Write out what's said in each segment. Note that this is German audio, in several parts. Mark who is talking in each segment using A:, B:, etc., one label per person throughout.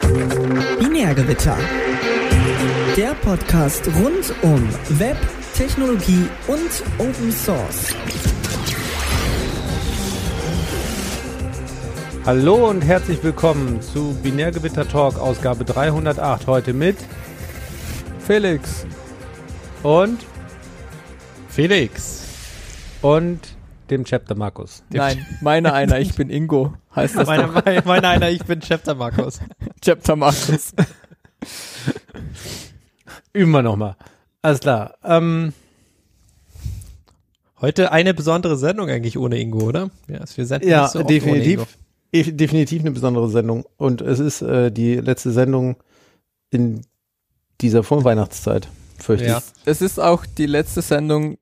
A: Binärgewitter. Der Podcast rund um Web, Technologie und Open Source.
B: Hallo und herzlich willkommen zu Binärgewitter Talk Ausgabe 308 heute mit
C: Felix
B: und
C: Felix
B: und dem Chapter Markus.
C: Nein, meine einer, ich bin Ingo. Heißt das
D: meine,
C: doch.
D: meine, meine einer, ich bin Chapter Markus.
C: Chapter Markus.
B: Üben wir nochmal. Alles klar. Ähm,
D: Heute eine besondere Sendung eigentlich ohne Ingo, oder? Ja, also wir senden
B: ja,
D: so oft ohne Ingo.
B: definitiv. Definitiv eine besondere Sendung. Und es ist äh, die letzte Sendung in dieser Vorweihnachtszeit, fürchte
D: Ja.
B: ich.
C: Es ist auch die letzte Sendung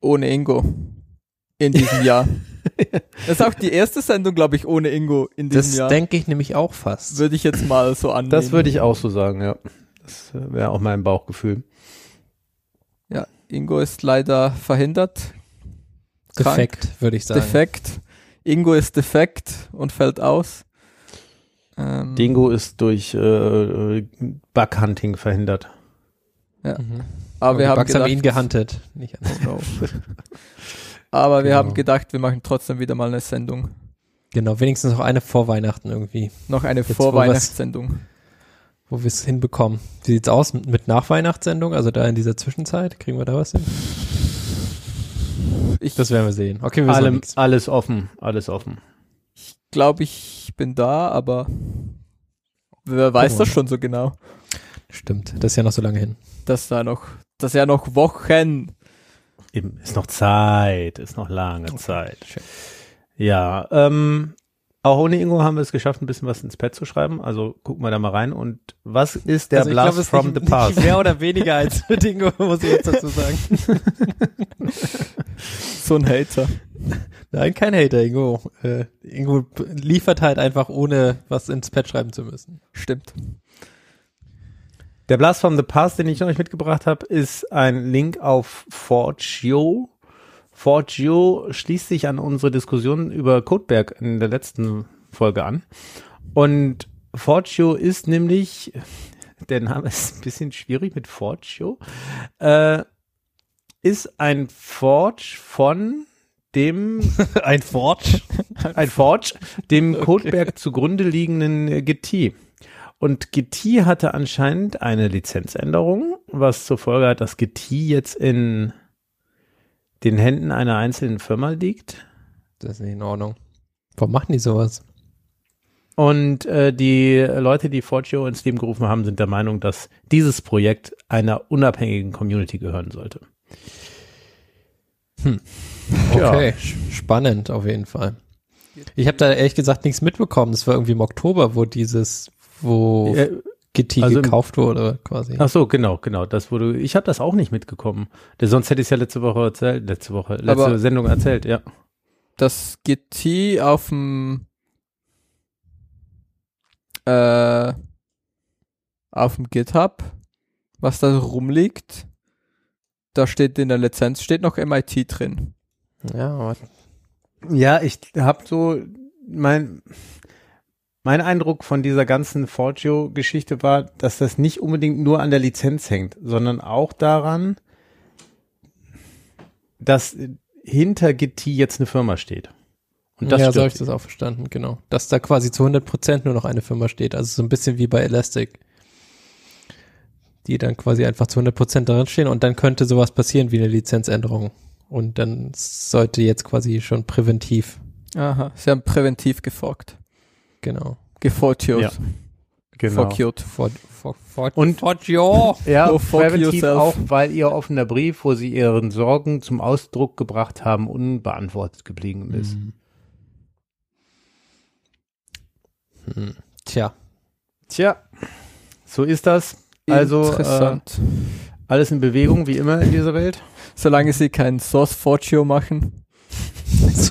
C: ohne Ingo in diesem Jahr. Es ist auch die erste Sendung, glaube ich, ohne Ingo in diesem
D: Das
C: Jahr.
D: denke ich nämlich auch fast.
C: Würde ich jetzt mal so annehmen.
B: Das würde ich auch so sagen, ja. Das äh, wäre auch mein Bauchgefühl.
C: Ja, Ingo ist leider verhindert. krank,
D: Defekt, würde ich sagen.
C: Defekt. Ingo ist defekt und fällt aus. Ähm,
B: Dingo ist durch äh, Bughunting verhindert.
D: Mhm.
C: aber wir
D: die
C: haben
D: Bugs haben
C: gedacht,
D: ihn gehuntet. Nicht anders.
C: Aber wir
D: Genau.
C: haben gedacht, wir machen trotzdem wieder mal eine Sendung.
D: Genau, wenigstens noch eine vor Weihnachten irgendwie,
C: Noch eine
D: Jetzt,
C: Vorweihnachtssendung.
D: wo wir es hinbekommen. Wie sieht's aus mit, mit Nachweihnachtssendung? Also da in dieser Zwischenzeit? Kriegen wir da was hin?
C: Ich
D: Das werden wir sehen. Okay, wir
B: Allem, alles offen, alles offen.
C: glaube, ich bin da, aber wer weiß
D: wir
C: das schon so genau?
D: Stimmt, das ist ja noch so lange hin.
C: Dass da noch, dass ja noch Wochen.
B: Eben, ist noch Zeit, ist noch lange Zeit.
D: schön.
B: Ja, ähm, auch ohne Ingo haben wir es geschafft, ein bisschen was ins Pad zu schreiben. Also gucken wir da mal rein. Und was ist der
D: also
B: Blast
D: ist
B: from
D: nicht,
B: the Past?
D: Mehr oder weniger als mit Ingo, muss ich jetzt dazu sagen.
C: So ein Hater.
D: Nein, kein Hater, Ingo. Äh, Ingo liefert halt einfach, ohne was ins Pad schreiben zu müssen.
C: Stimmt.
B: Der Blast from the Past, den ich euch mitgebracht habe, ist ein Link auf Forgeo. Forgeo schließt sich an unsere Diskussion über Codeberg in der letzten Folge an. Und Forgeo ist nämlich, der Name ist ein bisschen schwierig mit Forgeo, äh, ist ein Forge von dem
D: Ein Forge?
B: ein Forge, dem Codeberg zugrunde liegenden GT. Und GT hatte anscheinend eine Lizenzänderung, was zur Folge hat, dass GT jetzt in den Händen einer einzelnen Firma liegt.
D: Das ist nicht in Ordnung. Warum machen die sowas?
B: Und äh, die Leute, die Forgeo ins Leben gerufen haben, sind der Meinung, dass dieses Projekt einer unabhängigen Community gehören sollte. Ja.
D: Okay, sch- spannend auf jeden Fall. Ich habe da ehrlich gesagt nichts mitbekommen. Das war irgendwie im Oktober, wo dieses, wo
B: Äh,
D: GT
B: also im-
D: gekauft wurde quasi.
B: ach so, genau, genau. Das wurde. Ich habe das auch nicht mitgekommen. Denn sonst hätte ich es ja letzte Woche erzählt, letzte Woche, letzte
C: Aber-
B: Sendung erzählt, ja.
C: Das GT auf dem äh, auf dem GitHub, was da rumliegt, da steht in der Lizenz steht noch MIT drin.
D: Ja,
B: Ja, ich habe so mein mein Eindruck von dieser ganzen Forgio-Geschichte war, dass das nicht unbedingt nur an der Lizenz hängt, sondern auch daran, dass hinter GT jetzt eine Firma steht. Und das
D: ja, so habe ich das auch verstanden, genau. Dass da quasi zu 100% nur noch eine Firma steht. Also so ein bisschen wie bei Elastic. Die dann quasi einfach zu 100% darin stehen und dann könnte sowas passieren wie eine Lizenzänderung. Und dann sollte jetzt quasi schon präventiv,
C: Aha, sie haben präventiv geforkt.
D: genau.
C: Gefortiert.
B: Ja, genau.
C: Forkiert.
D: For, for, for,
B: Und-
D: Forgio.
B: Ja,
C: fuck
B: präventiv
C: yourself.
B: auch, weil ihr offener Brief, wo sie ihren Sorgen zum Ausdruck gebracht haben, unbeantwortet geblieben ist.
D: Mhm. Hm. Tja,
B: Tja, so ist das. Also äh,
C: Interessant.
B: alles in Bewegung, wie immer in dieser Welt.
C: Solange sie kein Source Fortio machen,
D: das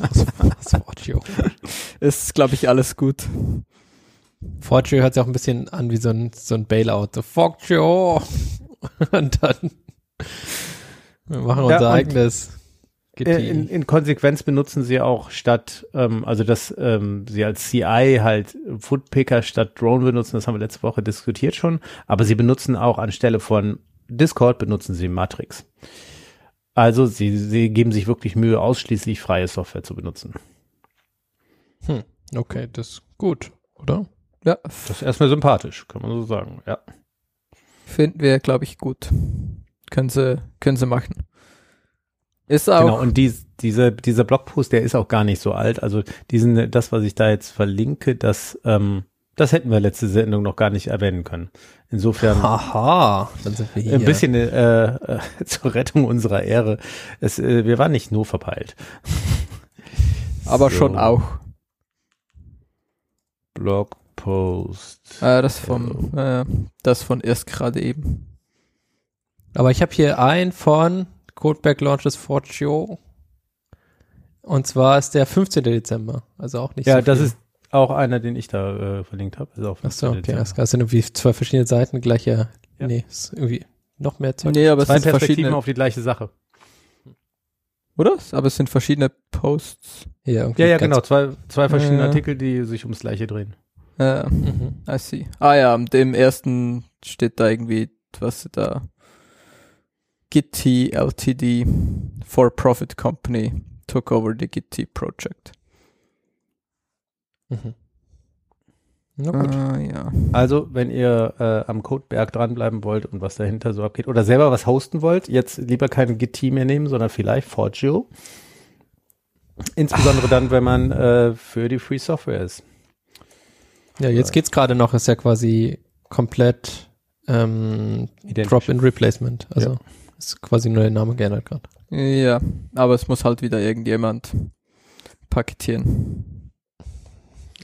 D: Forgio.
C: ist, glaube ich, alles gut.
D: Forgio hört sich auch ein bisschen an wie so ein, so ein Bailout. So, Forgio. Und dann wir machen
B: Ja,
D: unser
B: und-
D: eigenes.
B: In, in Konsequenz benutzen sie auch statt, ähm, also dass ähm, sie als CI halt Footpicker statt Drone benutzen, das haben wir letzte Woche diskutiert schon, aber sie benutzen auch anstelle von Discord benutzen sie Matrix. Also sie, sie geben sich wirklich Mühe, ausschließlich freie Software zu benutzen.
D: hm. Okay, das ist gut, oder?
C: Ja,
B: Das ist erstmal sympathisch, kann man so sagen, ja.
C: finden wir, glaube ich, gut. Können sie, können sie machen. Ist auch.
B: Genau, und dies, dieser, dieser Blogpost, der ist auch gar nicht so alt. Also diesen, das, was ich da jetzt verlinke, das, ähm, das hätten wir letzte Sendung noch gar nicht erwähnen können. Insofern
D: Haha, dann sind wir hier.
B: ein bisschen äh, äh, zur Rettung unserer Ehre. Es, äh, wir waren nicht nur verpeilt.
C: aber
B: So.
C: schon auch.
B: Blogpost.
C: Äh, das vom, äh, das von erst gerade eben.
D: Aber ich habe hier ein von Codeback Launches Fortio. Und zwar ist der 15. Dezember. Also auch nicht
B: Ja,
D: so
B: das ist auch einer, den ich da äh, verlinkt habe. Auch
D: Ach so,
B: 15.
D: okay.
B: Dezember.
D: Das sind irgendwie zwei verschiedene Seiten, gleicher.
B: Ja.
D: Nee, ist irgendwie noch mehr Zeug.
C: Nee, aber es
B: Zwei
C: sind
B: Perspektiven
C: verschiedene,
B: auf die gleiche Sache.
C: oder? Aber es sind verschiedene Posts.
D: Ja, irgendwie
B: Ja, ja, genau. Zwei, zwei verschiedene
C: Ja.
B: Artikel, die sich ums Gleiche drehen.
C: Äh,
D: Mhm.
C: I see. Ah ja, dem ersten steht da irgendwie, was da Gitti Ltd For-Profit Company took over the Gitti project.
D: Mhm. Na gut.
C: Ah, ja.
B: Also, wenn ihr äh, am Codeberg dranbleiben wollt und was dahinter so abgeht oder selber was hosten wollt, jetzt lieber keinen Git mehr nehmen, sondern vielleicht Forgio. Insbesondere dann, wenn man äh, für die Free Software ist.
D: Ja, jetzt geht's gerade noch, ist ja quasi komplett ähm,
B: Identisch.
D: Drop-in Replacement. Also ist quasi nur der Name geändert gerade.
C: Ja, aber es muss halt wieder irgendjemand paketieren.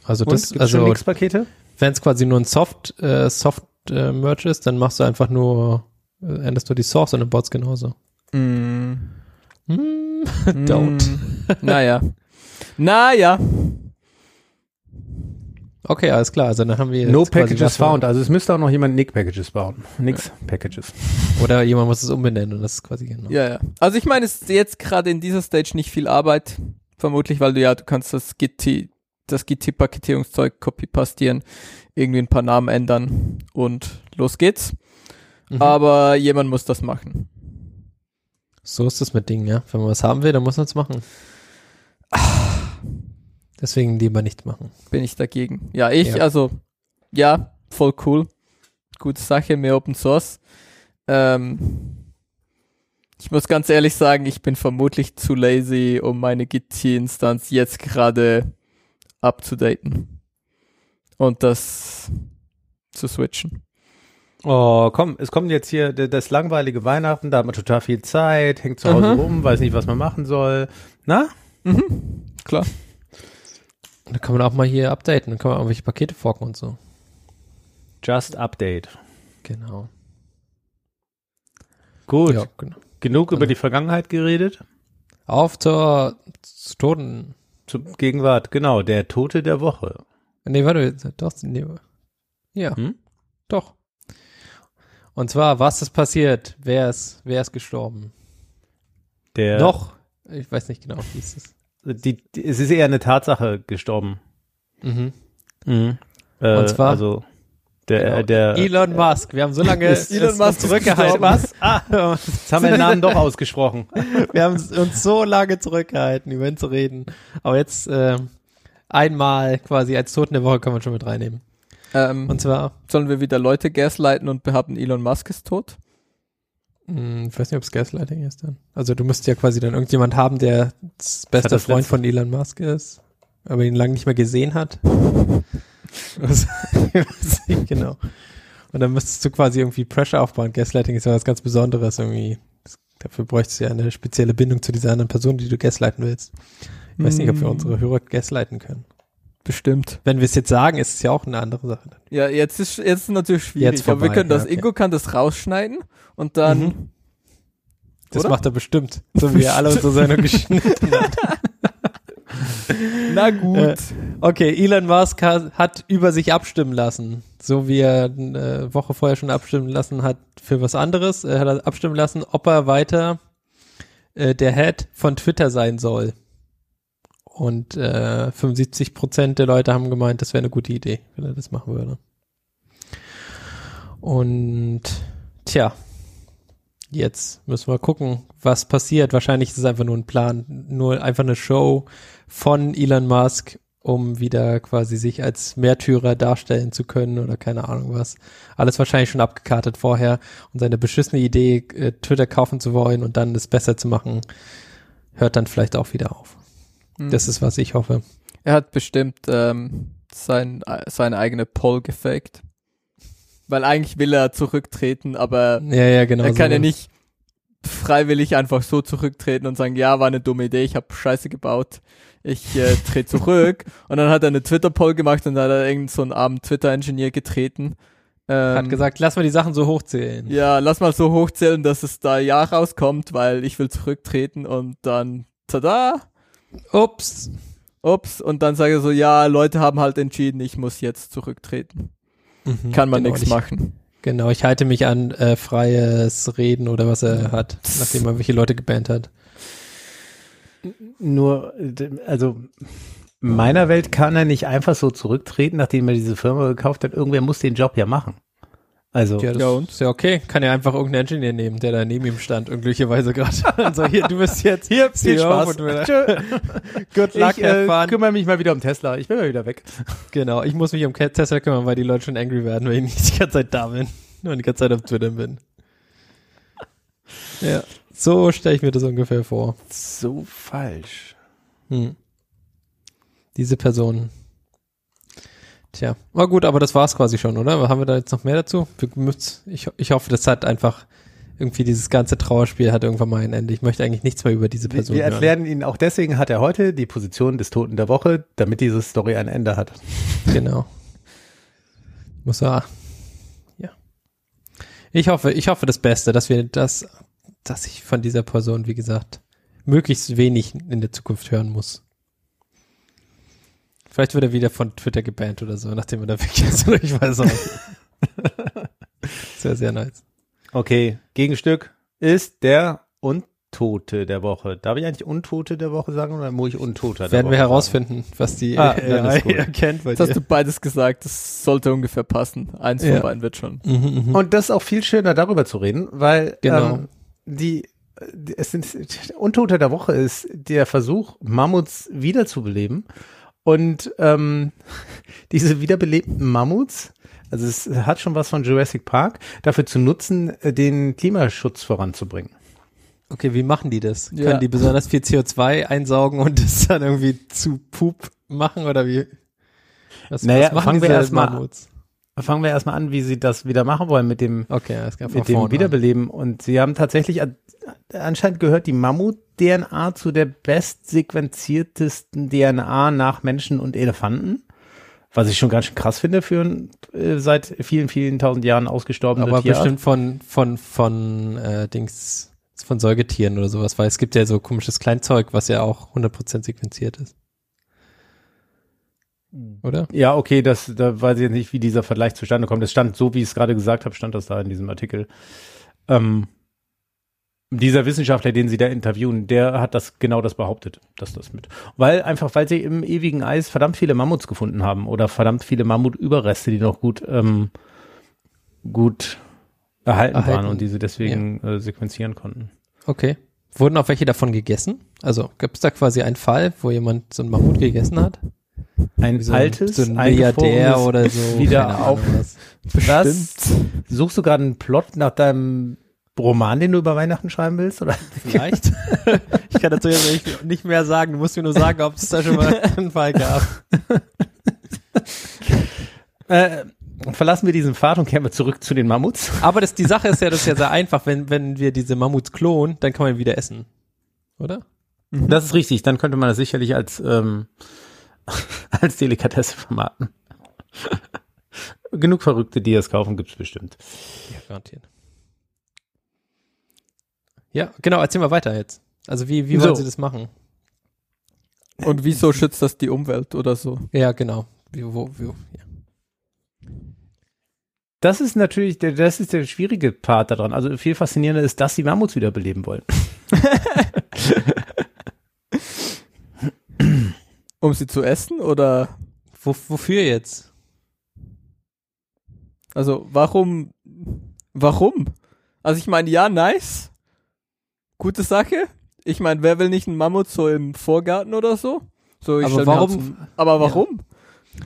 D: Also
B: Und
D: das,
B: gibt's schon
D: also
B: Mixpakete?
D: wenn es quasi nur ein Soft äh, Soft äh, Merch ist, dann machst du einfach nur äh, änderst du die Source und dann baut's genauso.
C: Mm.
D: Hm, Don't.
C: Mm. Naja. Naja.
D: Okay, alles klar. Also dann haben wir
B: No Packages found. Also es müsste auch noch jemand Nick Packages bauen. Nix Packages.
D: Oder jemand muss es umbenennen und das ist quasi genau.
C: Ja, ja. Also ich meine, es ist jetzt gerade in dieser Stage nicht viel Arbeit. Vermutlich, weil du ja, du kannst das Git, das Git-Paketierungszeug copy-pastieren, irgendwie ein paar Namen ändern und los geht's.
D: Mhm.
C: Aber jemand muss das machen.
D: So ist das mit Dingen, ja. Wenn man was haben will, dann muss man es machen. Deswegen lieber nicht machen.
C: Bin ich dagegen. Ja, ich,
D: Ja.
C: also, ja, voll cool. Gute Sache, mehr Open Source. Ähm, ich muss ganz ehrlich sagen, ich bin vermutlich zu lazy, um meine Git-Instanz jetzt gerade abzudaten. Und das zu switchen.
B: Oh, komm, es kommt jetzt hier das langweilige Weihnachten, da hat man total viel Zeit, hängt zu Hause
C: Aha.
B: rum, weiß nicht, was man machen soll. Na?
C: Mhm, klar.
D: Dann kann man auch mal hier updaten. Dann kann man irgendwelche Pakete forken und so.
B: Just Update.
D: Genau.
B: Gut.
D: Ja, genau.
B: Genug über die Vergangenheit geredet.
D: Auf zur Toten.
B: Zur Gegenwart, genau, der Tote der Woche.
D: Nee, warte, doch, nee. Ja,
B: Hm?
D: doch. Und zwar, was ist passiert? Wer ist, wer ist gestorben?
B: Der,
D: Noch? Ich weiß nicht genau, wie ist es.
B: Die, die, es ist eher eine Tatsache gestorben.
D: Mhm.
B: Äh,
D: Und zwar?
B: Also, der,
D: Genau.
B: äh, der,
D: Elon Musk. Wir haben so lange
B: Ist
C: Elon Musk
D: zurückgehalten.
B: Was? Ah, jetzt haben wir den Namen doch ausgesprochen.
D: Wir haben uns so lange zurückgehalten, über ihn zu reden. Aber jetzt ähm, einmal quasi als Toten der Woche können wir schon mit reinnehmen.
C: Ähm,
D: Und zwar,
C: sollen wir wieder Leute gaslighten und behaupten, Elon Musk ist tot?
D: Mh, ich weiß nicht, ob es Gaslighting ist dann. Also du müsst ja quasi dann irgendjemand haben, der das beste
B: das
D: Freund
B: letzte-
D: von Elon Musk ist, aber ihn lange nicht mehr gesehen hat. Was, weiß ich genau. Und dann müsstest du quasi irgendwie Pressure aufbauen. Gaslighting ist ja was ganz Besonderes irgendwie. Dafür bräuchtest du ja eine spezielle Bindung zu dieser anderen Person, die du gaslighten willst. Ich weiß nicht, ob wir
C: Hm,
D: unsere Hörer gaslighten können.
C: Bestimmt.
D: Wenn wir es jetzt sagen, ist es ja auch eine andere Sache.
C: Ja, jetzt ist jetzt ist natürlich schwierig,
D: Jetzt
C: aber wir
D: vorbei,
C: können das,
D: ja, okay.
C: Ingo kann das rausschneiden und dann
D: Mhm. Das
C: Oder?
D: macht er bestimmt, so wie er alle unsere Sendung geschnitten hat.
C: na gut.
D: Äh, Okay, Elon Musk hat, hat über sich abstimmen lassen, so wie er eine Woche vorher schon abstimmen lassen hat für was anderes. Er hat abstimmen lassen, ob er weiter äh, der Head von Twitter sein soll. Und äh, 75 Prozent der Leute haben gemeint, das wäre eine gute Idee, wenn er das machen würde. Und tja, jetzt müssen wir gucken, was passiert. Wahrscheinlich ist es einfach nur ein Plan, nur einfach eine Show von Elon Musk, um wieder quasi sich als Märtyrer darstellen zu können oder keine Ahnung was. Alles wahrscheinlich schon abgekartet vorher und seine beschissene Idee, äh, Twitter kaufen zu wollen und dann es besser zu machen, hört dann vielleicht auch wieder auf.
C: Hm.
D: Das ist, was ich hoffe.
C: Er hat bestimmt ähm, sein, seine eigene Poll gefaked. Weil eigentlich will er zurücktreten, aber
D: Ja, ja, genau.
C: er kann
D: so.
C: ja nicht freiwillig einfach so zurücktreten und sagen, ja, war eine dumme Idee, ich habe Scheiße gebaut, ich äh, trete zurück. und dann hat er eine Twitter-Poll gemacht und dann hat er irgendeinen so einen armen Twitter-Ingenieur getreten. Ähm,
D: Hat gesagt, lass mal die Sachen so hochzählen.
C: ja, lass mal so hochzählen, dass es da ja rauskommt, weil ich will zurücktreten und dann, tada,
D: Ups.
C: ups, und dann sage ich so, ja, Leute haben halt entschieden, ich muss jetzt zurücktreten.
D: Mhm,
C: Kann man
D: genau,
C: nichts
D: ich,
C: machen.
D: Genau, ich halte mich an äh, freies Reden oder was er hat, nachdem er welche Leute gebannt hat.
B: Nur, also in meiner Welt kann er nicht einfach so zurücktreten, nachdem er diese Firma gekauft hat. Irgendwer muss den Job ja machen. Also,
D: Ja, das
C: Ja, und?
D: ist ja okay. Kann ja einfach irgendeinen Ingenieur nehmen, der da neben ihm stand, unglücklicherweise gerade. so, hier, du bist jetzt hier,
B: viel
D: CEO
B: Spaß.
D: und
B: Tschö.
D: Good luck,
B: Ich äh, kümmere mich mal wieder um Tesla. Ich bin mal wieder weg.
D: Genau, ich muss mich um Tesla kümmern, weil die Leute schon angry werden, weil ich nicht die ganze Zeit da bin und die ganze Zeit auf Twitter bin. Ja, so stelle ich mir das ungefähr vor.
B: So falsch.
D: Hm. Diese Person. Tja, war gut, aber das war's quasi schon, oder? Haben wir da jetzt noch mehr dazu? Wir ich, ich hoffe, das hat einfach irgendwie dieses ganze Trauerspiel hat irgendwann mal ein Ende. Ich möchte eigentlich nichts mehr über diese
B: Wir,
D: Person
B: wir
D: hören.
B: erklären Ihnen auch deswegen hat er heute die Position des Toten der Woche, damit diese Story ein Ende hat.
D: Genau. Muss er. Ja. Ich hoffe, ich hoffe das Beste, dass wir das, dass ich von dieser Person, wie gesagt, möglichst wenig in der Zukunft hören muss. Vielleicht wird er wieder von Twitter gebannt oder so, nachdem er da weg ist. Oder ich weiß auch. nicht. sehr, sehr nice.
B: Okay, Gegenstück ist der Untote der Woche. Darf ich eigentlich Untote der Woche sagen oder muss ich Untoter der
D: Werden
B: Woche
D: wir
B: sagen?
D: herausfinden, was die
B: Ah, ist gut.
D: erkennt bei
C: Jetzt hast du beides gesagt, das sollte ungefähr passen. Eins
D: Ja.
C: von beiden wird schon.
D: Mhm, mhm.
B: Und das ist auch viel schöner, darüber zu reden, weil
D: Genau.
B: ähm, die, die es sind Untote der Woche ist der Versuch, Mammuts wiederzubeleben. Und ähm, diese wiederbelebten Mammuts, also es hat schon was von Jurassic Park, dafür zu nutzen, äh, den Klimaschutz voranzubringen.
D: Okay, wie machen die das?
C: Ja.
D: Können die besonders viel CO2 einsaugen und das dann irgendwie zu Pup machen oder wie? Was,
B: Naja, fangen wir
D: diese
B: erst mal-
D: Mammuts?
B: Fangen wir erstmal an, wie sie das wieder machen wollen mit dem
D: Okay,
B: mit dem
D: vorne an.
B: Wiederbeleben. Und sie haben tatsächlich, anscheinend gehört die Mammut-DNA zu der bestsequenziertesten DNA nach Menschen und Elefanten. Was ich schon ganz schön krass finde für ein äh, seit vielen, vielen tausend Jahren ausgestorbene
D: Aber
B: Tierart.
D: bestimmt von, von, von, äh, Dings, von Säugetieren oder sowas, weil es gibt ja so komisches Kleinzeug, was ja auch 100% sequenziert ist. Oder?
B: Ja, okay, das, da weiß ich jetzt nicht, wie dieser Vergleich zustande kommt. Es stand, so wie ich es gerade gesagt habe, stand das da in diesem Artikel. Ähm, dieser Wissenschaftler, den sie da interviewen, der hat das genau das behauptet, dass das mit. Weil einfach, weil sie im ewigen Eis verdammt viele Mammuts gefunden haben oder verdammt viele Mammutüberreste, die noch gut, ähm, gut erhalten,
D: Erhalten,
B: waren und die sie deswegen äh, sequenzieren konnten.
D: Okay. Wurden auch welche davon gegessen? Also gibt es da quasi einen Fall, wo jemand so ein Mammut gegessen hat?
B: Ein
D: so
B: altes,
D: so ein Milliardär oder so.
B: wieder auf.
D: Was.
B: Was? Suchst du gerade einen Plot nach deinem Roman, den du über Weihnachten schreiben willst? Oder?
D: Vielleicht. ich kann dazu jetzt nicht, mehr sagen. Du musst mir nur sagen, ob es da schon mal einen Fall gab.
B: Äh, verlassen wir diesen Pfad und kehren wir zurück zu den Mammuts.
D: Aber das, die Sache ist ja, das ist ja sehr einfach. Wenn, wenn wir diese Mammuts klonen, dann kann man ihn wieder essen. Oder?
B: Das ist richtig, dann könnte man das sicherlich als, ähm, als Delikatesse vermarkten. Genug Verrückte, die das kaufen, gibt's bestimmt.
D: Ja, garantiert. Ja, genau, erzähl mal weiter jetzt. Also wie, wie wollen
B: So.
D: sie das machen?
C: Und wieso schützt das die Umwelt oder so?
D: Ja, genau. Wie, wo, wie, ja.
B: Das ist natürlich, der, das ist der schwierige Part daran. Also viel faszinierender ist, dass sie Mammuts wiederbeleben wollen.
C: Um sie zu essen oder
D: Wo, wofür jetzt?
C: also warum warum? Also ich meine, ja, nice. Gute Sache. Ich meine, wer will nicht einen Mammut so im Vorgarten oder so? So, ich
D: Aber warum-
C: so- aber warum?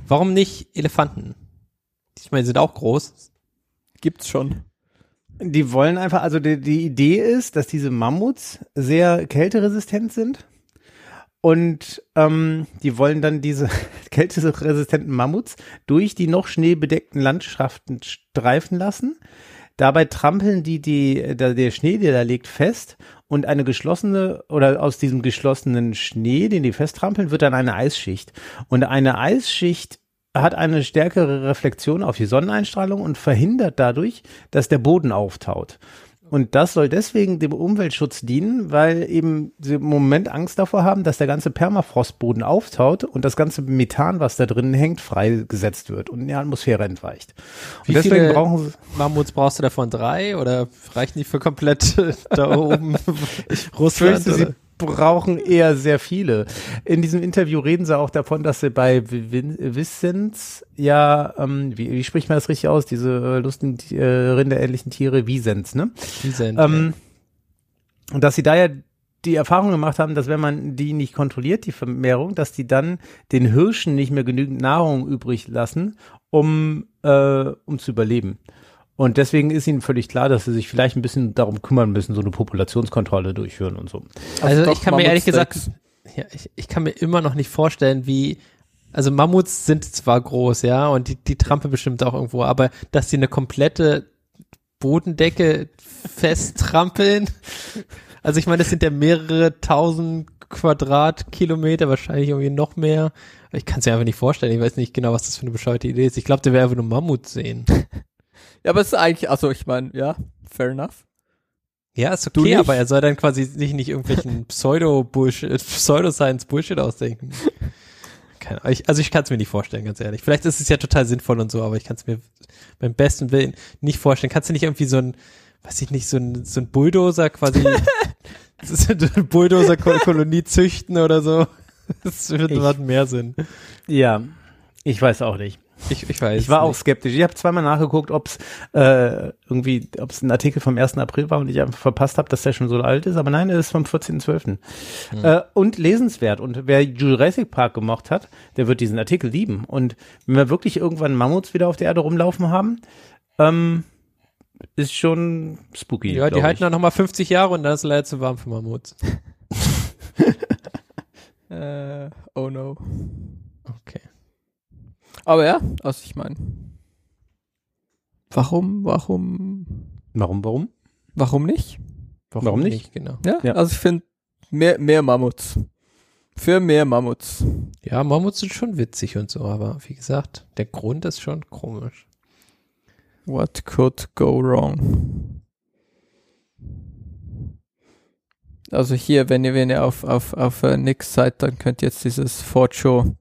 D: Warum nicht Elefanten? Ich meine, die sind auch groß.
C: Gibt's schon.
B: Die wollen einfach, also die, die Idee ist, dass diese Mammuts sehr kälteresistent sind. Und ähm, die wollen dann diese kälteresistenten Mammuts durch die noch schneebedeckten Landschaften streifen lassen. Dabei trampeln die, die der, der Schnee, der da liegt, fest und eine geschlossene oder aus diesem geschlossenen Schnee, den die festtrampeln, wird dann eine Eisschicht. Und eine Eisschicht hat eine stärkere Reflexion auf die Sonneneinstrahlung und verhindert dadurch, dass der Boden auftaut. Und das soll deswegen dem Umweltschutz dienen, weil eben sie im Moment Angst davor haben, dass der ganze Permafrostboden auftaut und das ganze Methan, was da drin hängt, freigesetzt wird und in die Atmosphäre entweicht.
D: Wie
B: und deswegen
D: viele-
B: brauchen sie,
D: Mammuts brauchst du davon drei oder reichen die für komplett da oben
B: Ich
D: Russland?
B: fürchte, sie? Brauchen eher sehr viele. In diesem Interview reden sie auch davon, dass sie bei Vicenz ja, ähm, wie, wie spricht man das richtig aus, diese äh, lustigen äh, rinderähnlichen Tiere, Vicenz, ne?
D: Die sind,
B: Ähm, und dass sie da ja die Erfahrung gemacht haben, dass wenn man die nicht kontrolliert, die Vermehrung, dass die dann den Hirschen nicht mehr genügend Nahrung übrig lassen, um, äh, um zu überleben. Und deswegen ist ihnen völlig klar, dass sie sich vielleicht ein bisschen darum kümmern müssen, so eine Populationskontrolle durchführen und so.
D: Also
C: doch
D: ich kann mir ehrlich gesagt, ja, ich, ich kann mir immer noch nicht vorstellen, wie, also Mammuts sind zwar groß, ja, und die, die Trampe bestimmt auch irgendwo, aber dass sie eine komplette Bodendecke festtrampeln, also ich meine, das sind ja mehrere tausend Quadratkilometer, wahrscheinlich irgendwie noch mehr. Ich kann es mir einfach nicht vorstellen. Ich weiß nicht genau, was das für eine bescheuerte Idee ist. Ich glaube, der wäre einfach nur Mammut sehen.
C: Ja, aber es ist eigentlich, also ich meine, ja, fair enough.
D: Ja, ist okay, aber er soll dann quasi sich nicht irgendwelchen Pseudo-Bullshit, Pseudo-Science-Bullshit ausdenken. Keine Ahnung. Ich, also ich kann es mir nicht vorstellen, ganz ehrlich. Vielleicht ist es ja total sinnvoll und so, aber ich kann es mir beim besten Willen nicht vorstellen. Kannst du nicht irgendwie so ein, weiß ich nicht, so ein, so ein Bulldozer quasi, so eine Bulldozer-Kolonie züchten oder so? Das wird
B: Ich-
D: mehr Sinn.
B: Ja, ich weiß auch nicht.
D: Ich, ich weiß.
B: Ich war auch
D: nicht.
B: skeptisch. Ich habe zweimal nachgeguckt, ob es äh, irgendwie, ob es ein Artikel vom 1. April war und ich einfach verpasst habe, dass der schon so alt ist. Aber nein, er ist vom 14.12. Äh, und lesenswert. Und wer Jurassic Park gemocht hat, der wird diesen Artikel lieben. Und wenn wir wirklich irgendwann Mammuts wieder auf der Erde rumlaufen haben, ähm, ist schon spooky.
D: Ja, die
B: glaub
D: halten
B: ich.
D: dann nochmal 50 Jahre und dann ist es leider zu warm für Mammuts.
C: Äh, oh no. Aber ja, also ich meine, warum, warum,
B: Warum, warum?
C: warum nicht?
B: Warum nicht?
D: Genau.
C: Ja,
B: Ja.
C: also ich finde mehr, mehr Mammuts. Für mehr Mammuts.
D: Ja, Mammuts sind schon witzig und so, aber wie gesagt, der Grund ist schon komisch.
C: What could go wrong? Also hier, wenn ihr, wenn ihr auf, auf, auf äh, Nix seid, dann könnt ihr jetzt dieses Fortune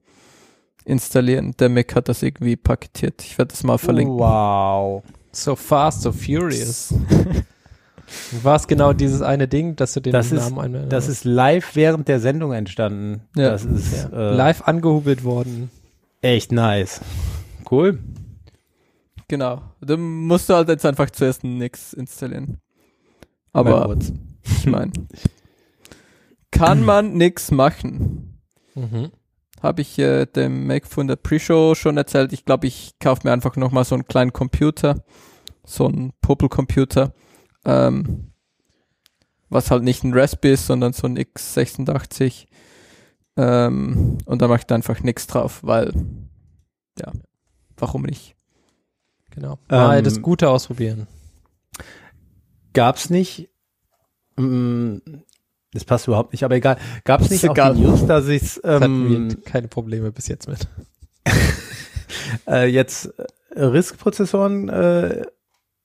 C: installieren. Der Mac hat das irgendwie paketiert. Ich werde das mal verlinken.
B: Wow.
D: So fast, so furious. War es genau dieses eine Ding, dass du den
B: Das ist-
D: Namen einmal
B: Das ist live während der Sendung entstanden.
C: Ja.
B: Das ist
D: ja.
B: äh,
D: live angehubelt worden.
B: echt nice. Cool.
C: Genau. Du musst du halt jetzt einfach zuerst Nix installieren. Aber ich meine, kann man nix machen?
D: Mhm.
C: Habe ich äh, dem Mac von der Pre-Show schon erzählt. Ich glaube, ich kaufe mir einfach nochmal so einen kleinen Computer. So einen Popel-Computer. Ähm, was halt nicht ein Raspberry ist, sondern so ein x86. Ähm, und da mache ich da einfach nichts drauf, weil, ja, warum nicht?
D: Genau. Mal
B: Ähm,
D: das Gute ausprobieren.
B: Gab's nicht, mm, das passt überhaupt nicht, aber egal, gab's
C: Ist
B: nicht auch
C: egal.
B: die News, dass es
D: Das hatten
B: ähm,
D: wir keine Probleme bis jetzt mit.
B: äh, jetzt äh, RISC-Prozessoren, äh,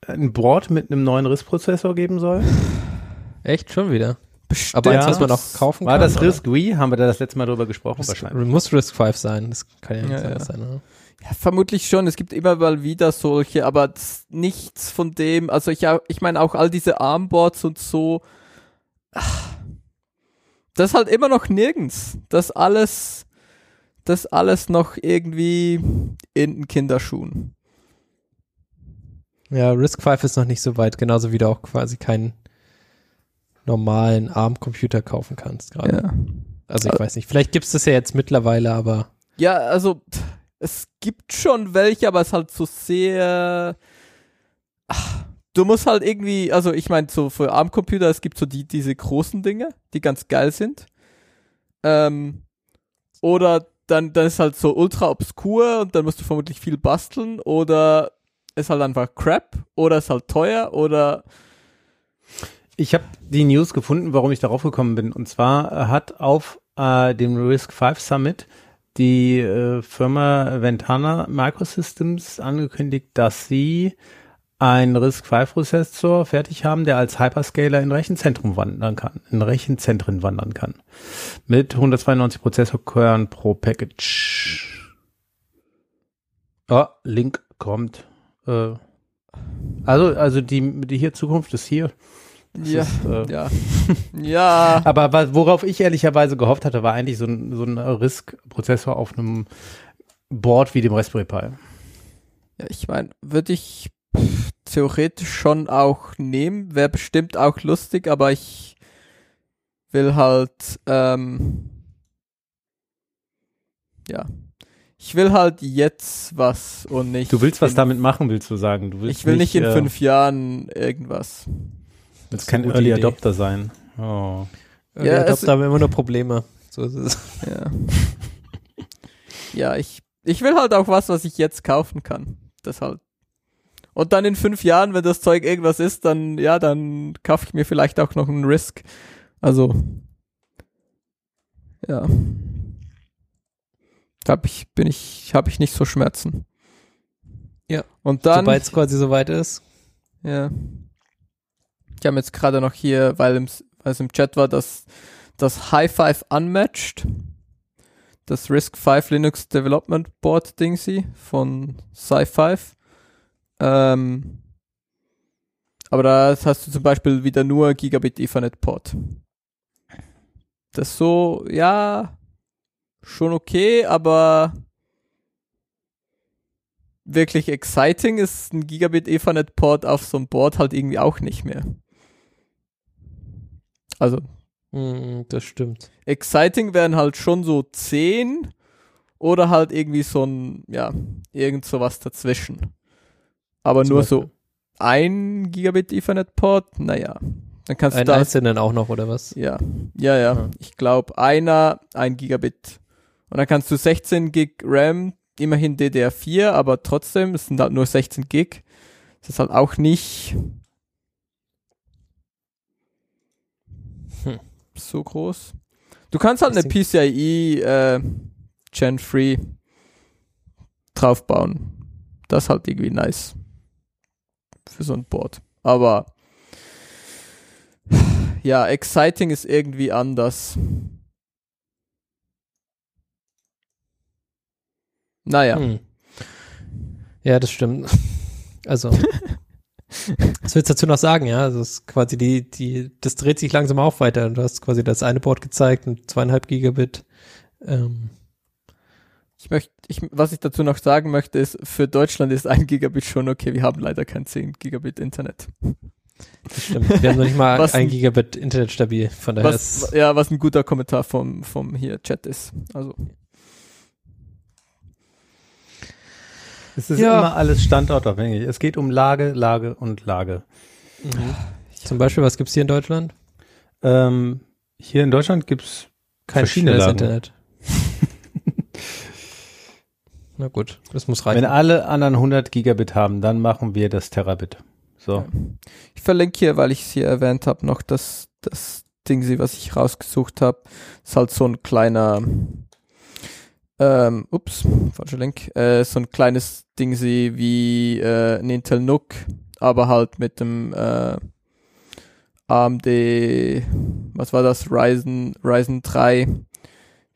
B: ein Board mit einem neuen RISC-Prozessor geben soll?
D: Echt schon wieder.
C: Bestimmt.
D: Aber eins, was man noch kaufen
B: War
D: kann.
B: das
D: oder?
B: RISC Wii? Haben wir da das letzte Mal drüber gesprochen?
D: Risk,
B: Wahrscheinlich.
D: muss Risk 5 sein. Das kann ja nicht
C: Ja,
D: anders
C: ja.
D: sein, oder?
C: Ja, vermutlich schon. Es gibt immer mal wieder solche, aber das- nichts von dem. Also ich, ich meine auch all diese Armboards und so. ach, das ist halt immer noch nirgends. Das alles, das alles noch irgendwie in den Kinderschuhen.
D: Ja, Risk 5 ist noch nicht so weit, genauso wie du auch quasi keinen normalen ARM-Computer kaufen kannst gerade.
C: Ja.
D: Also ich
C: Äh,
D: weiß nicht, vielleicht gibt's das ja jetzt mittlerweile, aber
C: Ja, also es gibt schon welche, aber es ist halt so sehr. Ach, du musst halt irgendwie, also ich meine, so für ARM-Computer, es gibt so die, diese großen Dinge, die ganz geil sind. Ähm, oder dann, dann ist halt so ultra obskur und dann musst du vermutlich viel basteln oder ist halt einfach crap oder ist halt teuer oder
B: Ich habe die News gefunden, warum ich darauf gekommen bin. Und zwar hat auf äh, dem Risk 5 Summit die äh, Firma Ventana Microsystems angekündigt, dass sie einen Risk 5 Prozessor fertig haben, der als Hyperscaler in Rechenzentrum wandern kann, in Rechenzentren wandern kann. Mit 192 Prozessorkern pro Package. Oh, Link kommt. Äh, also, also die, die hier Zukunft ist hier. Das
C: ja,
B: ist, äh,
C: ja, ja.
B: aber worauf ich ehrlicherweise gehofft hatte, war eigentlich so ein, so ein RISC-Prozessor auf einem Board wie dem Raspberry Pi.
C: Ja, ich meine, würde ich theoretisch schon auch nehmen, wäre bestimmt auch lustig, aber ich will halt, ähm, ja, ich will halt jetzt was und nicht.
B: Du willst was damit machen, willst du sagen? Du willst
C: Ich will nicht in
B: äh,
C: fünf Jahren irgendwas.
B: willst kein Early
D: Idee.
B: Adopter sein. Oh.
C: Ja,
D: ja, da haben wir immer nur Probleme. So ist es.
C: Ja. ja, ich, ich will halt auch was, was ich jetzt kaufen kann. Das halt. Und dann in fünf Jahren, wenn das Zeug irgendwas ist, dann, ja, dann kaufe ich mir vielleicht auch noch einen Risk. Also, ja. Hab ich, bin ich, habe ich nicht so Schmerzen.
D: Ja.
C: Und dann,
D: Sobald es quasi soweit ist.
C: ja. Ich habe jetzt gerade noch hier, weil, im, weil es im Chat war, dass das High Five Unmatched, das Risk 5 Linux Development Board Dingsy von Sci5. Ähm, aber da hast du zum Beispiel wieder nur Gigabit Ethernet Port. Das ist so, ja, schon okay, aber wirklich exciting ist ein Gigabit Ethernet Port auf so einem Board halt irgendwie auch nicht mehr. Also
D: Mm, das stimmt.
C: exciting wären halt schon so 10 oder halt irgendwie so ein, ja, irgend sowas dazwischen. Aber
D: Zum
C: nur
D: Beispiel.
C: so ein Gigabit Ethernet Port, naja. Dann kannst du
D: Ein
C: da,
D: einzelnen auch noch, oder was?
C: ja, ja, ja,
D: Ja.
C: ich glaube einer, ein Gigabit. Und dann kannst du 16 Gig RAM, immerhin DDR4, aber trotzdem, es sind halt nur 16 Gig. Das ist halt auch nicht
D: Hm.
C: so groß. Du kannst halt eine PCIe äh, Gen 3 draufbauen. Das ist halt irgendwie nice. Für so ein Board. Aber ja, exciting ist irgendwie anders. Naja.
D: Hm. Ja, das stimmt. Also, was willst du dazu noch sagen? Ja, also es ist quasi die, die, das dreht sich langsam auch weiter. Du hast quasi das eine Board gezeigt mit zweieinhalb Gigabit. Ähm,
C: Ich möchte, ich, was ich dazu noch sagen möchte, ist, für Deutschland ist ein Gigabit schon okay. Wir haben leider kein 10 Gigabit Internet.
D: das stimmt. Wir haben noch nicht mal
C: Was
D: ein Gigabit Internet stabil. Von daher
C: Was,
D: ist,
C: ja, was ein guter Kommentar vom, vom hier Chat ist. Also,
B: Es ist
D: Ja.
B: immer alles standortabhängig. Es geht um Lage, Lage und Lage.
D: mhm. Zum Beispiel, was gibt's hier in Deutschland?
B: Ähm, hier in Deutschland gibt's
D: Kein
B: verschiedene
D: schnelles
B: Lagen.
D: Internet. Na gut, das muss reichen.
B: Wenn alle anderen 100 Gigabit haben, dann machen wir das Terabit. So.
C: Ich verlinke hier, weil ich es hier erwähnt habe, noch das, das Ding, was ich rausgesucht habe. Ist halt so ein kleiner, ähm, ups, falscher Link, äh, so ein kleines Ding, wie äh, ein Intel NUC, aber halt mit dem äh, AMD, was war das, Ryzen, Ryzen 3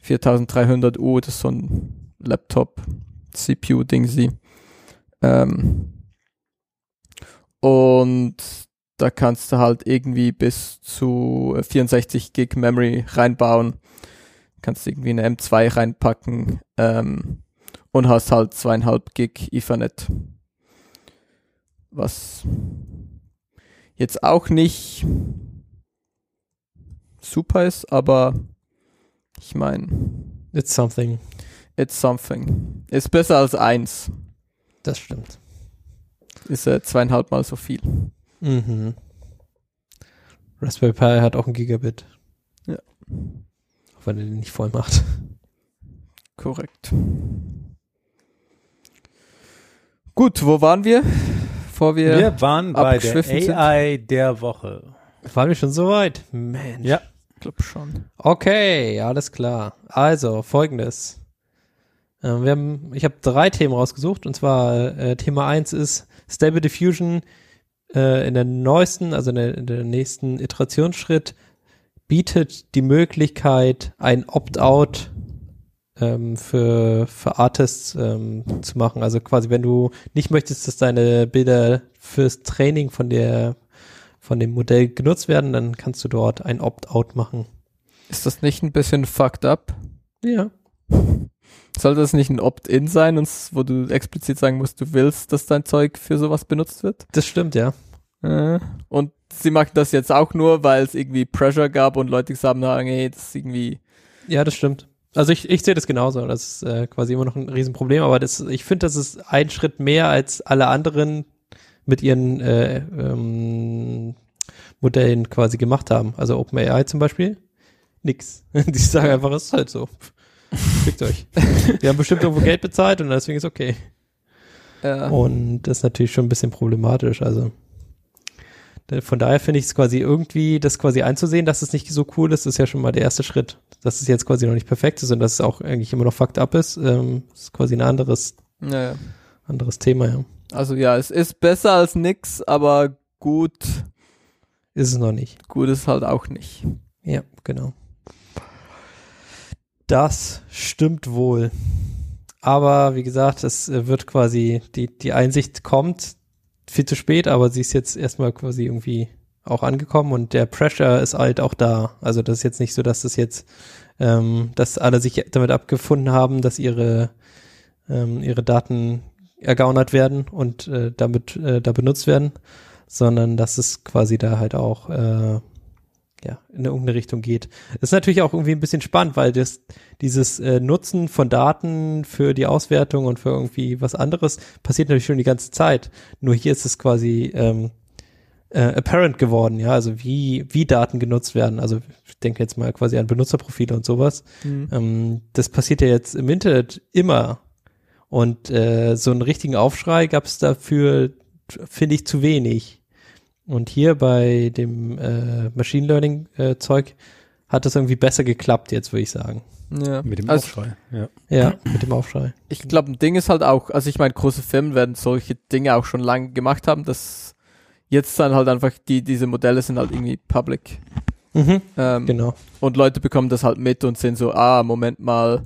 C: 4300U, das ist so ein Laptop, CPU-Ding, sie. Ähm, und da kannst du halt irgendwie bis zu 64 Gig Memory reinbauen. Kannst irgendwie eine M2 reinpacken ähm, und hast halt zweieinhalb Gig Ethernet. Was jetzt auch nicht super ist, aber ich meine,
D: It's something.
C: It's something. Ist besser als eins.
D: Das stimmt.
C: Ist äh, zweieinhalb Mal so viel.
D: Mhm. Raspberry Pi hat auch ein Gigabit.
C: Ja.
D: Auch wenn er den nicht voll macht.
C: Korrekt. Gut, wo waren wir? Bevor wir,
B: Wir waren bei der
C: abgeschwiffen sind.
B: AI der Woche.
D: Waren wir schon so weit? Mensch.
B: Ja.
C: glaub schon.
D: Okay, alles klar. Also, folgendes. Ähm, wir haben, ich habe drei Themen rausgesucht und zwar äh, Thema eins ist Stable Diffusion äh, in der neuesten, also in der, in der nächsten Iterationsschritt bietet die Möglichkeit, ein Opt-out ähm, für, für Artists ähm, zu machen. Also quasi, wenn du nicht möchtest, dass deine Bilder fürs Training von der von dem Modell genutzt werden, dann kannst du dort ein Opt-out machen.
C: Ist das nicht ein bisschen fucked up?
D: Ja.
C: Soll das nicht ein Opt-in sein, wo du explizit sagen musst, du willst, dass dein Zeug für sowas benutzt wird?
D: Das stimmt, ja.
C: Äh, und sie machen das jetzt auch nur, weil es irgendwie Pressure gab und Leute gesagt haben, hey, das ist irgendwie
D: Ja, das stimmt. Also ich, ich sehe das genauso. Das ist äh, quasi immer noch ein Riesenproblem, aber das, ich finde, das ist ein Schritt mehr als alle anderen mit ihren äh, ähm, Modellen quasi gemacht haben. Also OpenAI zum Beispiel. Nix. Die sagen einfach, es ist halt so. Fickt euch. Die haben bestimmt irgendwo Geld bezahlt und deswegen ist okay.
C: äh,
D: Und das ist natürlich schon ein bisschen problematisch. Also von daher finde ich es quasi irgendwie, das quasi einzusehen, dass es nicht so cool ist, ist ja schon mal der erste Schritt. Dass es jetzt quasi noch nicht perfekt ist und dass es auch eigentlich immer noch fucked up ist, ähm, ist quasi ein anderes,
C: naja.
D: anderes Thema, ja.
C: Also ja, es ist besser als nix, aber gut,
D: Ist es noch nicht.
C: gut ist halt auch nicht.
D: Ja, genau. Das stimmt wohl. Aber wie gesagt, es äh, wird quasi, die, die Einsicht kommt viel zu spät, aber sie ist jetzt erstmal quasi irgendwie auch angekommen und der Pressure ist halt auch da. Also das ist jetzt nicht so, dass das jetzt, ähm, dass alle sich damit abgefunden haben, dass ihre, ähm, ihre Daten ergaunert werden und äh, damit äh, da benutzt werden, sondern dass es quasi da halt auch äh, ja, in irgendeine Richtung geht. Das ist natürlich auch irgendwie ein bisschen spannend, weil das, dieses äh, Nutzen von Daten für die Auswertung und für irgendwie was anderes passiert natürlich schon die ganze Zeit. Nur hier ist es quasi ähm, äh, apparent geworden, ja, also wie, wie Daten genutzt werden. Also ich denke jetzt mal quasi an Benutzerprofile und sowas. Ähm, das passiert ja jetzt im Internet immer. Und äh, so einen richtigen Aufschrei gab es dafür, finde ich, zu wenig. Und hier bei dem äh, Machine Learning äh, Zeug hat das irgendwie besser geklappt jetzt, würde ich sagen.
C: Ja.
B: Mit dem
C: also,
B: Aufschrei. Ja.
D: Ja, mit dem Aufschrei.
C: Ich glaube, ein Ding ist halt auch, also ich meine, große Firmen werden solche Dinge auch schon lange gemacht haben, dass jetzt dann halt einfach die, diese Modelle sind halt irgendwie public.
D: Mhm,
C: Ähm,
D: genau.
C: Und Leute bekommen das halt mit und sind so, ah, Moment mal,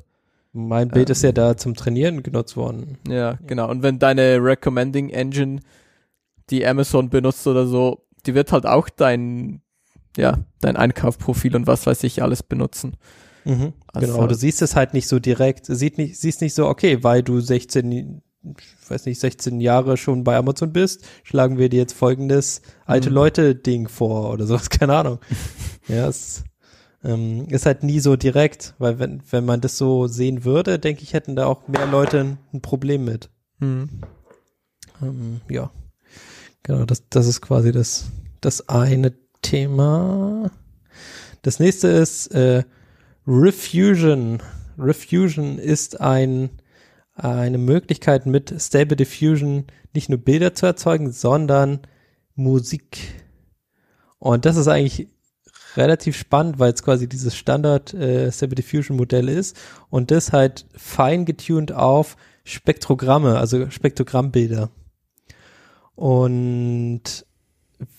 D: Mein Bild
C: Ähm.
D: ist ja da zum Trainieren genutzt worden.
C: ja, genau. Und wenn deine Recommending Engine, die Amazon benutzt oder so, die wird halt auch dein, ja, dein Einkaufprofil und was weiß ich alles benutzen.
D: Mhm,
C: Also-
D: genau, du siehst es halt nicht so direkt. Du siehst nicht, siehst nicht so, okay, weil du 16, ich weiß nicht, 16 Jahre schon bei Amazon bist, schlagen wir dir jetzt folgendes alte
C: Mhm.
D: Leute-Ding vor oder sowas, keine Ahnung. ja, es ähm, ist halt nie so direkt, weil wenn, wenn man das so sehen würde, denke ich, hätten da auch mehr Leute ein, Problem mit.
C: Hm.
D: Ähm, ja, genau, das, das ist quasi das, das eine Thema. Das nächste ist äh, Refusion. Refusion ist ein, eine Möglichkeit mit Stable Diffusion nicht nur Bilder zu erzeugen, sondern Musik. Und das ist eigentlich relativ spannend, weil es quasi dieses Standard äh, Stable Diffusion Modell ist und das halt fein getuned auf Spektrogramme, also Spektrogrammbilder. Und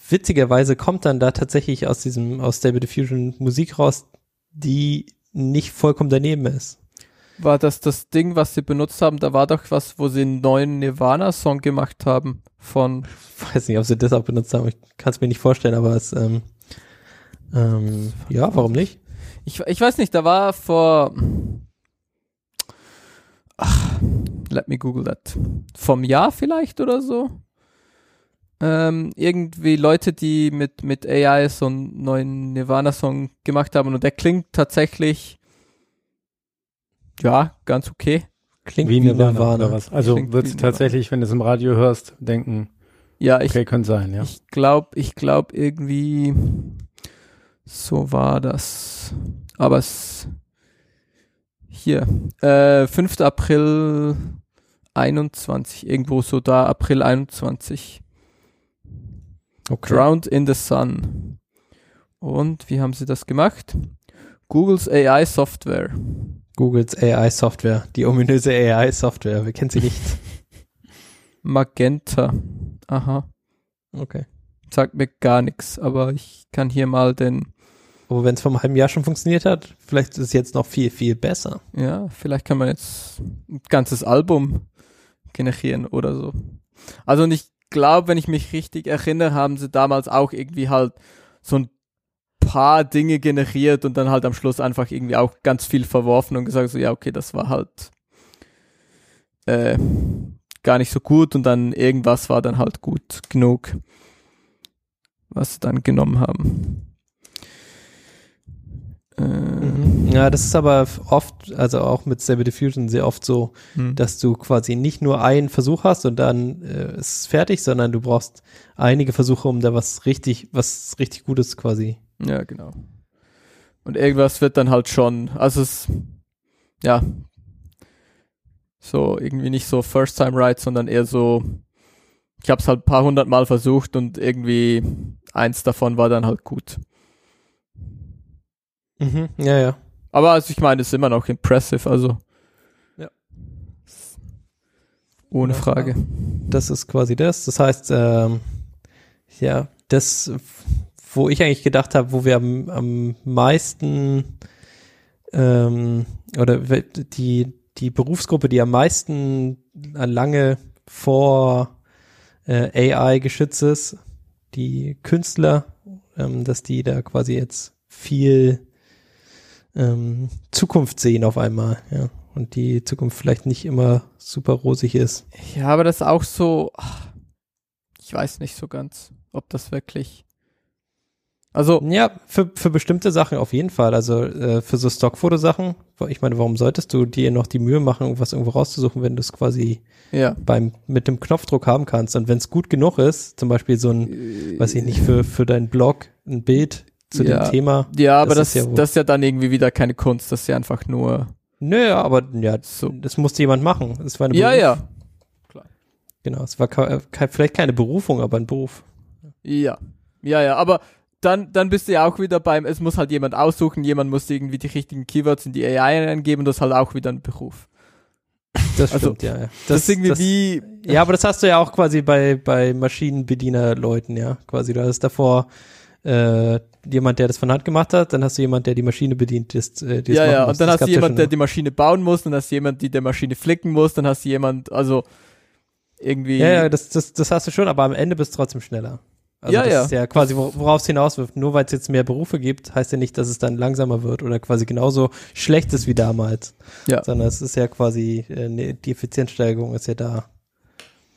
D: witzigerweise kommt dann da tatsächlich aus diesem, aus Stable Diffusion Musik raus, die nicht vollkommen daneben ist.
C: war das das Ding, was sie benutzt haben? Da war doch was, wo sie einen neuen Nirvana-Song gemacht haben von.
D: Ich weiß nicht, ob sie das auch benutzt haben. Ich kann es mir nicht vorstellen, aber es, ähm, ähm, ja, warum nicht?
C: Ich, ich weiß nicht, da war vor. Ach, let me google that. Vom Jahr vielleicht oder so? Ähm, irgendwie Leute, die mit, mit AI so einen neuen Nirvana-Song gemacht haben und der klingt tatsächlich ja, ganz okay.
D: Klingt
B: Wie
D: wie
B: Nirvana
D: Nirvana.
B: oder was? Also
C: Klingt
B: wird es
C: wie
B: tatsächlich, wenn du es im Radio hörst, denken,
C: Ja, ich,
B: okay, könnte sein, ja.
C: ich glaube, ich glaube irgendwie so war das. Aber es hier, äh, 5. April 21, irgendwo so da, April 21.
D: Okay.
C: Drowned in the Sun. Und wie haben sie das gemacht? Googles AI Software.
D: Googles AI-Software, die ominöse AI-Software. Wer kennt sie nicht?
C: Magenta. Aha.
D: Okay.
C: Sagt mir gar nichts, aber ich kann hier mal den,
D: Aber wenn es vor einem halben Jahr schon funktioniert hat, vielleicht ist es jetzt noch viel, viel besser.
C: ja, vielleicht kann man jetzt ein ganzes Album generieren oder so. Also und ich glaube, wenn ich mich richtig erinnere, haben sie damals auch irgendwie halt so ein paar Dinge generiert und dann halt am Schluss einfach irgendwie auch ganz viel verworfen und gesagt so, ja, okay, das war halt äh, gar nicht so gut und dann irgendwas war dann halt gut genug, was sie dann genommen haben.
D: Mhm. Ja, das ist aber oft, also auch mit Stable Diffusion sehr oft so,
C: hm.
D: dass du quasi nicht nur einen Versuch hast und dann äh, ist es fertig, sondern du brauchst einige Versuche, um da was richtig, was richtig Gutes quasi.
C: Ja, genau. Und irgendwas wird dann halt schon, also es, ja, so irgendwie nicht so First Time Right, sondern eher so, ich habe es halt ein paar hundert Mal versucht und irgendwie eins davon war dann halt gut.
D: Mhm. Ja, ja.
C: Aber also ich meine, es ist immer noch impressive, also.
D: Ja.
C: Ohne
D: Ja,
C: Frage.
D: Das ist quasi das. Das heißt, ähm, ja, das, wo ich eigentlich gedacht habe, wo wir am, am meisten ähm, oder die, die Berufsgruppe, die am meisten an lange vor äh, AI geschützt ist, die Künstler, ähm, dass die da quasi jetzt viel ähm, Zukunft sehen auf einmal, ja. Und die Zukunft vielleicht nicht immer super rosig ist.
C: Ja, aber das ist auch so, ich weiß nicht so ganz, ob das wirklich. Also,
D: Ja, für, für bestimmte Sachen auf jeden Fall. Also äh, für so Stockfotosachen, ich meine, warum solltest du dir noch die Mühe machen, irgendwas irgendwo rauszusuchen, wenn du es quasi
C: ja.
D: beim mit dem Knopfdruck haben kannst? Und wenn es gut genug ist, zum Beispiel so ein, weiß ich nicht, für, für deinen Blog ein Bild zu
C: Ja.
D: dem Thema.
C: Ja, aber
D: Das
C: das,
D: ist ja
C: das ist ja dann irgendwie wieder keine Kunst, das ist ja einfach nur
D: Nö, aber ja,
C: so.
D: das musste jemand machen. Es war eine
C: Ja,
D: Beruf-
C: ja.
D: Genau, es war ke ke vielleicht keine Berufung, aber ein Beruf.
C: Ja. Ja, ja, aber dann, dann bist du ja auch wieder beim, es muss halt jemand aussuchen, jemand muss irgendwie die richtigen Keywords in die AI eingeben, das ist halt auch wieder ein Beruf.
D: Das
C: Also,
D: stimmt, ja. ja.
C: Das, ist irgendwie wie,
D: Ja, aber das hast du ja auch quasi bei, bei Maschinenbediener-Leuten, ja. Quasi, du hast davor äh, jemand, der das von Hand gemacht hat, dann hast du jemand, der die Maschine bedient, ist, äh, die es
C: ja,
D: machen
C: ja,
D: muss.
C: und dann
D: Das
C: hast du
D: ja
C: jemand,
D: schon
C: der die Maschine bauen muss, dann hast du jemand, die der Maschine flicken muss, dann hast du jemand, also irgendwie.
D: Ja, ja, das, das, das hast du schon, aber am Ende bist du trotzdem schneller. Also
C: Ja,
D: das
C: ja.
D: ist ja quasi, wor- worauf es hinauswirft. Nur weil es jetzt mehr Berufe gibt, heißt ja nicht, dass es dann langsamer wird oder quasi genauso schlecht ist wie damals.
C: Ja.
D: Sondern es ist ja quasi, äh, ne, die Effizienzsteigerung ist ja da.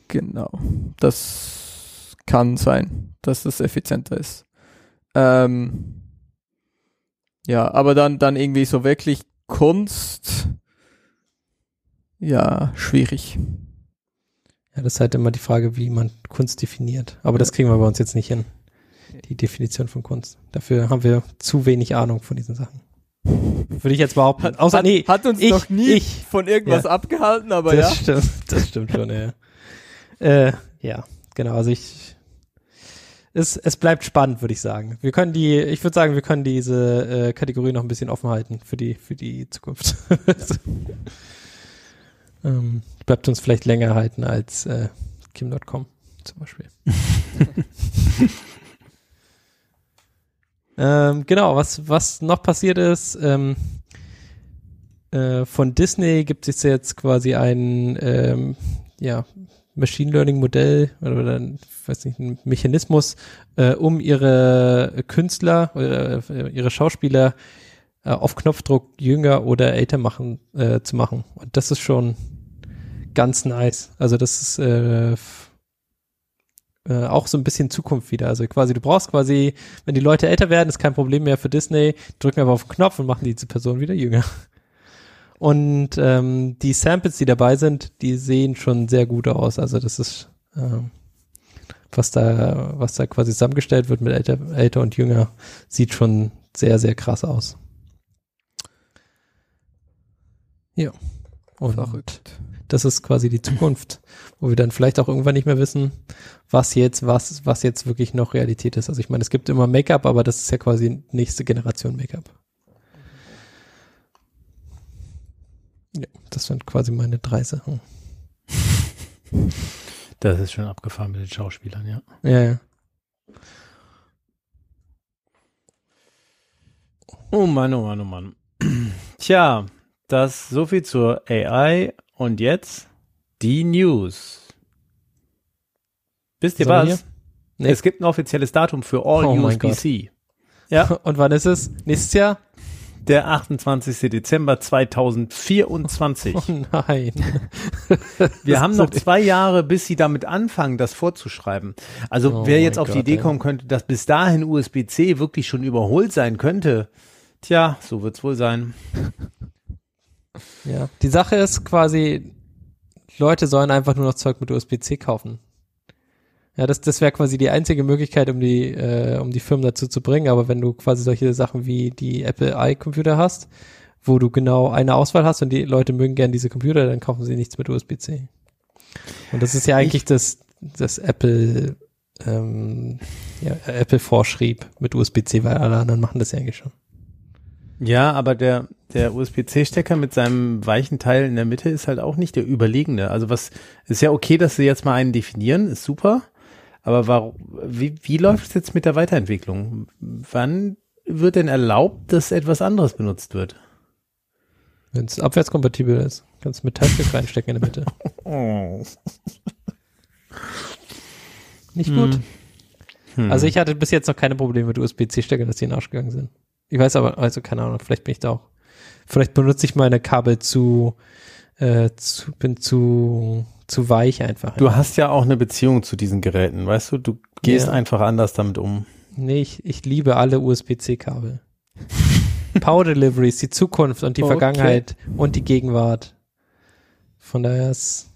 C: Genau. Das kann sein, dass es effizienter ist. Ähm, ja, aber dann, dann irgendwie so wirklich Kunst. Ja, schwierig.
D: Ja, das ist halt immer die Frage, wie man Kunst definiert. Aber das kriegen wir bei uns jetzt nicht hin. Die Definition von Kunst. Dafür haben wir zu wenig Ahnung von diesen Sachen. Würde ich jetzt behaupten.
C: Hat,
D: Außer,
C: hat,
D: nee,
C: hat uns
D: ich-
C: noch nie
D: ich.
C: von irgendwas
D: Ja.
C: abgehalten, aber
D: das
C: ja.
D: stimmt, das stimmt schon, ja. Äh, ja, genau, also ich, es, es bleibt spannend, würde ich sagen. Wir können die, ich würde sagen, wir können diese äh, Kategorie noch ein bisschen offen halten für die, für die Zukunft. ähm, bleibt uns vielleicht länger halten als äh, Kim.com zum Beispiel. ähm, genau, was, was noch passiert ist, ähm, äh, von Disney gibt es jetzt quasi ein ähm, ja, Machine Learning Modell oder, ein, weiß nicht, ein Mechanismus, äh, um ihre Künstler oder äh, ihre Schauspieler äh, auf Knopfdruck jünger oder älter machen äh, zu machen. Und das ist schon ganz nice. Also das ist äh, äh, auch so ein bisschen Zukunft wieder. Also quasi, du brauchst quasi, wenn die Leute älter werden, ist kein Problem mehr für Disney, drücken einfach auf den Knopf und machen diese Person wieder jünger. Und ähm, die Samples, die dabei sind, die sehen schon sehr gut aus. Also das ist, ähm, was da, was da quasi zusammengestellt wird mit älter, älter und jünger, sieht schon sehr, sehr krass aus. Ja. Und
C: Verrückt.
D: das ist quasi die Zukunft, wo wir dann vielleicht auch irgendwann nicht mehr wissen, was jetzt, was, was jetzt wirklich noch Realität ist. Also ich meine, es gibt immer Make-up, aber das ist ja quasi nächste Generation Make-up. Ja, das sind quasi meine drei Sachen.
B: Das ist schon abgefahren mit den Schauspielern, ja.
D: Ja, ja.
B: Oh Mann, oh Mann, oh Mann. Tja, das so viel zur AI und jetzt die News. Wisst ihr
D: Sollen
B: was?
D: Nee.
B: Es gibt ein offizielles Datum für All
D: Oh
B: USB-C. Ja,
D: Und wann ist es? Nächstes Jahr?
B: Der 28. Dezember 2024.
D: Oh nein.
B: Wir haben noch zwei Jahre, bis sie damit anfangen, das vorzuschreiben. Also
D: Oh
B: wer jetzt auf die
D: Gott,
B: Idee
D: ey.
B: kommen könnte, dass bis dahin USB-C wirklich schon überholt sein könnte, tja, so wird's wohl sein.
D: Ja. Die Sache ist quasi, Leute sollen einfach nur noch Zeug mit USB-C kaufen. Ja, das, das wäre quasi die einzige Möglichkeit, um die, äh, um die Firmen dazu zu bringen. Aber wenn du quasi solche Sachen wie die Apple i-Computer hast, wo du genau eine Auswahl hast und die Leute mögen gern diese Computer, dann kaufen sie nichts mit USB-C. Und das ist ja eigentlich das, das Apple, ähm, ja, Apple vorschrieb mit USB-C, weil alle anderen machen das ja eigentlich schon.
B: Ja, aber der, der USB-C-Stecker mit seinem weichen Teil in der Mitte ist halt auch nicht der überlegene. Also was ist ja okay, dass sie jetzt mal einen definieren, ist super. Aber warum, wie, wie läuft es jetzt mit der Weiterentwicklung? Wann wird denn erlaubt, dass etwas anderes benutzt wird?
D: Wenn es abwärtskompatibel ist, kannst du Metallstück reinstecken in der Mitte.
B: Oh.
D: Nicht gut.
B: Hm.
D: Also ich hatte bis jetzt noch keine Probleme mit USB-C-Steckern, dass die in den Arsch gegangen sind. Ich weiß aber, also keine Ahnung, vielleicht bin ich da auch. Vielleicht benutze ich meine Kabel zu, äh, zu bin zu, zu weich einfach.
B: Du hast ja auch eine Beziehung zu diesen Geräten, weißt du? Du gehst
D: Ja.
B: einfach anders damit um.
D: Nee, ich, ich liebe alle USB-C-Kabel. Power Delivery ist die Zukunft und die
C: Okay.
D: Vergangenheit und die Gegenwart. Von daher ist,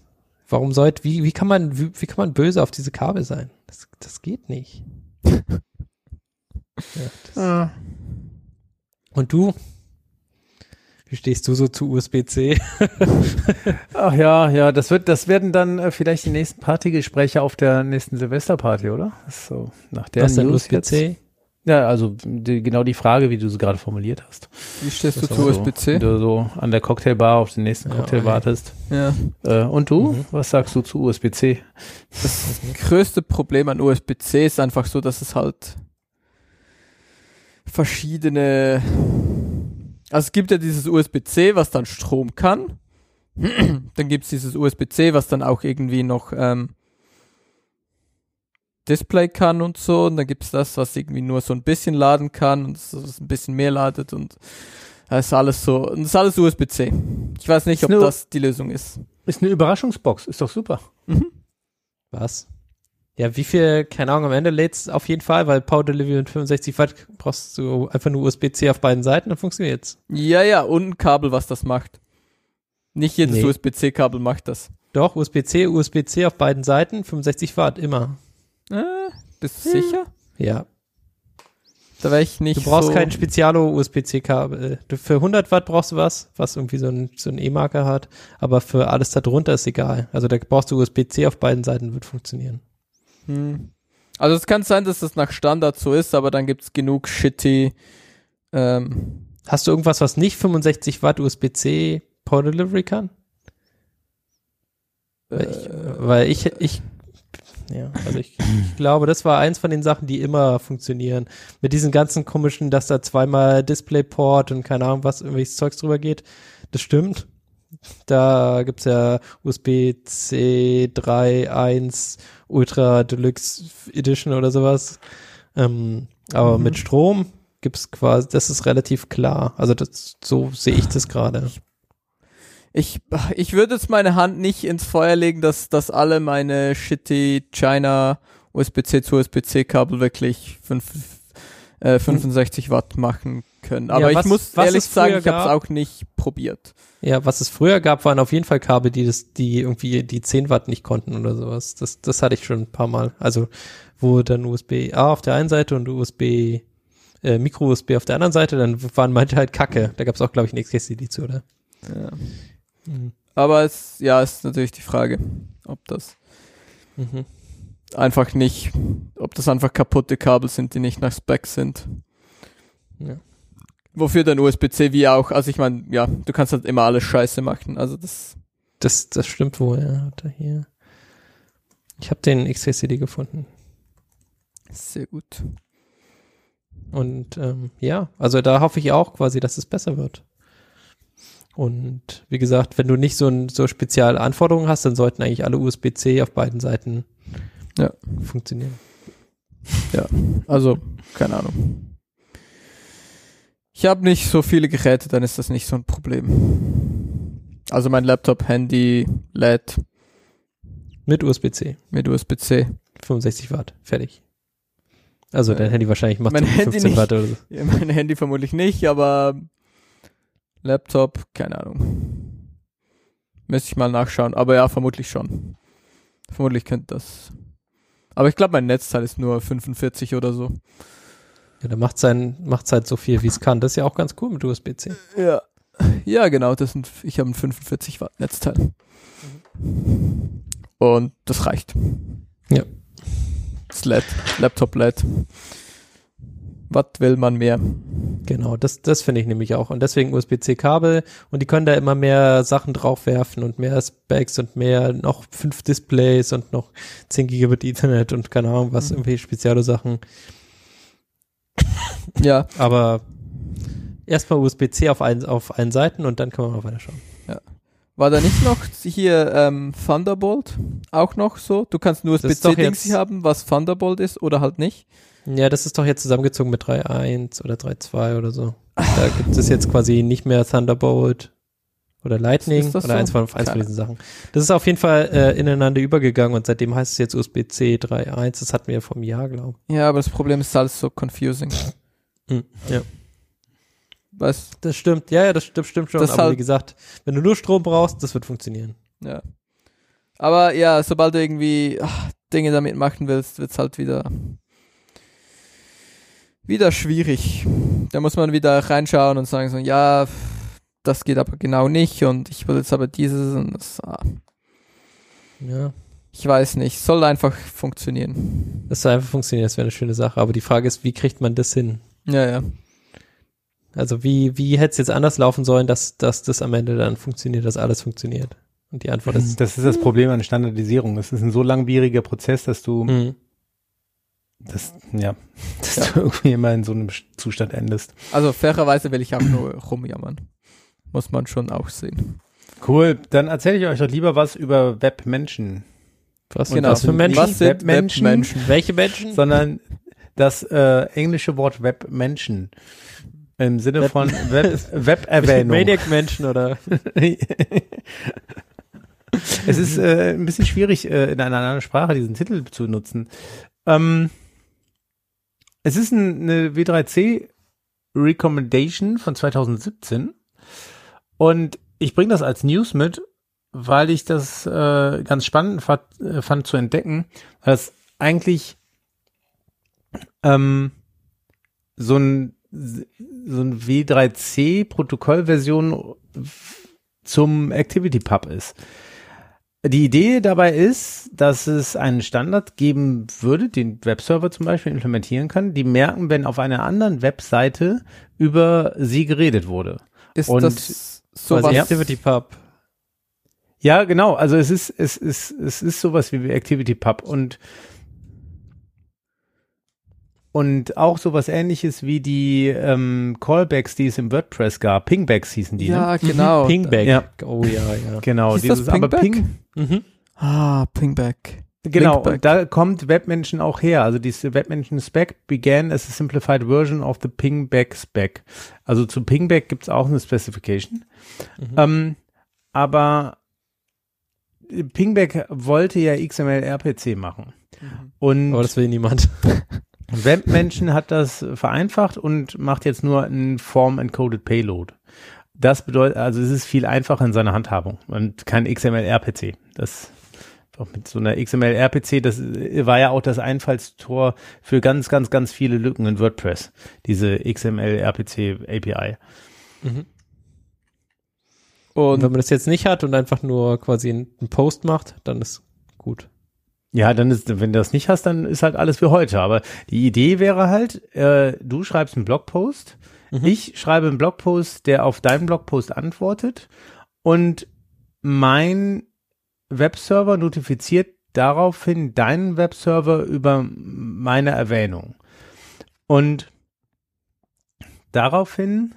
D: warum sollte, wie, wie kann man, wie, wie kann man böse auf diese Kabel sein? Das, das geht nicht. ja, das, Und du? Wie stehst du so zu USB-C?
B: Ach ja, ja, das wird, das werden dann äh, vielleicht die nächsten Partygespräche auf der nächsten Silvesterparty, oder? So nach der
D: Was denn. USB-C?
B: Ja, also die, genau die Frage, wie du sie gerade formuliert hast.
C: Wie stehst du
B: Das
C: zu
B: ist so,
C: USB-C?
B: Wenn du so an der Cocktailbar auf den nächsten
D: Ja,
B: Cocktail
D: okay.
B: wartest.
C: Ja.
B: Äh, und du?
D: Mhm.
B: Was sagst du zu USB-C?
C: Das größte Problem an USB-C ist einfach so, dass es halt verschiedene, also es gibt ja dieses USB-C, was dann Strom kann. dann gibt es dieses USB-C, was dann auch irgendwie noch ähm, Display kann und so. Und dann gibt es das, was irgendwie nur so ein bisschen laden kann und das, was ein bisschen mehr ladet und das ist alles so. Und das ist alles USB-C. Ich weiß nicht,
B: Ist
C: ob das die Lösung ist.
B: Ist eine Überraschungsbox, ist doch super.
D: Was? Ja, wie viel, keine Ahnung, am Ende lädst auf jeden Fall, weil Power Delivery mit 65 Watt brauchst du einfach nur USB-C auf beiden Seiten, dann funktioniert's.
C: Ja, ja, und ein Kabel, was das macht. Nicht jedes
D: Nee.
C: USB-C-Kabel macht das.
D: Doch, USB-C, USB-C auf beiden Seiten, 65 Watt, immer.
C: Äh, bist du sicher?
D: Ja.
C: Da wäre ich nicht
D: Du brauchst
C: so
D: kein Spezialo-USB-C-Kabel. Du, für 100 Watt brauchst du was, was irgendwie so ein, so ein E-Marker hat, aber für alles da drunter ist egal. Also da brauchst du USB-C auf beiden Seiten, wird funktionieren.
C: Hm. Also es kann sein, dass das nach Standard so ist, aber dann gibt's genug shitty ähm,
D: Hast du irgendwas, was nicht 65 Watt USB-C Power Delivery kann? Weil ich, weil ich, ich ja, also ich, ich glaube, das war eins von den Sachen, die immer funktionieren. Mit diesen ganzen komischen, dass da zweimal DisplayPort und keine Ahnung was, irgendwelches Zeugs drüber geht. Das stimmt. Da gibt's ja USB-C 3.1 Ultra Deluxe Edition oder sowas. Ähm, aber
C: Mhm.
D: mit Strom gibt's quasi, das ist relativ klar. Also das, so sehe ich das gerade.
C: Ich, ich würde jetzt meine Hand nicht ins Feuer legen, dass, dass alle meine shitty China USB-C zu USB-C Kabel wirklich fünf, äh, 65 Watt machen können. Aber
D: was-
C: ich muss ehrlich
D: es
C: sagen, ich habe es
D: gab-
C: auch nicht probiert.
D: Ja, was es früher gab, waren auf jeden Fall Kabel, die das, die irgendwie die 10 Watt nicht konnten oder sowas. Das, das hatte ich schon ein paar Mal. Also, wo dann USB-A auf der einen Seite und USB, äh, Micro-USB auf der anderen Seite, dann waren manche halt Kacke. Da gab's auch, glaube ich, ein XKCD zu, oder?
C: Ja.
D: Mhm.
C: Aber es, ja, ist natürlich die Frage, ob das
D: Mhm.
C: einfach nicht, ob das einfach kaputte Kabel sind, die nicht nach Spec sind.
D: Ja.
C: Wofür dann USB-C wie auch, also ich meine, ja, du kannst halt immer alles scheiße machen. Also das,
D: Das, das stimmt wohl, ja. Hat er hier. Ich habe den XKCD gefunden.
C: sehr gut.
D: Und ähm, ja, also da hoffe ich auch quasi, dass es besser wird. Und wie gesagt, wenn du nicht so, ein, so spezielle Anforderungen hast, dann sollten eigentlich alle USB-C auf beiden Seiten
C: Ja.
D: funktionieren.
C: Also, keine Ahnung. Ich habe nicht so viele Geräte, dann ist das nicht so ein Problem. Also mein Laptop, Handy, LED
D: Mit USB-C.
C: mit USB-C.
D: 65 Watt. Fertig. Also dein
C: Äh,
D: Handy wahrscheinlich macht
C: mein
D: so
C: Handy
D: 15
C: nicht.
D: Watt oder so.
C: Ja, mein Handy vermutlich nicht, aber Laptop, keine Ahnung. Müsste ich mal nachschauen, aber ja, vermutlich schon. Vermutlich könnte das. Aber ich glaube, mein Netzteil ist nur 45 oder so.
D: Ja, der macht sein, macht's halt so viel, wie es kann. Das ist ja auch ganz cool mit USB-C.
C: Ja. Ja, genau, das sind, ich habe ein 45 Watt Netzteil. Und das reicht.
D: Ja.
C: Das LED, Laptop LED. Was will man mehr?
D: Genau, das, das finde ich nämlich auch. Und deswegen USB-C-Kabel und die können da immer mehr Sachen draufwerfen und mehr Specs und mehr, noch fünf Displays und noch 10 Gigabit Ethernet und keine Ahnung was,
C: Mhm.
D: irgendwelche spezielle Sachen.
C: Ja,
D: Aber erstmal USB-C auf, allen auf allen Seiten und dann kann man mal weiterschauen.
C: War da nicht noch hier ähm, Thunderbolt auch noch so? Du kannst nur USB-C-Dings haben, was Thunderbolt ist oder halt nicht.
D: Ja, das ist doch jetzt zusammengezogen mit 3.1 oder 3.2 oder so. Da gibt es jetzt quasi nicht mehr Thunderbolt oder Lightning oder
C: so?
D: eins von, eins von diesen Sachen. Das ist auf jeden Fall äh, ineinander übergegangen und seitdem heißt es jetzt USB-C 3.1. Das hatten wir vom Jahr, glaube
C: Ja, aber das Problem ist alles so confusing.
D: ich. Hm, ja.
C: Weißt
D: Das stimmt, ja, ja, das stimmt, stimmt schon.
C: Das
D: aber
C: halt-
D: wie gesagt, wenn du nur Strom brauchst, das wird funktionieren.
C: ja. Aber ja, sobald du irgendwie ach, Dinge damit machen willst, wird's halt wieder wieder schwierig. Da muss man wieder reinschauen und sagen so, ja, das geht aber genau nicht und ich will jetzt aber dieses und das. Ah,
D: Ja,
C: ich weiß nicht, soll einfach funktionieren.
D: das soll einfach funktionieren, das wäre eine schöne Sache. Aber die Frage ist, wie kriegt man das hin?
C: Ja, ja.
D: Also wie, wie hätte es jetzt anders laufen sollen, dass, dass das am Ende dann funktioniert, dass alles funktioniert? Und die Antwort ist,
B: Das ist das Problem an Standardisierung. Es ist ein so langwieriger Prozess, dass du,
D: hm,
B: das, ja, dass
C: Ja.
B: du irgendwie immer in so einem Zustand endest.
C: Also fairerweise will ich auch nur rumjammern. Muss man schon auch sehen.
B: Cool, dann erzähle ich euch doch lieber was über Webmenschen.
D: was,
C: Genau.
D: was für Menschen?
C: Was sind
B: Webmenschen?
C: Webmenschen?
D: Welche Menschen?
B: Sondern das äh, englische Wort Webmenschen. Im Sinne
D: Web-
B: von Web, Weberwähnung.
D: Maniac-Menschen oder?
B: es ist äh, ein bisschen schwierig, äh, in einer anderen Sprache diesen Titel zu nutzen. Ähm, es ist ein, eine W3C Recommendation von 2017 und ich bringe das als News mit, weil ich das äh, ganz spannend fand, äh, fand zu entdecken, weil das eigentlich ähm, so ein so ein W3C Protokollversion zum Activity Pub ist. Die Idee dabei ist, dass es einen Standard geben würde, den Webserver zum Beispiel implementieren kann, die merken, wenn auf einer anderen Webseite über sie geredet wurde.
C: Ist
B: Und
C: das sowas?
D: Quasi Activity Pub.
B: Ja, genau. Also es ist, es ist, es ist sowas wie ActivityPub und und auch sowas ähnliches wie die ähm, Callbacks, die es im WordPress gab. Pingbacks hießen die, ne?
C: ja, genau.
D: Pingback.
B: Ja.
D: Oh ja, ja.
B: Genau,
C: Hieß das
B: dieses aber
C: Pingback?
B: Ping,
D: Mhm.
C: Ah, Pingback.
B: Genau, und da kommt Webmenschen auch her. Also diese Webmenschen Spec began as a simplified version of the Pingback Spec. Also zu Pingback gibt's auch eine Specification.
D: Mhm.
B: Ähm, aber Pingback wollte ja XML-RPC machen. Und
D: Aber das will niemand.
B: Webmenschen hat das vereinfacht und macht jetzt nur ein Form-Encoded Payload. Das bedeutet, also es ist viel einfacher in seiner Handhabung und kein XML-RPC. Das auch mit so einer XML-RPC, das war ja auch das Einfallstor für ganz, ganz, ganz viele Lücken in WordPress. Diese XML-RPC-API.
D: Mhm. Und
C: Und
D: wenn man das jetzt nicht hat und einfach nur quasi einen Post macht, dann ist gut.
B: Ja, dann ist, wenn du das nicht hast, dann ist halt alles wie heute. Aber die Idee wäre halt, äh, du schreibst einen Blogpost, ich schreibe einen Blogpost, der auf deinen Blogpost antwortet und mein Webserver notifiziert daraufhin deinen Webserver über meine Erwähnung. Und daraufhin,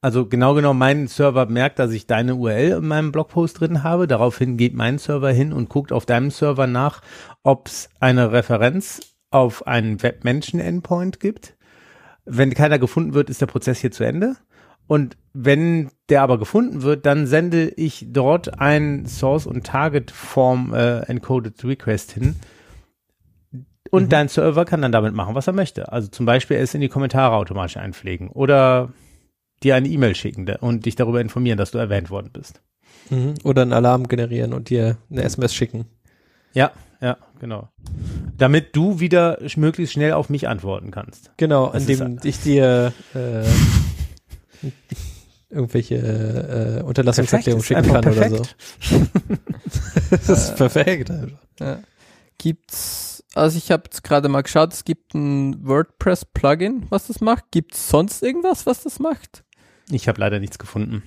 B: also genau genau, mein Server merkt, dass ich deine URL in meinem Blogpost drin habe. Daraufhin geht mein Server hin und guckt auf deinem Server nach, ob es eine Referenz auf einen Webmenschen-Endpoint gibt. Wenn keiner gefunden wird, ist der Prozess hier zu Ende. Und wenn der aber gefunden wird, dann sende ich dort ein Source- und Target-Form äh, Encoded Request hin. Und dein Server kann dann damit machen, was er möchte. Also zum Beispiel es in die Kommentare automatisch einpflegen oder dir eine E-Mail schicken und dich darüber informieren, dass du erwähnt worden bist.
D: Mhm. Oder einen Alarm generieren und dir eine SMS schicken.
B: Ja, ja, genau. Damit du wieder möglichst schnell auf mich antworten kannst.
D: Genau,
B: Das
D: indem ich dir äh, irgendwelche äh, Unterlassungserklärungen schicken kann oder so.
B: perfekt.
D: das ist perfekt. einfach.
C: ja. gibt's, also ich habe jetzt gerade mal geschaut, es gibt ein WordPress-Plugin, was das macht. Gibt's sonst irgendwas, was das macht?
B: Ich habe leider nichts gefunden.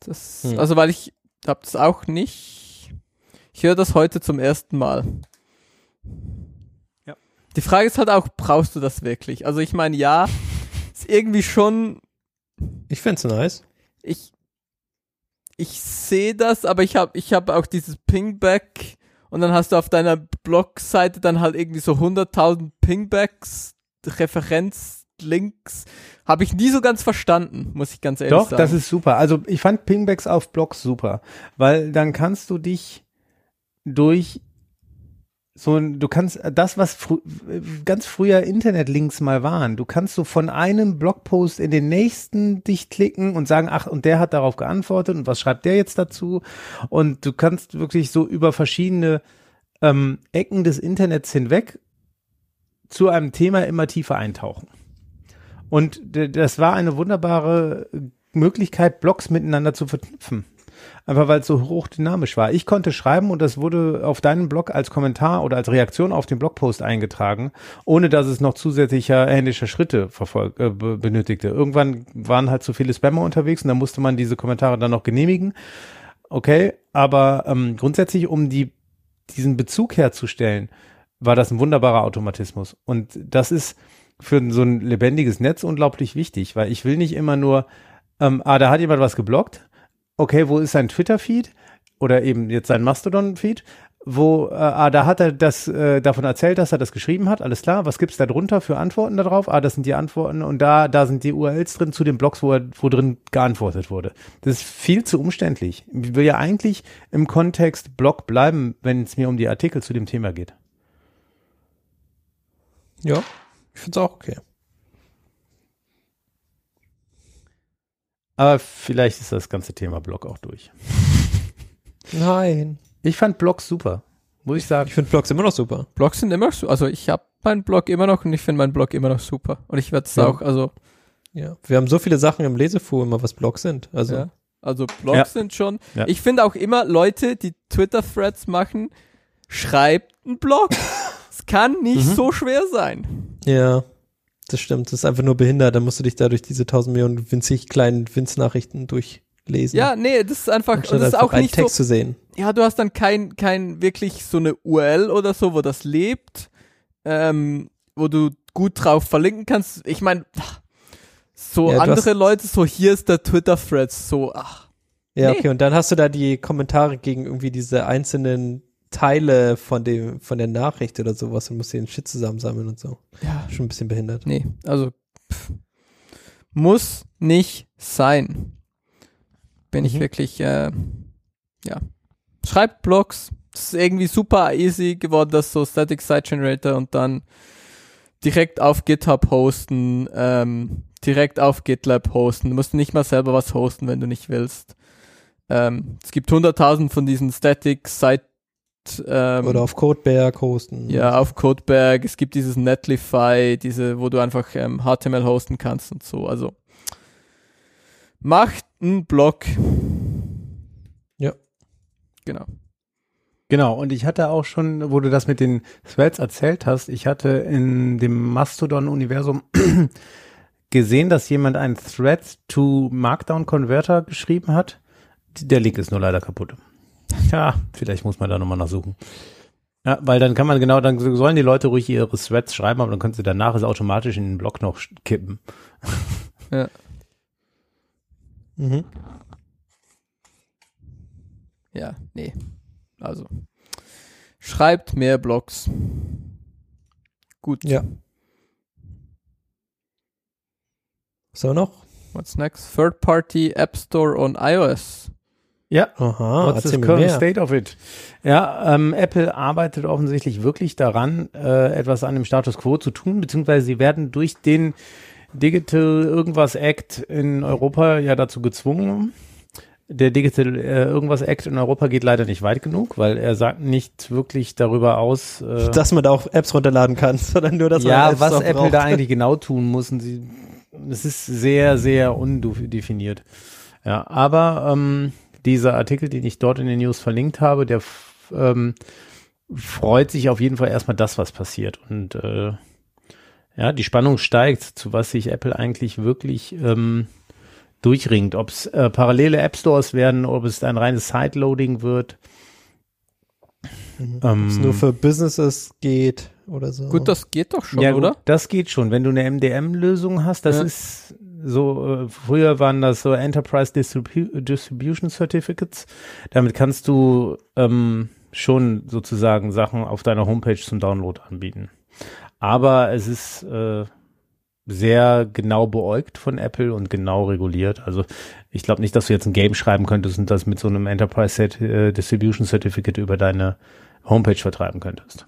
C: Das,
D: Hm.
C: Also weil ich habe das auch nicht. Ich höre das heute zum ersten Mal.
B: Ja.
C: Die Frage ist halt auch, brauchst du das wirklich? Also ich meine, ja, ist irgendwie schon,
D: Ich find's nice.
C: ich, ich sehe das, aber ich habe ich hab auch dieses Pingback und dann hast du auf deiner Blogseite dann halt irgendwie so 100.000 Pingbacks, Referenzlinks. Habe ich nie so ganz verstanden, muss ich ganz ehrlich
B: Doch,
C: sagen.
B: das ist super. Also ich fand Pingbacks auf Blogs super, weil dann kannst du dich durch so du kannst das, was frü ganz früher Internetlinks mal waren, du kannst so von einem Blogpost in den nächsten dich klicken und sagen, ach, und der hat darauf geantwortet und was schreibt der jetzt dazu? Und du kannst wirklich so über verschiedene ähm, Ecken des Internets hinweg zu einem Thema immer tiefer eintauchen. Und das war eine wunderbare Möglichkeit, Blogs miteinander zu verknüpfen. Einfach weil es so hochdynamisch war. Ich konnte schreiben und das wurde auf deinem Blog als Kommentar oder als Reaktion auf den Blogpost eingetragen, ohne dass es noch zusätzlicher händischer Schritte verfolg äh, be- benötigte. Irgendwann waren halt zu viele Spammer unterwegs und dann musste man diese Kommentare dann noch genehmigen. Okay, aber ähm, grundsätzlich, um die, diesen Bezug herzustellen, war das ein wunderbarer Automatismus. Und das ist für so ein lebendiges Netz unglaublich wichtig, weil ich will nicht immer nur, ähm, ah, da hat jemand was geblockt. Okay, wo ist sein Twitter-Feed? Oder eben jetzt sein Mastodon-Feed? Wo, äh, ah, da hat er das äh, davon erzählt, dass er das geschrieben hat, alles klar. Was gibt's da drunter für Antworten darauf? Ah, das sind die Antworten und da, da sind die URLs drin zu den Blogs, wo, er, wo drin geantwortet wurde. Das ist viel zu umständlich. Ich will ja eigentlich im Kontext Blog bleiben, wenn es mir um die Artikel zu dem Thema geht.
D: Ja, ich find's auch okay.
B: Aber vielleicht ist das ganze Thema Blog auch durch.
D: Nein.
B: Ich fand Blogs super, muss ich sagen.
D: Ich finde Blogs immer noch super.
C: Blogs sind immer so, also ich habe meinen Blog immer noch und ich finde meinen Blog immer noch super. Und ich werde es
D: Ja.
C: auch, also,
D: Ja. Wir haben so viele Sachen im Lesefu immer, was Blogs sind. Also,
C: ja. Also Blogs
B: Ja.
C: sind schon.
B: Ja.
C: Ich finde auch immer Leute, die Twitter-Threads machen, schreibt einen Blog. Es kann nicht
B: Mhm.
C: so schwer sein.
D: ja. Das stimmt. Das ist einfach nur behindert. Da musst du dich da durch diese tausend Millionen winzig kleinen Winznachrichten durchlesen.
C: Ja, nee, das ist einfach, das ist auch nicht
D: Text
C: so,
D: zu sehen.
C: ja, du hast dann kein, kein wirklich so eine URL oder so, wo das lebt. Ähm, wo du gut drauf verlinken kannst. Ich meine, so
D: Ja,
C: andere Leute, so hier ist der Twitter-Thread, so, ach.
D: Ja,
C: Nee.
D: okay, und dann hast du da die Kommentare gegen irgendwie diese einzelnen Teile von dem, von der Nachricht oder sowas und musst den Shit zusammensammeln und so.
C: Ja,
D: Schon ein bisschen behindert.
C: nee, also pff, muss nicht sein. Bin ich
D: Mhm.
C: wirklich, äh, ja. Schreibt Blogs. Das ist irgendwie super easy geworden, das so Static Site Generator und dann direkt auf GitHub hosten, ähm, direkt auf GitLab hosten. Du musst nicht mal selber was hosten, wenn du nicht willst. Ähm, es gibt hunderttausend von diesen Static Site ähm,
D: Oder auf Codeberg hosten.
C: ja, auf Codeberg, es gibt dieses Netlify, diese, wo du einfach ähm, HTML hosten kannst und so. Also macht einen Blog.
D: Ja.
C: Genau.
B: Genau, und ich hatte auch schon, wo du das mit den Threads erzählt hast, ich hatte in dem Mastodon-Universum gesehen, dass jemand einen Thread to Markdown Converter geschrieben hat. Der Link ist nur leider kaputt. Ja, vielleicht muss man da nochmal nachsuchen. Ja, weil dann kann man genau, dann sollen die Leute ruhig ihre Threads schreiben, aber dann können sie danach es automatisch in den Blog noch kippen.
D: Mhm.
C: Ja, nee. Also schreibt mehr Blogs. Gut.
D: Ja. So noch?
C: What's next? Third Party App Store on iOS.
B: Ja,
D: Aha,
B: What's the current state of it? Ja, ähm, Apple arbeitet offensichtlich wirklich daran, äh, etwas an dem Status quo zu tun, beziehungsweise sie werden durch den Digital Irgendwas Act in Europa ja dazu gezwungen. Der Digital äh, Irgendwas Act in Europa geht leider nicht weit genug, weil er sagt nicht wirklich darüber aus, äh,
D: Dass man da auch Apps runterladen kann, sondern nur, dass man
B: ja,
D: Apps
B: was Apple
D: braucht.
B: da eigentlich genau tun muss. Und sie, es ist sehr, sehr undefiniert. Ja, aber ähm, dieser Artikel, den ich dort in den News verlinkt habe, der ähm, freut sich auf jeden Fall erstmal das, was passiert. Und äh, ja, die Spannung steigt, zu was sich Apple eigentlich wirklich ähm, durchringt. Ob es äh, parallele App Stores werden, ob es ein reines Sideloading wird.
D: Mhm.
B: Ähm,
D: Ob es nur für Businesses geht oder so.
C: Gut, das geht doch schon,
B: ja, gut,
C: oder?
B: das geht schon. Wenn du eine MDM-Lösung hast, das
C: Ja.
B: ist so, äh, früher waren das so Enterprise Distribu Distribution Certificates. Damit kannst du ähm, schon sozusagen Sachen auf deiner Homepage zum Download anbieten. Aber es ist äh, sehr genau beäugt von Apple und genau reguliert. Also ich glaube nicht, dass du jetzt ein Game schreiben könntest und das mit so einem Enterprise Set, äh, Distribution Certificate über deine Homepage vertreiben könntest.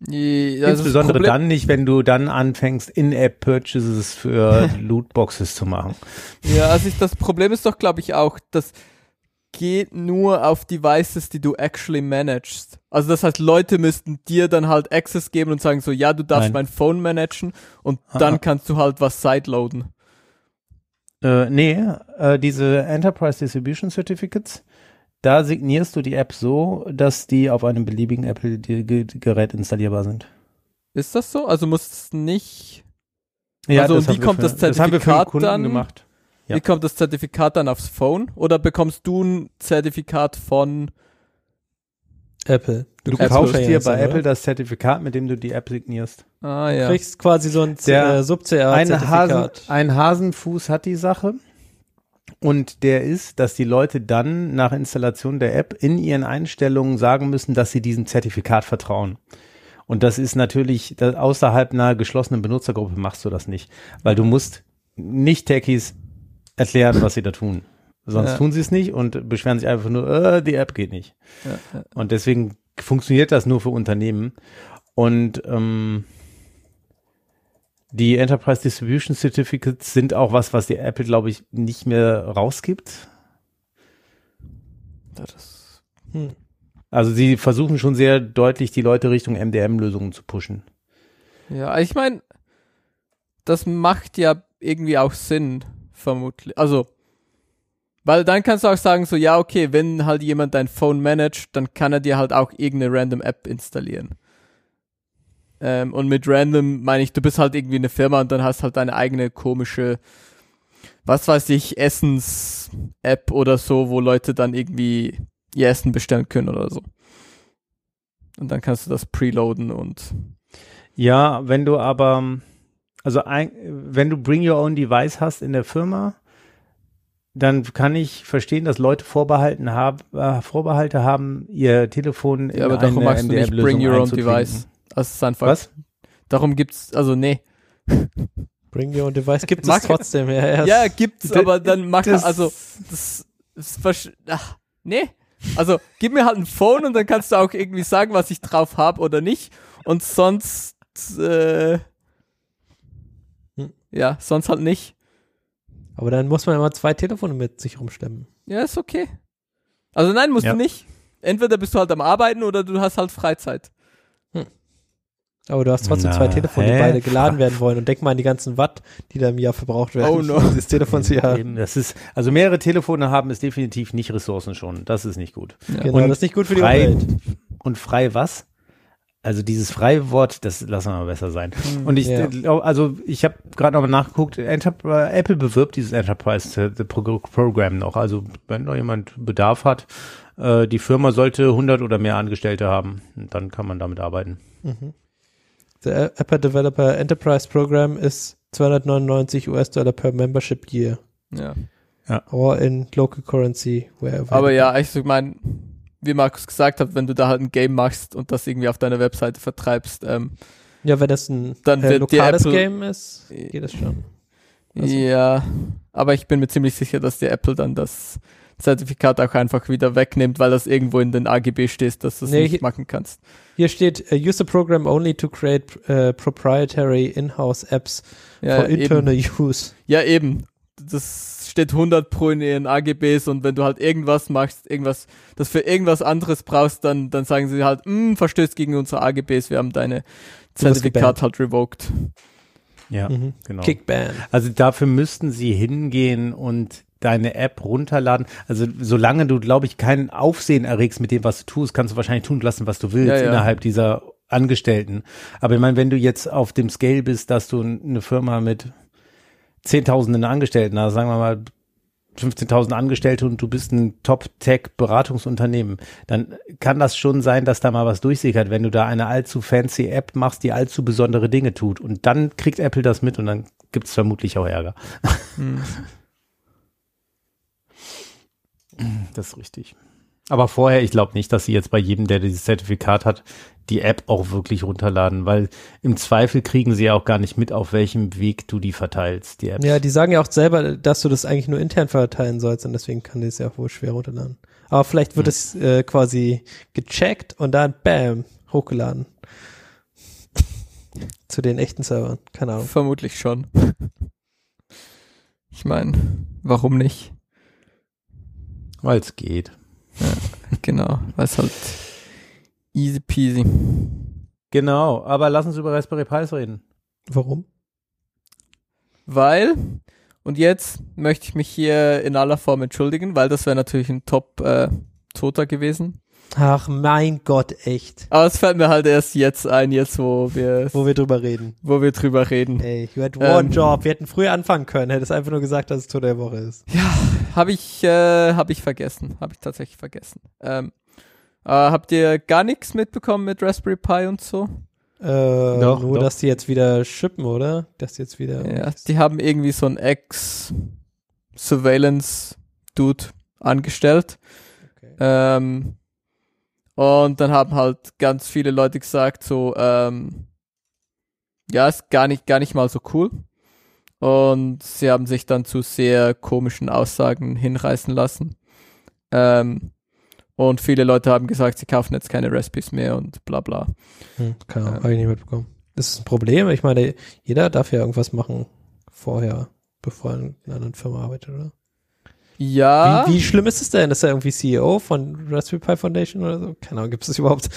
C: Also das
B: Insbesondere dann nicht, wenn du dann anfängst, In-App-Purchases für Lootboxes zu machen.
C: Ja, also ich, das Problem ist doch, glaube ich, auch, das geht nur auf Devices, die du actually managst. Also das heißt, Leute müssten dir dann halt Access geben und sagen so, ja, du darfst
B: Nein.
C: mein Phone managen und
B: Ah.
C: dann kannst du halt was sideloaden.
B: Äh, nee, äh, diese Enterprise Distribution Certificates, da signierst du die App so, dass die auf einem beliebigen Apple-Gerät installierbar sind.
C: Ist das so? Also muss es nicht,
B: Ja,
C: Also,
B: das
C: und wie
B: haben wir
C: kommt
B: für,
C: das
B: Das haben wir für einen
C: Zertifikat
B: Kunden
C: dann?
B: gemacht. Ja.
C: wie kommt das Zertifikat dann aufs Phone? Oder bekommst du ein Zertifikat von,
D: Apple.
B: Du
C: Apple
B: kaufst dir bei
D: an,
B: Apple
D: oder?
B: das Zertifikat, mit dem du die App signierst.
C: ah
D: Du
C: ja,
D: kriegst quasi so ein
B: Der-
D: äh, Sub-CA
B: Ein, Hasen, ein Hasenfuß hat die Sache. Und der ist, dass die Leute dann nach Installation der App in ihren Einstellungen sagen müssen, dass sie diesem Zertifikat vertrauen. Und das ist natürlich, außerhalb einer geschlossenen Benutzergruppe machst du das nicht. Weil du musst nicht Techies erklären, was sie da tun. Sonst
C: Ja.
B: tun sie es nicht und beschweren sich einfach nur, äh, die App geht nicht.
C: ja, ja.
B: Und deswegen funktioniert das nur für Unternehmen. Und ähm, die Enterprise Distribution Certificates sind auch was, was die Apple, glaube ich, nicht mehr rausgibt.
C: das,
D: Hm.
B: Also sie versuchen schon sehr deutlich, die Leute Richtung MDM-Lösungen zu pushen.
C: ja, ich meine, das macht ja irgendwie auch Sinn, vermutlich. Also, weil dann kannst du auch sagen, so, ja, okay, wenn halt jemand dein Phone managt, dann kann er dir halt auch irgendeine random App installieren. Ähm, und mit random meine ich, du bist halt irgendwie eine Firma und dann hast halt deine eigene komische, was weiß ich, Essens-App oder so, wo Leute dann irgendwie ihr Essen bestellen können oder so. Und dann kannst du das preloaden und
B: Ja, wenn du aber, also ein, wenn du Bring Your Own Device hast in der Firma, dann kann ich verstehen, dass Leute Vorbehalten haben, äh, Vorbehalte haben, ihr Telefon
C: Ja, aber darum magst du nicht Bring Your Own Device. Also es ist einfach.
B: Was?
C: Darum gibt's, also nee.
D: Bring Your Own Device gibt es trotzdem. Ja, ja.
C: Ja, gibt's, aber dann mach
B: das-
C: also das, das versch- ach, nee. Also gib mir halt ein Phone und dann kannst du auch irgendwie sagen, was ich drauf habe oder nicht. Und sonst äh,
D: Hm.
C: ja, sonst halt nicht.
D: Aber dann muss man immer zwei Telefone mit sich rumstemmen.
C: Ja, ist okay. Also nein, musst
B: Ja.
C: du nicht. Entweder bist du halt am Arbeiten oder du hast halt Freizeit.
D: Aber du hast trotzdem
B: Na,
D: zwei Telefone, die beide geladen werden wollen. Und denk mal an die ganzen Watt, die da im Jahr verbraucht werden.
C: Oh no.
D: Dieses Telefon zu ja.
B: Eben, das ist, also mehrere Telefone haben ist definitiv nicht ressourcenschonend. Das ist nicht gut.
C: Ja.
D: Genau,
B: Und
D: das ist nicht gut für die
B: frei,
D: Umwelt.
B: Und frei was? Also dieses freie Wort, das lassen wir mal besser sein. Und ich,
D: Ja.
B: also ich habe gerade nochmal nachgeguckt, Enterprise, Apple bewirbt dieses Enterprise äh, Pro Program noch. Also wenn noch jemand Bedarf hat, äh, die Firma sollte 100 oder mehr Angestellte haben. Dann kann man damit arbeiten.
D: Mhm. Der Apple Developer Enterprise Program ist 299 US-Dollar per Membership Year.
C: Ja.
D: Or in local currency. Wherever
C: Aber ja, ich meine, wie Markus gesagt hat, wenn du da halt ein Game machst und das irgendwie auf deiner Webseite vertreibst, ähm,
D: Ja, wenn das ein
C: Dann
D: äh, lokales
C: Apple-
D: Game ist, geht es schon. Also-
C: ja, aber ich bin mir ziemlich sicher, dass die Apple dann das Zertifikat auch einfach wieder wegnimmt, weil das irgendwo in den AGB steht, dass du es
D: Nee,
C: nicht
D: hier-
C: machen kannst.
D: Hier steht, uh, use the program only to create uh, proprietary in-house apps
C: Ja,
D: for internal
C: eben.
D: use.
C: ja, eben. Das steht 100 pro in ihren AGBs und wenn du halt irgendwas machst, irgendwas, das für irgendwas anderes brauchst, dann, dann sagen sie halt, "Mm, verstößt gegen unsere AGBs, wir haben deine Zertifikat halt revoked.
B: Ja,
D: Mhm.
B: genau.
D: Kickban.
B: Also dafür müssten sie hingehen und deine App runterladen. Also solange du, glaube ich, keinen Aufsehen erregst mit dem, was du tust, kannst du wahrscheinlich tun lassen, was du willst
C: Ja, ja.
B: innerhalb dieser Angestellten. Aber ich meine, wenn du jetzt auf dem Scale bist, dass du eine Firma mit Zehntausenden Angestellten hast, sagen wir mal 15.000 Angestellte und du bist ein Top-Tech-Beratungsunternehmen, dann kann das schon sein, dass da mal was durchsickert, wenn du da eine allzu fancy App machst, die allzu besondere Dinge tut. Und dann kriegt Apple das mit und dann gibt es vermutlich auch Ärger.
C: Hm.
B: Das ist richtig. Aber vorher, ich glaube nicht, dass sie jetzt bei jedem, der dieses Zertifikat hat, die App auch wirklich runterladen, weil im Zweifel kriegen sie ja auch gar nicht mit, auf welchem Weg du die verteilst, die App.
D: Ja, die sagen ja auch selber, dass du das eigentlich nur intern verteilen sollst und deswegen kann die es ja wohl schwer runterladen. Aber vielleicht wird
B: Hm.
D: es äh, quasi gecheckt und dann bam, hochgeladen. Zu den echten Servern. Keine Ahnung.
C: Vermutlich schon. Ich meine, warum nicht?
B: Weil es geht.
C: Genau, weil es halt easy peasy.
B: Genau, aber lass uns über Raspberry Pis reden.
D: Warum?
C: Weil, und jetzt möchte ich mich hier in aller Form entschuldigen, weil das wäre natürlich ein Top-Toter gewesen.
D: Ach mein Gott, echt.
C: Aber es fällt mir halt erst jetzt ein, jetzt wo wir,
D: Wo wir drüber reden.
C: wo wir drüber reden.
D: Ey, you had one
C: Ähm.
D: job. Wir hätten früher anfangen können. Hättest einfach nur gesagt, dass es Tour der Woche ist.
C: Habe ich, äh, habe ich vergessen. Habe ich tatsächlich vergessen. Ähm, äh, habt ihr gar nichts mitbekommen mit Raspberry Pi und so?
D: Äh,
B: Doch,
D: nur,
B: doch.
D: dass die jetzt wieder shippen, oder? Dass die jetzt wieder.
C: Ja, die haben irgendwie so einen Ex-Surveillance-Dude angestellt.
D: Okay.
C: Ähm, und dann haben halt ganz viele Leute gesagt, so, ähm, ja, ist gar nicht, gar nicht mal so cool. Und sie haben sich dann zu sehr komischen Aussagen hinreißen lassen. Ähm, und viele Leute haben gesagt, sie kaufen jetzt keine Recipes mehr und bla bla.
D: Hm, keine Ahnung,
C: Ähm.
D: habe ich nicht mitbekommen. Das ist ein Problem. Ich meine, jeder darf ja irgendwas machen vorher, bevor er in einer anderen Firma arbeitet, oder?
C: Ja,
D: Wie, wie schlimm ist es denn? Ist er irgendwie CEO von Raspberry Pi Foundation oder so? Keine Ahnung, gibt es das überhaupt?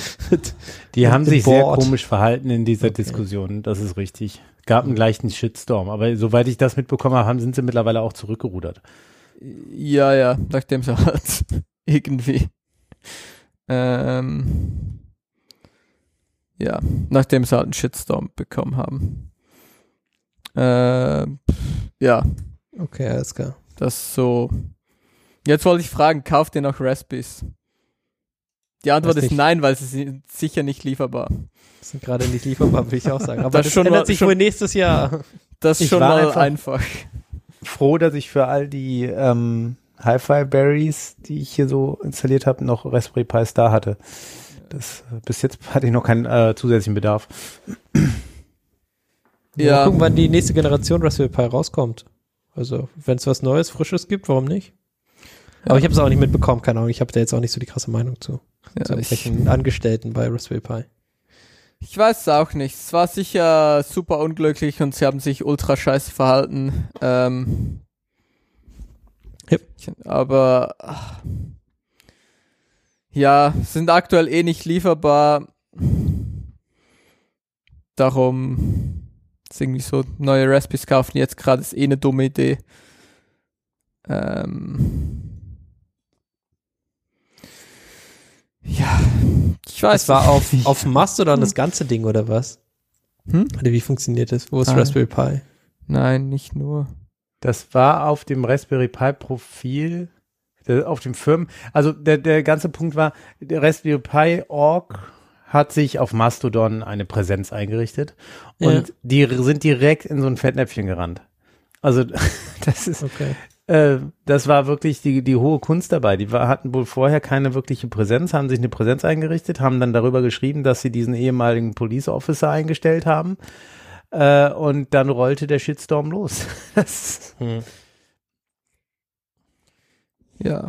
B: Die haben sich sehr
D: Board.
B: komisch verhalten in dieser
D: Okay.
B: Diskussion, das ist richtig. Gab einen gleichen Shitstorm, aber soweit ich das mitbekommen habe, sind sie mittlerweile auch zurückgerudert.
C: Ja, ja, nachdem sie halt irgendwie ähm, ja, nachdem sie halt einen Shitstorm bekommen haben. Ähm, ja,
D: okay, alles klar.
C: Das ist so. Jetzt wollte ich fragen, kauft ihr noch Raspberries? Die Antwort ist nein, weil sie sind sicher nicht lieferbar.
D: Sind gerade nicht lieferbar, würde ich auch sagen. Aber
C: Das
D: das,
C: schon
D: ändert
C: mal-
D: sich
C: schon-
D: wohl nächstes Jahr.
C: Das ist schon mal
B: einfach-
C: einfach.
B: Froh, dass ich für all die ähm, Hi-Fi Berries, die ich hier so installiert habe, noch Raspberry Pi Star hatte. Das, bis jetzt hatte ich noch keinen äh, zusätzlichen Bedarf.
D: Mal
C: Ja,
D: gucken, wann die nächste Generation Raspberry Pi rauskommt. Also, wenn es was Neues, Frisches gibt, warum nicht? Aber ich habe es auch nicht mitbekommen, keine Ahnung. Ich habe da jetzt auch nicht so die krasse Meinung zu. zu
C: ja ich,
D: irgendwelchen Angestellten bei Raspberry Pi.
C: ich weiß es auch nicht. Es war sicher super unglücklich und sie haben sich ultra scheiße verhalten. Ähm,
D: Yep.
C: Aber ach, ja, sind aktuell eh nicht lieferbar. Darum ist irgendwie so neue Raspberries kaufen jetzt gerade ist eh eine dumme Idee. Ähm, ja, ich weiß
D: Das war auf, auf Mastodon das ganze Ding oder was?
C: Hm?
D: Oder wie funktioniert das? Wo ist
C: Ah.
D: Raspberry Pi?
C: Nein, nicht nur.
B: Das war auf dem Raspberry Pi Profil, der, auf dem Firmen, also der, der ganze Punkt war, der Raspberry Pi Org hat sich auf Mastodon eine Präsenz eingerichtet und
D: Ja.
B: die sind direkt in so ein Fettnäpfchen gerannt. Also das ist,
D: Okay.
B: äh, das war wirklich die, die hohe Kunst dabei. Die war, hatten wohl vorher keine wirkliche Präsenz, haben sich eine Präsenz eingerichtet, haben dann darüber geschrieben, dass sie diesen ehemaligen Police Officer eingestellt haben. Äh, und dann rollte der Shitstorm los. Das,
D: Hm.
C: Ja.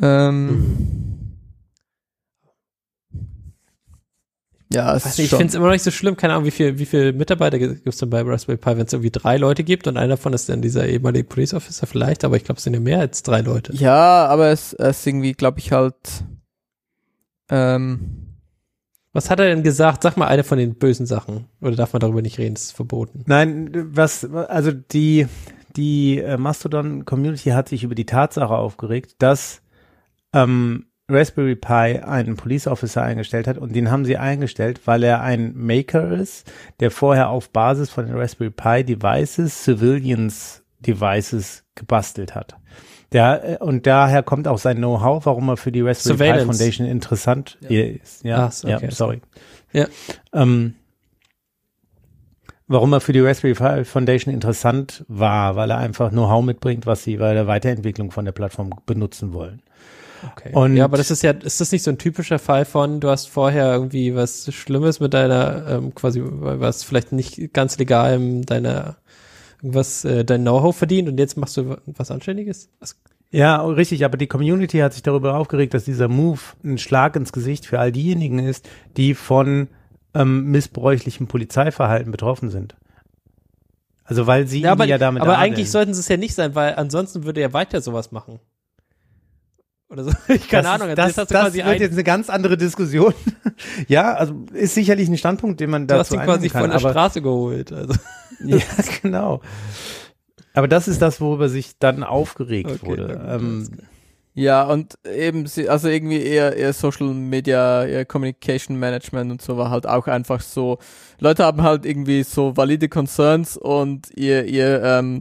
C: Ähm. Ja, es ist
D: nicht, ich finde es immer noch nicht so schlimm. Keine Ahnung, wie viel, wie viel Mitarbeiter gibt es denn bei Raspberry Pi, wenn es irgendwie drei Leute gibt und einer davon ist dann dieser ehemalige Police Officer vielleicht, aber ich glaube, es sind ja mehr als drei Leute.
C: Ja, aber es, es ist irgendwie, glaube ich, halt. Ähm,
D: Was hat er denn gesagt? Sag mal eine von den bösen Sachen. Oder darf man darüber nicht reden? Das ist verboten.
B: Nein, was, also die, die äh, Mastodon-Community hat sich über die Tatsache aufgeregt, dass ähm, Raspberry Pi einen Police Officer eingestellt hat und den haben sie eingestellt, weil er ein Maker ist, der vorher auf Basis von den Raspberry Pi Devices, Civilians Devices gebastelt hat. Der, äh, und daher kommt auch sein Know-how, warum er für die Raspberry Pi. Foundation interessant ist. Ja,
D: Ach okay.
B: ja sorry.
D: Ja.
B: Ähm, warum er für die Raspberry Pi Foundation interessant war, weil er einfach Know-how mitbringt, was sie bei der Weiterentwicklung von der Plattform benutzen wollen.
D: Okay.
B: Und-
D: ja, aber das ist ja, ist das nicht so ein typischer Fall von, du hast vorher irgendwie was Schlimmes mit deiner, ähm, quasi, was vielleicht nicht ganz legal in deiner, irgendwas, äh, dein Know-how verdient und jetzt machst du was Anständiges? Was,
B: Ja, richtig, aber die Community hat sich darüber aufgeregt, dass dieser Move ein Schlag ins Gesicht für all diejenigen ist, die von ähm, missbräuchlichem Polizeiverhalten betroffen sind. Also weil sie
D: ja, aber,
B: ja damit
D: aber
B: adeln.
D: eigentlich sollten sie es ja nicht sein, weil ansonsten würde er weiter sowas machen. Oder so. Ich keine
B: das
D: Ahnung. Also
B: das das
D: quasi
B: wird
D: ein-
B: jetzt eine ganz andere Diskussion. ja, also ist sicherlich ein Standpunkt, den man
D: du hast
B: dazu
D: ihn quasi
B: kann.
D: von der
B: aber,
D: Straße geholt. Also.
B: Ja, genau. Aber das ist das, worüber sich dann aufgeregt
D: Okay,
B: wurde. Ähm,
C: ja, und eben, also irgendwie eher, eher Social Media, eher Communication Management und so war halt auch einfach so. Leute haben halt irgendwie so valide Concerns und ihr, ihr, ähm,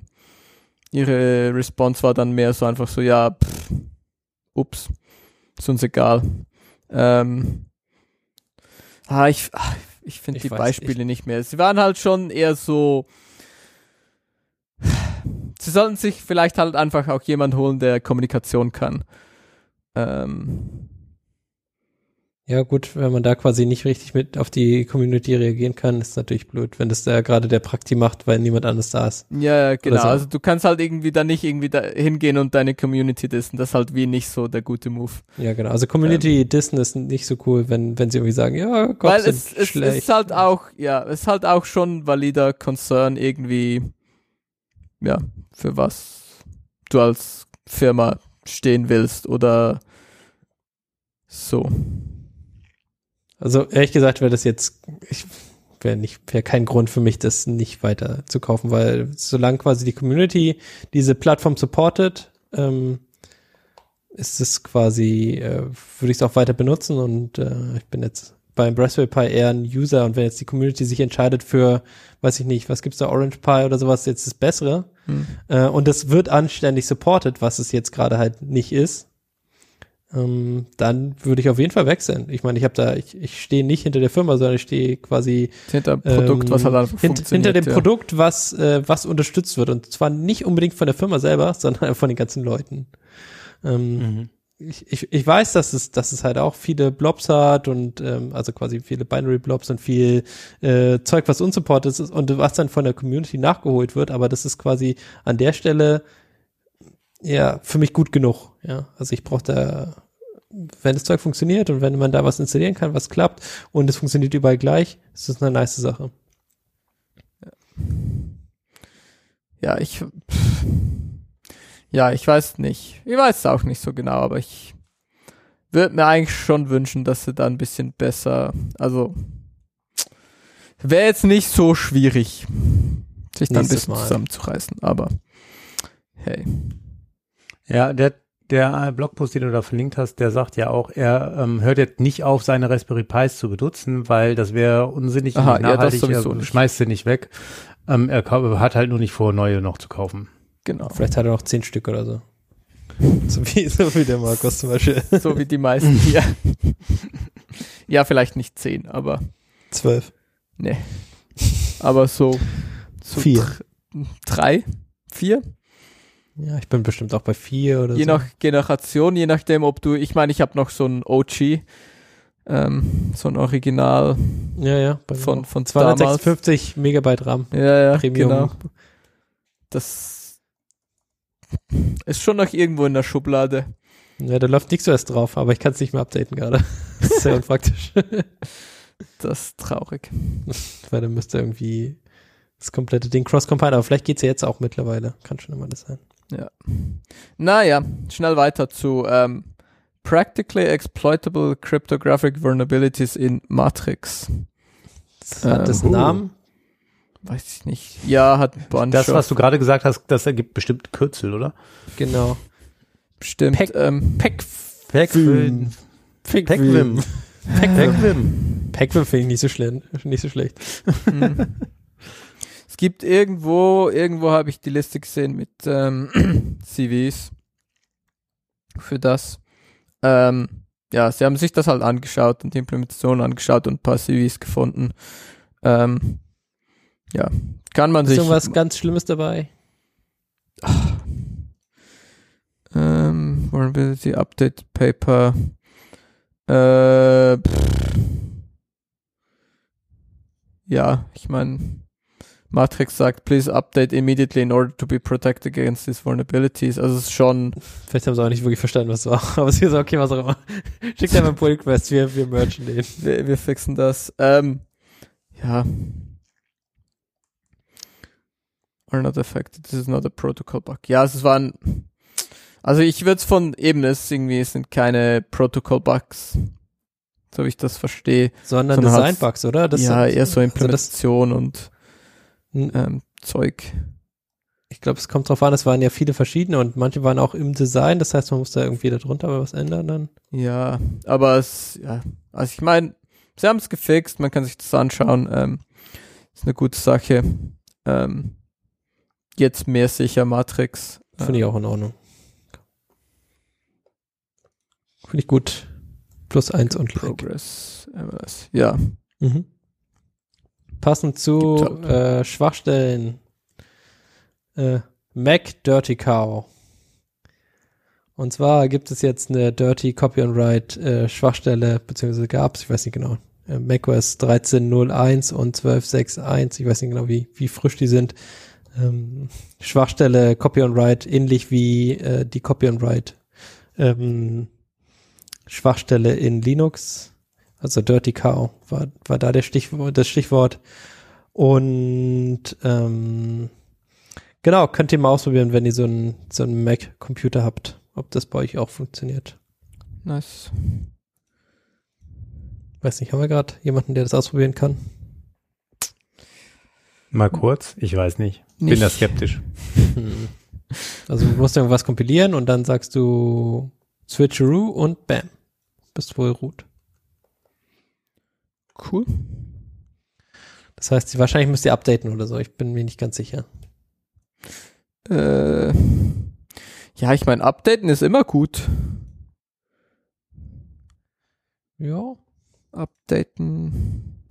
C: ihre Response war dann mehr so einfach so, ja, pff, ups, ist uns egal. Ähm, ah, ich, ah, ich finde
D: Ich
C: die
D: weiß
C: Beispiele nicht mehr. Sie waren halt schon eher so, sie sollten sich vielleicht halt einfach auch jemand holen, der Kommunikation kann. Ähm,
D: Ja, gut, wenn man da quasi nicht richtig mit auf die Community reagieren kann, ist natürlich blöd, wenn das da gerade der Prakti macht, weil niemand anders da ist.
C: ja, ja, genau.
D: so.
C: Also du kannst halt irgendwie da nicht irgendwie da hingehen und deine Community dissen. Das ist halt wie nicht so der gute Move.
D: Ja, genau. Also Community Dissen ist nicht so cool, wenn, wenn sie irgendwie sagen, ja, Gott,
C: Weil es, es
D: schlecht.
C: ist halt auch, ja, es ist halt auch schon valider Concern irgendwie, ja, für was du als Firma stehen willst oder so.
D: Also ehrlich gesagt wäre das jetzt, ich wäre nicht, wäre kein Grund für mich, das nicht weiter zu kaufen, weil solange quasi die Community diese Plattform supportet, ähm, ist es quasi, äh, würde ich es auch weiter benutzen und äh, ich bin jetzt beim Raspberry Pi eher ein User und wenn jetzt die Community sich entscheidet für, weiß ich nicht, was gibt's da, Orange Pi oder sowas, jetzt das Bessere
C: Hm.
D: äh, und das wird anständig supported, was es jetzt gerade halt nicht ist, ähm, dann würde ich auf jeden Fall wechseln. Ich meine, ich habe da, ich, ich stehe nicht hinter der Firma, sondern ich stehe quasi
C: Hinter dem Produkt,
D: ähm,
C: was halt einfach
D: hint, hinter dem
C: ja.
D: Produkt, was äh, was unterstützt wird und zwar nicht unbedingt von der Firma selber, sondern von den ganzen Leuten. Ähm,
B: Mhm.
D: ich, ich, ich weiß, dass es, dass es halt auch viele Blobs hat und ähm, also quasi viele Binary Blobs und viel äh, Zeug, was unsupported ist und was dann von der Community nachgeholt wird, aber das ist quasi an der Stelle ja für mich gut genug. Ja, also ich brauche da, wenn das Zeug funktioniert und wenn man da was installieren kann, was klappt und es funktioniert überall gleich, ist das eine nice Sache.
C: Ja, ich. pff. Ja, ich weiß nicht. Ich weiß es auch nicht so genau, aber ich würde mir eigentlich schon wünschen, dass sie da ein bisschen besser. Also. Wäre jetzt nicht so schwierig, sich da ein bisschen zusammenzureißen, aber hey.
B: Ja, der, der Blogpost, den du da verlinkt hast, der sagt ja auch, er ähm, hört jetzt nicht auf, seine Raspberry Pis zu benutzen, weil das wäre unsinnig und
C: Aha,
B: nicht
C: ja, das
B: nachhaltig.
C: sowieso
B: er
C: nicht.
B: schmeißt sie nicht weg. Ähm, er hat halt nur nicht vor, neue noch zu kaufen.
C: Genau.
D: Vielleicht hat er noch zehn Stück oder so. So wie, so wie der Markus zum Beispiel.
C: So wie die meisten hier. ja, vielleicht nicht zehn, aber
D: Zwölf.
C: nee. Aber so, so
D: Vier.
C: dr- drei, vier,
D: Ja, ich bin bestimmt auch bei vier oder
C: je
D: so.
C: nach Generation, je nachdem, ob du, ich meine, ich habe noch so ein OG, ähm, so ein Original
D: ja, ja.
C: Von, von damals.
D: 256 Megabyte RAM.
C: Ja, ja,
D: Premium.
C: genau. Das ist schon noch irgendwo in der Schublade.
D: Ja, da läuft nichts erst drauf, aber ich kann es nicht mehr updaten gerade. Das ist sehr unpraktisch.
C: Das ist traurig.
D: Weil dann müsste irgendwie das komplette Ding cross-compile, aber vielleicht geht's ja jetzt auch mittlerweile. Kann schon immer das sein.
C: Naja, schnell weiter zu ähm, Practically Exploitable Cryptographic Vulnerabilities in Matrix.
D: Das hat
C: Ähm,
D: das
B: uh.
D: einen Namen?
C: Weiß ich nicht. Ja, hat ein Bunch
B: Das, was du gerade gesagt hast, das ergibt bestimmt Kürzel, oder?
D: Genau.
C: bestimmt.
D: Pack-
C: ähm,
B: Peckwim. Peckwim. Peckwim.
D: Packwim finde ich nicht so, schlimm, nicht so schlecht.
C: Gibt irgendwo, irgendwo habe ich die Liste gesehen mit ähm, CVs für das. Ähm, ja, sie haben sich das halt angeschaut und die Implementation angeschaut und ein paar CVs gefunden. Ähm, ja, kann man
D: Ist
C: sich.
D: irgendwas ganz Schlimmes dabei?
C: Ähm, Vulnerability Update Paper. Äh, pff. ja, ich meine, Matrix sagt, please update immediately in order to be protected against these vulnerabilities. Also es ist schon,
D: Vielleicht haben sie auch nicht wirklich verstanden, was es war. Aber es ist okay, was auch immer. Schickt einfach einen Pull Request, wir, wir merchen den.
C: wir, wir fixen das. Ähm, ja. Are not affected. This is not a protocol bug. Ja, es waren, also ich würde es von eben, es irgendwie, es sind keine Protocol Bugs. So wie ich das verstehe.
D: Sondern
C: Sondern
D: Design Bugs, oder? Das
C: ja,
D: sind-
C: eher so
D: also das,
C: Implementation und ähm, Zeug.
D: ich glaube, es kommt drauf an, es waren ja viele verschiedene und manche waren auch im Design, das heißt, man muss da irgendwie darunter was ändern dann.
C: Ja, aber es, ja, also ich meine, sie haben es gefixt, man kann sich das anschauen. Ähm, ist eine gute Sache. Ähm, jetzt mehr sicher Matrix.
D: Finde ich auch in Ordnung. Finde ich gut. Plus eins und like.
C: Progress, MLS. Ja,
D: Mhm. Passend zu äh, Schwachstellen. Äh, Mac Dirty Cow. Und zwar gibt es jetzt eine Dirty Copy and Write äh, Schwachstelle, beziehungsweise gab es, ich weiß nicht genau, äh, macOS 13.01 und 12.6.1, ich weiß nicht genau, wie, wie frisch die sind. Ähm, Schwachstelle Copy and Write, ähnlich wie äh, die Copy and Write ähm, Schwachstelle in Linux. Also Dirty Cow war, war da der Stichwort, das Stichwort. Und ähm, genau, könnt ihr mal ausprobieren, wenn ihr so einen so einen Mac-Computer habt, ob das bei euch auch funktioniert.
C: nice.
D: Weiß nicht, haben wir gerade jemanden, der das ausprobieren kann?
B: Mal kurz, ich weiß nicht. Bin
C: Nicht-
B: da skeptisch.
D: Also du musst irgendwas kompilieren und dann sagst du Switcheroo und bam. Bist wohl root.
C: Cool.
D: Das heißt, wahrscheinlich müsst ihr updaten oder so. Ich bin mir nicht ganz sicher.
C: Äh, ja, ich meine, updaten ist immer gut.
D: Ja.
C: Updaten.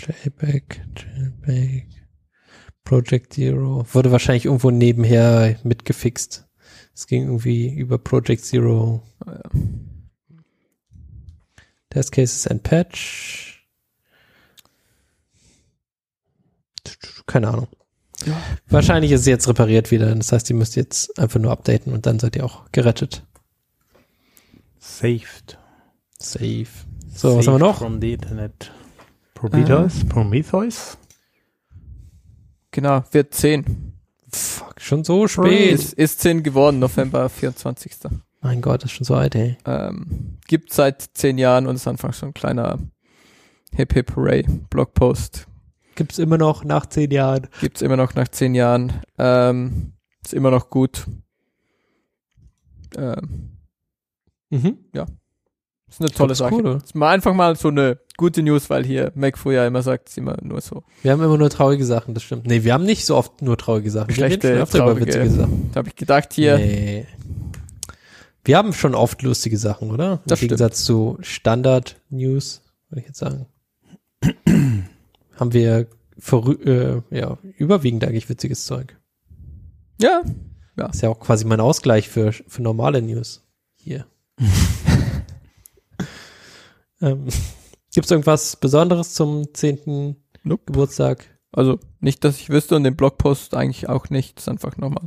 D: Jailback, Jailback. Project Zero. Wurde wahrscheinlich irgendwo nebenher mitgefixt. Es ging irgendwie über Project Zero.
C: Ah, ja.
D: Test Cases and Patch. Keine Ahnung.
C: Ja.
D: Wahrscheinlich ist es jetzt repariert wieder. Das heißt, ihr müsst jetzt einfach nur updaten und dann seid ihr auch gerettet.
B: Saved.
D: Safe. So, was haben wir noch?
B: From the Internet. Prometheus? Prometheus?
C: Genau, wird 10.
D: Fuck, schon so spät.
C: Ist, ist 10 geworden, November 24.
D: Mein Gott, das ist schon so alt, ey.
C: Ähm, gibt seit 10 Jahren und ist anfangs so ein kleiner Hip Hip Hooray Blogpost.
D: Gibt's immer noch nach zehn Jahren.
C: Gibt's immer noch nach 10 Jahren. Ähm, ist immer noch gut. Ähm,
D: Mhm.
C: ist eine tolle Sache.
D: cool,
C: ist mal einfach mal so eine gute News, weil hier Mac früher immer sagt, ist immer nur so
D: Wir haben immer nur traurige Sachen, das stimmt. Nee, wir haben nicht so oft nur traurige Sachen. Wir
C: Schlechte,
D: schon
C: traurige-
D: witzige Sachen.
C: Da habe ich gedacht, hier,
D: Nee. Wir haben schon oft lustige Sachen, oder? Im
C: Das stimmt.
D: Gegensatz zu Standard-News, würde ich jetzt sagen. haben wir äh, ja, überwiegend eigentlich witziges Zeug.
C: ja,
D: Ist ja auch quasi mein Ausgleich für, für normale News. Hier. ähm, Gibt es irgendwas Besonderes zum 10.
C: Nope.
D: Geburtstag?
C: Also nicht, dass ich wüsste und den Blogpost eigentlich auch nicht. Ist einfach nochmal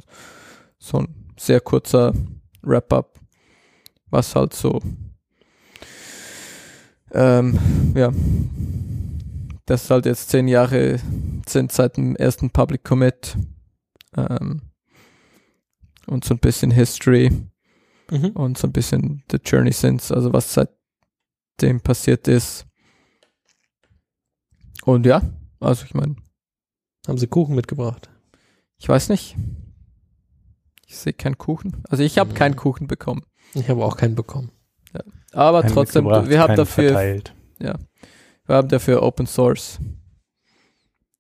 C: so ein sehr kurzer Wrap-up, was halt so, ähm, ja, das ist halt jetzt zehn Jahre sind seit dem ersten Public Commit ähm, und so ein bisschen History
D: Mhm.
C: und so ein bisschen The Journey since, also was seitdem passiert ist. Und ja, also ich meine,
D: Haben sie Kuchen mitgebracht?
C: ich weiß nicht. Ich sehe keinen Kuchen. Also ich habe
D: Mhm.
C: keinen Kuchen bekommen.
D: Ich habe auch keinen bekommen.
C: Aber
B: Keinen
C: trotzdem, wir haben dafür,
B: verteilt.
C: Wir haben dafür Open Source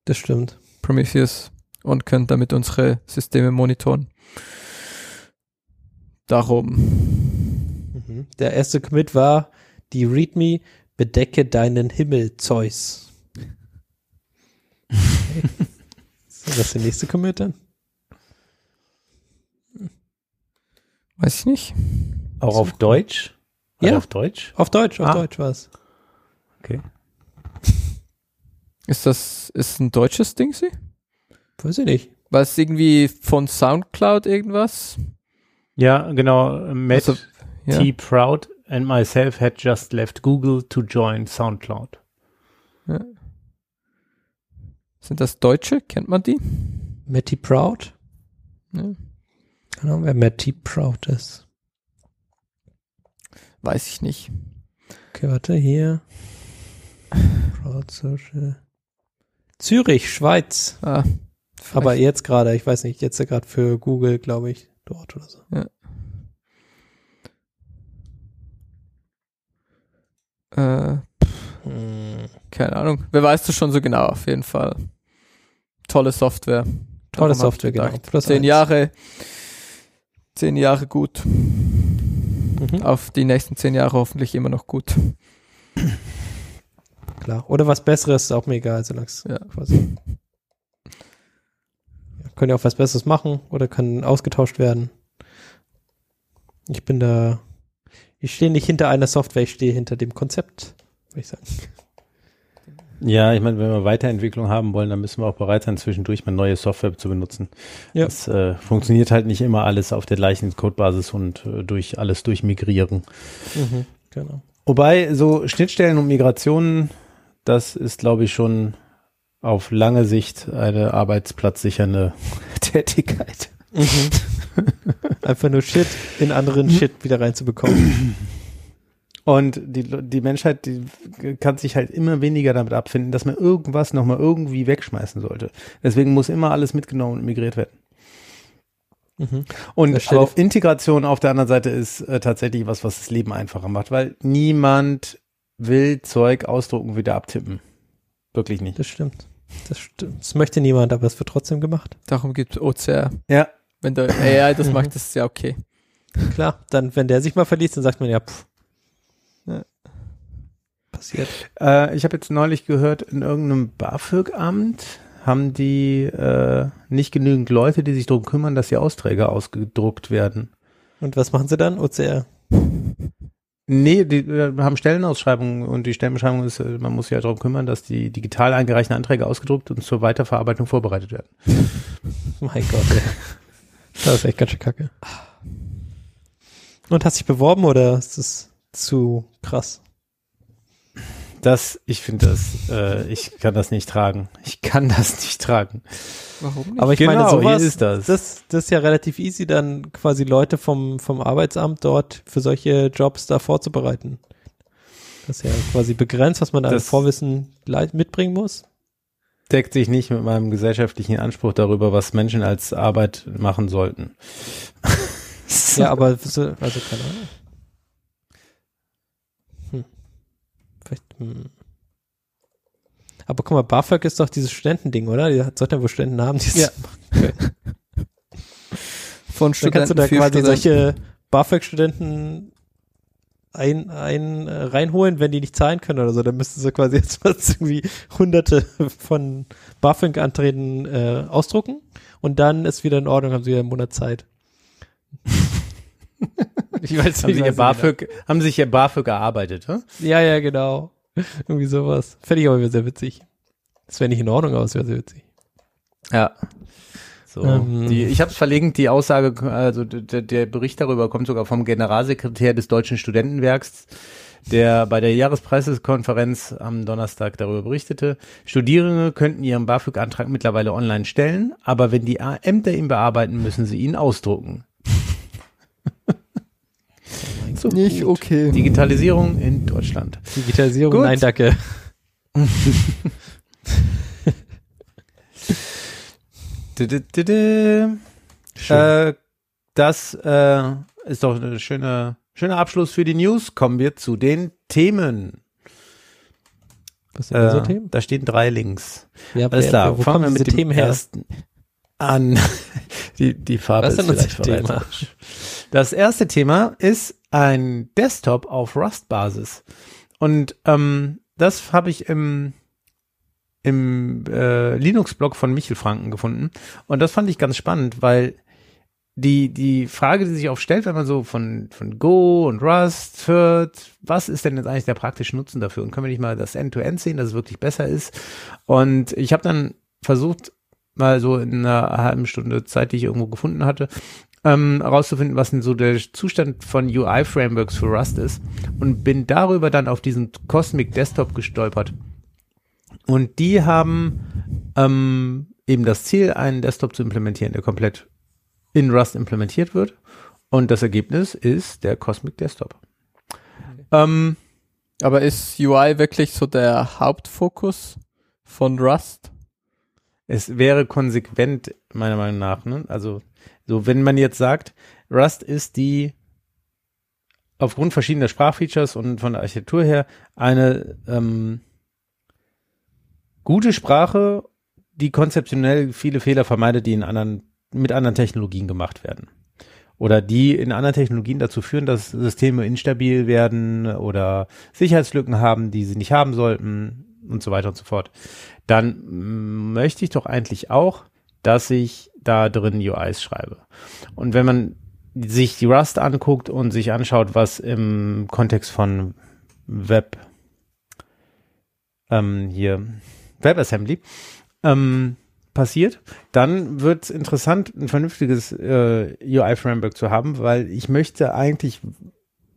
D: Das stimmt.
C: Prometheus und können damit unsere Systeme monitoren. Darum.
D: Mhm. Der erste Commit war die README bedecke deinen Himmel, Zeus. Okay. so, was ist der nächste Commit dann?
C: Weiß ich nicht.
B: Auch auf Deutsch?
D: Ja.
B: Alle Auf Deutsch?
D: Auf Deutsch, auf
B: Ah.
D: Deutsch war's.
B: Okay.
C: Ist das, ist ein deutsches Ding sie?
D: Weiß ich nicht.
C: War es irgendwie von Soundcloud irgendwas?
B: Ja, genau. Matt
C: Also, ja.
B: T. Proud and myself had just left Google to join SoundCloud.
C: Sind das Deutsche? Kennt man die?
D: Matty Proud?
C: Ja.
D: Keine Ahnung, wer Matty Proud ist.
C: Weiß ich nicht.
D: Okay, warte, hier. Proud Social. Zürich, Schweiz.
C: Ah,
D: Aber jetzt gerade, ich weiß nicht, jetzt gerade für Google, glaube ich, dort oder so.
C: äh,
D: Hm.
C: keine Ahnung. Wer weiß das schon so genau, auf jeden Fall. Tolle Software.
D: Tolle
C: Darum
D: Software, genau. Plus
C: zehn
D: eins.
C: Jahre, zehn Jahre gut.
D: Mhm.
C: Auf die nächsten zehn Jahre hoffentlich immer noch gut.
D: Klar. Oder was Besseres, ist auch mir egal, solange es
C: Ja.
D: quasi. Ja, können ja auch was Besseres machen oder kann ausgetauscht werden. Ich bin da. Ich stehe nicht hinter einer Software, ich stehe hinter dem Konzept, würde ich sagen.
B: Ja, ich meine, wenn wir Weiterentwicklung haben wollen, dann müssen wir auch bereit sein, zwischendurch mal neue Software zu benutzen.
D: Ja.
B: Das äh, funktioniert halt nicht immer alles auf der gleichen Codebasis und äh, durch alles durchmigrieren.
D: Mhm. Genau.
B: Wobei so Schnittstellen und Migrationen, das ist, glaube ich, schon auf lange Sicht eine arbeitsplatzsichernde Tätigkeit.
D: Mhm. Einfach nur Shit in anderen Shit wieder reinzubekommen.
B: Und die, die Menschheit, die kann sich halt immer weniger damit abfinden, dass man irgendwas nochmal irgendwie wegschmeißen sollte. Deswegen muss immer alles mitgenommen und migriert werden.
D: Mhm.
B: Und auch Integration auf der anderen Seite ist äh, tatsächlich was, was das Leben einfacher macht, weil niemand will Zeug ausdrucken, wieder abtippen. Wirklich nicht.
D: Das stimmt. Das stimmt. Das möchte niemand, aber es wird trotzdem gemacht.
C: Darum gibt es OCR.
B: Ja,
C: Wenn der AI das macht, ist es ja okay.
D: Klar, dann, wenn der sich mal verliest, dann sagt man ja, pff, passiert.
B: Äh, ich habe jetzt neulich gehört, in irgendeinem BAföG-Amt haben die äh, nicht genügend Leute, die sich darum kümmern, dass die Austräge ausgedruckt werden.
D: Und was machen sie dann? OCR.
B: Nee, die äh, haben Stellenausschreibungen und die Stellenbeschreibung ist, äh, man muss sich ja darum kümmern, dass die digital eingereichten Anträge ausgedruckt und zur Weiterverarbeitung vorbereitet werden.
D: Mein Gott, ey. Das ist echt ganz schön kacke. Und hast dich beworben oder ist das zu krass?
B: Das, ich finde das, äh, ich kann das nicht tragen. Ich kann das nicht tragen.
C: Warum nicht?
D: Aber ich
B: Genau,
D: meine, sowas,
B: hier ist das.
D: das. Das ist ja relativ easy, dann quasi Leute vom, vom Arbeitsamt dort für solche Jobs da vorzubereiten. Das ist ja quasi begrenzt, was man an
B: Das-
D: Vorwissen mitbringen muss.
B: Deckt sich nicht mit meinem gesellschaftlichen Anspruch darüber, was Menschen als Arbeit machen sollten.
D: Ja, aber so- also keine Ahnung. Hm. Vielleicht, hm. Aber guck mal, BAföG ist doch dieses Studentending, oder? Die hat- sollte ja wohl Studenten haben, die
C: Ja.
D: Okay.
C: Von
D: Dann kannst du da quasi
C: Studenten.
D: solche BAföG-Studenten ein, ein äh, reinholen, wenn die nicht zahlen können oder so. Dann müssten sie quasi jetzt was irgendwie hunderte von BAföG-Anträgen äh, ausdrucken und dann ist wieder in Ordnung, haben sie wieder einen Monat Zeit. ich weiß
B: haben, ihr
D: weiß
B: BAföG, haben sich ihr BAföG erarbeitet, hä?
D: Ja, ja, genau. Irgendwie sowas. Fände ich aber sehr witzig. Das wäre nicht in Ordnung, aber es wäre sehr witzig.
B: Ja. So,
D: Ähm.
B: die, ich habe es verlinkt, die Aussage, also der, der Bericht darüber kommt sogar vom Generalsekretär des Deutschen Studentenwerks, der bei der Jahrespressekonferenz am Donnerstag darüber berichtete. Studierende könnten ihren BAföG-Antrag mittlerweile online stellen, aber wenn die Ämter ihn bearbeiten, müssen sie ihn ausdrucken. so
C: Nicht
B: gut.
C: okay.
B: Digitalisierung in Deutschland.
D: Digitalisierung,
B: Gut.
D: nein, danke.
B: Äh, das äh, ist doch ein schöner, schöner Abschluss für die News. Kommen wir zu den Themen.
D: Was sind denn so
B: Äh,
D: Themen?
B: Da stehen drei Links.
D: Ja,
B: Alles klar,
D: wo
B: fangen
D: kommen
B: wir mit dem
D: Themen her?
B: ersten an. die, die Farbe
D: Was
B: ist
D: denn unser Thema?
B: Das erste Thema ist ein Desktop auf Rust-Basis. Und ähm, das habe ich im, im äh, Linux-Blog von Michel Franken gefunden. Und das fand ich ganz spannend, weil die, die Frage, die sich oft stellt, wenn man so von, von Go und Rust hört, was ist denn jetzt eigentlich der praktische Nutzen dafür? Und können wir nicht mal das End-to-End sehen, dass es wirklich besser ist? Und ich habe dann versucht, mal so in einer halben Stunde Zeit, die ich irgendwo gefunden hatte, ähm, herauszufinden, was denn so der Zustand von UI-Frameworks für Rust ist und bin darüber dann auf diesen Cosmic Desktop gestolpert. Und die haben ähm, eben das Ziel, einen Desktop zu implementieren, der komplett in Rust implementiert wird. Und das Ergebnis ist der Cosmic Desktop. Ähm,
C: Aber ist UI wirklich so der Hauptfokus von Rust?
B: Es wäre konsequent, meiner Meinung nach. Ne? Also, so, wenn man jetzt sagt, Rust ist die aufgrund verschiedener Sprachfeatures und von der Architektur her eine ähm, gute Sprache, die konzeptionell viele Fehler vermeidet, die in anderen, mit anderen Technologien gemacht werden. Oder die in anderen Technologien dazu führen, dass Systeme instabil werden oder Sicherheitslücken haben, die sie nicht haben sollten und so weiter und so fort. Dann möchte ich doch eigentlich auch, dass ich da drin UIs schreibe. Und wenn man sich die Rust anguckt und sich anschaut, was im Kontext von Web ähm, hier WebAssembly ähm, passiert, dann wird es interessant, ein vernünftiges äh, UI-Framework zu haben, weil ich möchte eigentlich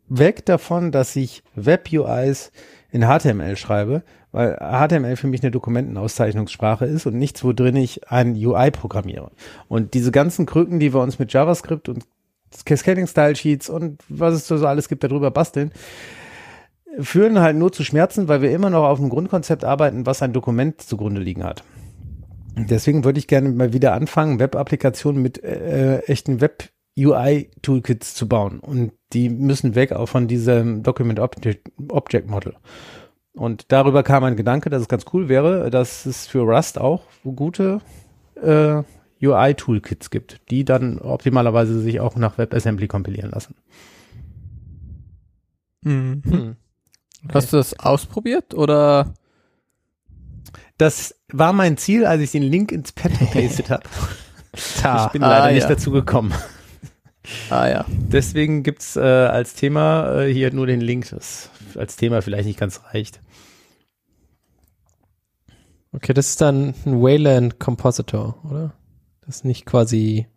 B: weg davon, dass ich Web-UIs in HTML schreibe, weil HTML für mich eine Dokumentenauszeichnungssprache ist und nichts, wo drin ich ein UI programmiere. Und diese ganzen Krücken, die wir uns mit JavaScript und Cascading Style Sheets und was es so alles gibt, darüber basteln, führen halt nur zu Schmerzen, weil wir immer noch auf einem Grundkonzept arbeiten, was ein Dokument zugrunde liegen hat. Deswegen würde ich gerne mal wieder anfangen, Web-Applikationen mit äh, echten Web-UI-Toolkits zu bauen. Und die müssen weg auch von diesem Document Object, Object Model. Und darüber kam ein Gedanke, dass es ganz cool wäre, dass es für Rust auch gute äh, UI-Toolkits gibt, die dann optimalerweise sich auch nach WebAssembly kompilieren lassen.
C: Mhm.
D: Hm.
C: Hast du das ausprobiert oder?
B: Das war mein Ziel, als ich den Link ins Pad gepastet habe. Ich bin
C: Ah,
B: leider nicht
C: ja.
B: dazu gekommen.
C: Ah ja.
B: Deswegen gibt's äh, als Thema äh, hier nur den Link, das als Thema vielleicht nicht ganz reicht.
D: Okay, das ist dann ein Wayland Compositor, oder? Das ist nicht quasi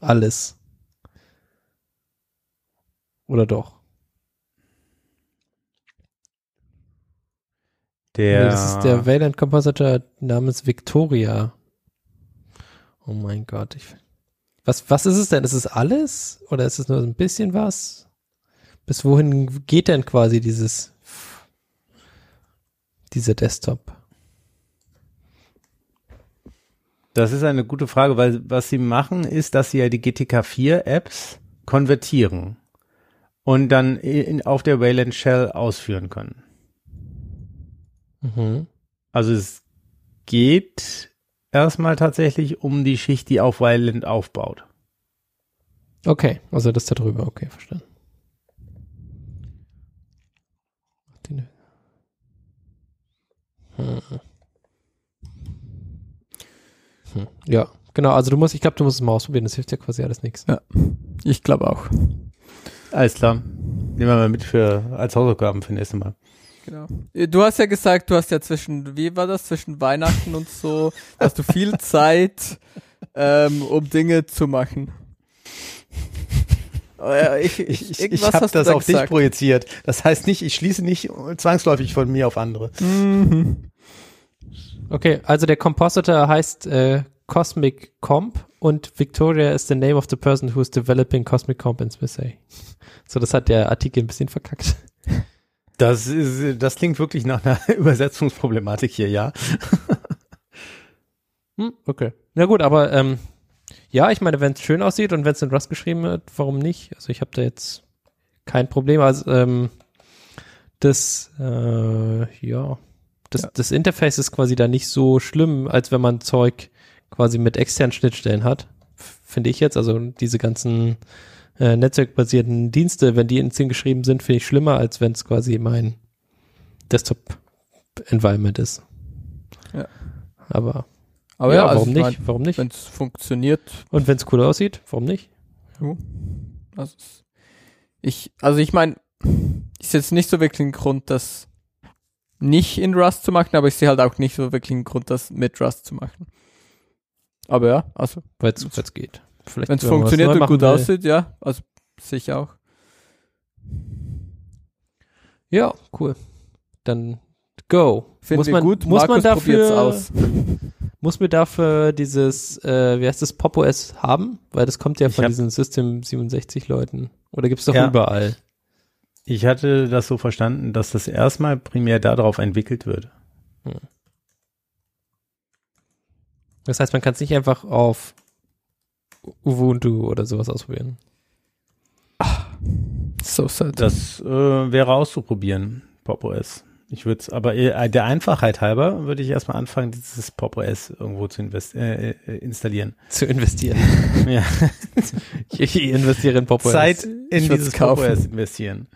D: alles. Oder doch?
B: Der,
D: Nee, das ist der Wayland Compositor namens Victoria. Oh mein Gott. Ich, was, was ist es denn? Ist es alles? Oder ist es nur so ein bisschen was? Bis wohin geht denn quasi dieses, dieser Desktop?
B: Das ist eine gute Frage, weil was sie machen, ist, dass sie ja die GTK4-Apps konvertieren und dann in, auf der Wayland Shell ausführen können.
D: Mhm.
B: Also es geht erstmal tatsächlich um die Schicht, die auf Wayland aufbaut.
D: Okay, also das da drüber, okay, verstanden. Die- Hm. Hm. Ja, genau, also du musst, ich glaube, du musst es mal ausprobieren, das hilft ja quasi alles nichts.
C: Ich glaube auch.
B: Alles klar. Nehmen wir mal mit für als Hausaufgaben für nächstes Mal.
C: Genau. Du hast ja gesagt, du hast ja zwischen, wie war das, zwischen Weihnachten und so, hast du viel Zeit, ähm, um Dinge zu machen. Äh, Ich,
B: Ich, ich, ich habe das
C: da
B: auf dich
C: gesagt.
B: projiziert. Das heißt nicht, ich schließe nicht zwangsläufig von mir auf andere.
C: Mhm.
D: Okay, also der Compositor heißt äh, Cosmic Comp und Victoria is the name of the person who is developing Cosmic Comp in Smith So, das hat der Artikel ein bisschen verkackt.
B: Das ist, das klingt wirklich nach einer Übersetzungsproblematik hier, ja.
D: Hm, okay. Na gut, aber ähm, ja, ich meine, wenn es schön aussieht und wenn es in Rust geschrieben wird, warum nicht? Also ich habe da jetzt kein Problem. Also ähm, das, äh, ja, das,
C: Ja.
D: das Interface ist quasi da nicht so schlimm, als wenn man Zeug quasi mit externen Schnittstellen hat, finde ich jetzt. Also diese ganzen äh, netzwerkbasierten Dienste, wenn die in Zing geschrieben sind, finde ich schlimmer, als wenn es quasi mein Desktop-Environment ist.
C: Ja.
D: Aber
C: Aber
D: ja,
C: ja, also
D: warum
C: ich
D: nicht?
C: mein,
D: warum nicht?
C: Wenn es funktioniert,
D: Und wenn es cool aussieht, warum nicht?
C: also ich, also ich meine, ist jetzt nicht so wirklich ein Grund, das nicht in Rust zu machen, aber ich sehe halt auch nicht so wirklich einen Grund, das mit Rust zu machen. Aber ja, also
D: Weil es geht. Vielleicht,
C: wenn es funktioniert und gut
D: will.
C: aussieht, ja, also sicher auch.
D: Ja, cool. Dann go.
C: Finden
D: muss man,
C: gut,
D: muss
C: Markus
D: man dafür,
C: aus.
D: muss man dafür dieses, äh, wie heißt das, Pop OS haben? Weil das kommt ja
B: Ich
D: von diesen System 67 Leuten. Oder gibt's doch
B: Ja.
D: überall?
B: Ich hatte das so verstanden, dass das erstmal primär darauf entwickelt wird.
D: Das heißt, man kann es nicht einfach auf Ubuntu oder sowas ausprobieren.
C: So sad.
B: Das äh, wäre auszuprobieren, Pop OS. Ich würde es, aber äh, der Einfachheit halber würde ich erstmal anfangen, dieses Pop OS irgendwo zu äh, äh, installieren.
D: Zu investieren.
B: Ja.
D: ich, investiere in Pop OS.
B: Zeit in dieses Pop. OS investieren.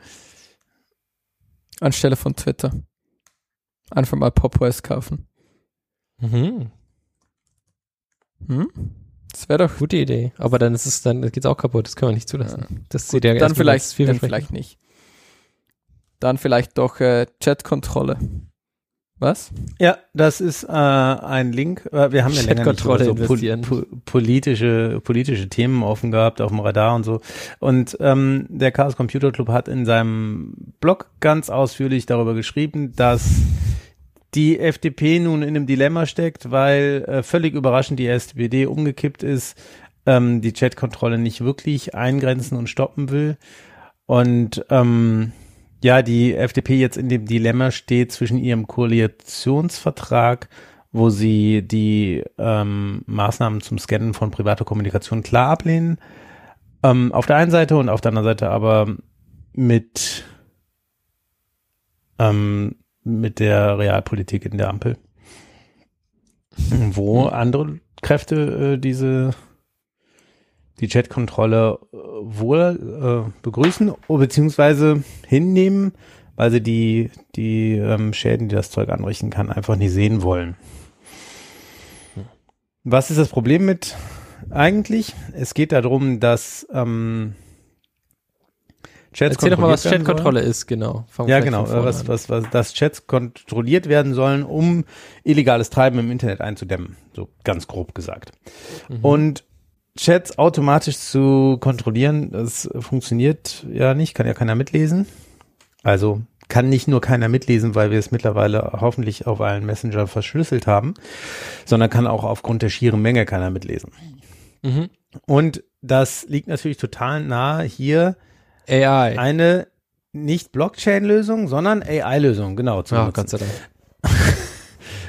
C: Anstelle von Twitter. Einfach mal PopOS kaufen.
D: Mhm.
C: Hm? Das wäre doch
D: Gute Idee. Aber dann ist es dann, geht's auch kaputt. Das können wir nicht zulassen. Das sieht ja
C: dann vielleicht, dann vielleicht nicht. Dann vielleicht doch äh, Chat-Kontrolle. Was?
B: Ja, das ist äh, ein Link. Äh, Wir haben ja länger nicht so pol po politische, politische Themen offen gehabt auf dem Radar und so. Und ähm, der Chaos Computer Club hat in seinem Blog ganz ausführlich darüber geschrieben, dass die FDP nun in einem Dilemma steckt, weil äh, völlig überraschend die SPD umgekippt ist, ähm, die Chat-Kontrolle nicht wirklich eingrenzen und stoppen will. Und ähm, ja, die FDP jetzt in dem Dilemma steht zwischen ihrem Koalitionsvertrag, wo sie die ähm, Maßnahmen zum Scannen von privater Kommunikation klar ablehnen, ähm, auf der einen Seite und auf der anderen Seite aber mit ähm, mit der Realpolitik in der Ampel, wo andere Kräfte äh, diese die Chat-Kontrolle äh, wohl äh, begrüßen, beziehungsweise hinnehmen, weil sie die, die ähm, Schäden, die das Zeug anrichten kann, einfach nicht sehen wollen. Was ist das Problem mit eigentlich? Es geht darum, dass ähm,
D: Chats Erzähl doch mal, was Chatkontrolle ist, genau.
B: Fangen ja, genau, was, was, was, dass Chats kontrolliert werden sollen, um illegales Treiben im Internet einzudämmen, so ganz grob gesagt. Mhm. Und Chats automatisch zu kontrollieren, das funktioniert ja nicht, kann ja keiner mitlesen. Also kann nicht nur keiner mitlesen, weil wir es mittlerweile hoffentlich auf allen Messenger verschlüsselt haben, sondern kann auch aufgrund der schieren Menge keiner mitlesen. Mhm. Und das liegt natürlich total nahe, hier
D: AI.
B: eine nicht Blockchain-Lösung, sondern AI-Lösung, genau.
D: Zu ja, Gott sei Dank.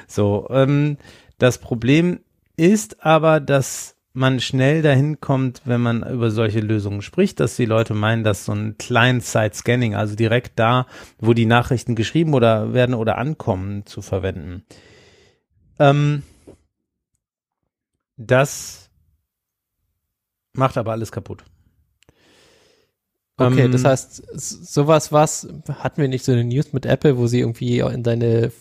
B: so, ähm, das Problem ist aber, dass man schnell dahin kommt, wenn man über solche Lösungen spricht, dass die Leute meinen, dass so ein Client-Side-Scanning, also direkt da, wo die Nachrichten geschrieben oder werden oder ankommen, zu verwenden. Ähm, das macht aber alles kaputt.
D: Okay, ähm, das heißt, sowas was hatten wir nicht so eine News mit Apple, wo sie irgendwie in deine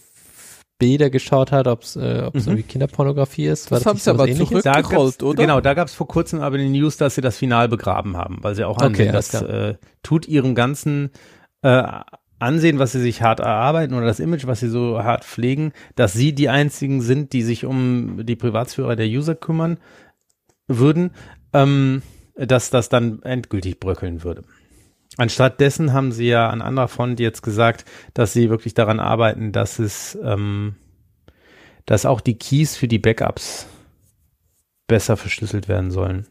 D: Bilder geschaut hat, ob es äh, ob's mhm. irgendwie Kinderpornografie ist.
C: War das, das haben sie aber zurückgerollt,
B: oder? Genau, da gab es vor kurzem aber die News, dass sie das Final begraben haben, weil sie auch ansehen, okay, das äh, tut ihrem ganzen äh, Ansehen, was sie sich hart erarbeiten oder das Image, was sie so hart pflegen, dass sie die einzigen sind, die sich um die Privatsphäre der User kümmern würden, ähm, dass das dann endgültig bröckeln würde. Anstatt dessen haben sie ja an anderer Front jetzt gesagt, dass sie wirklich daran arbeiten, dass es, ähm, dass auch die Keys für die Backups besser verschlüsselt werden sollen.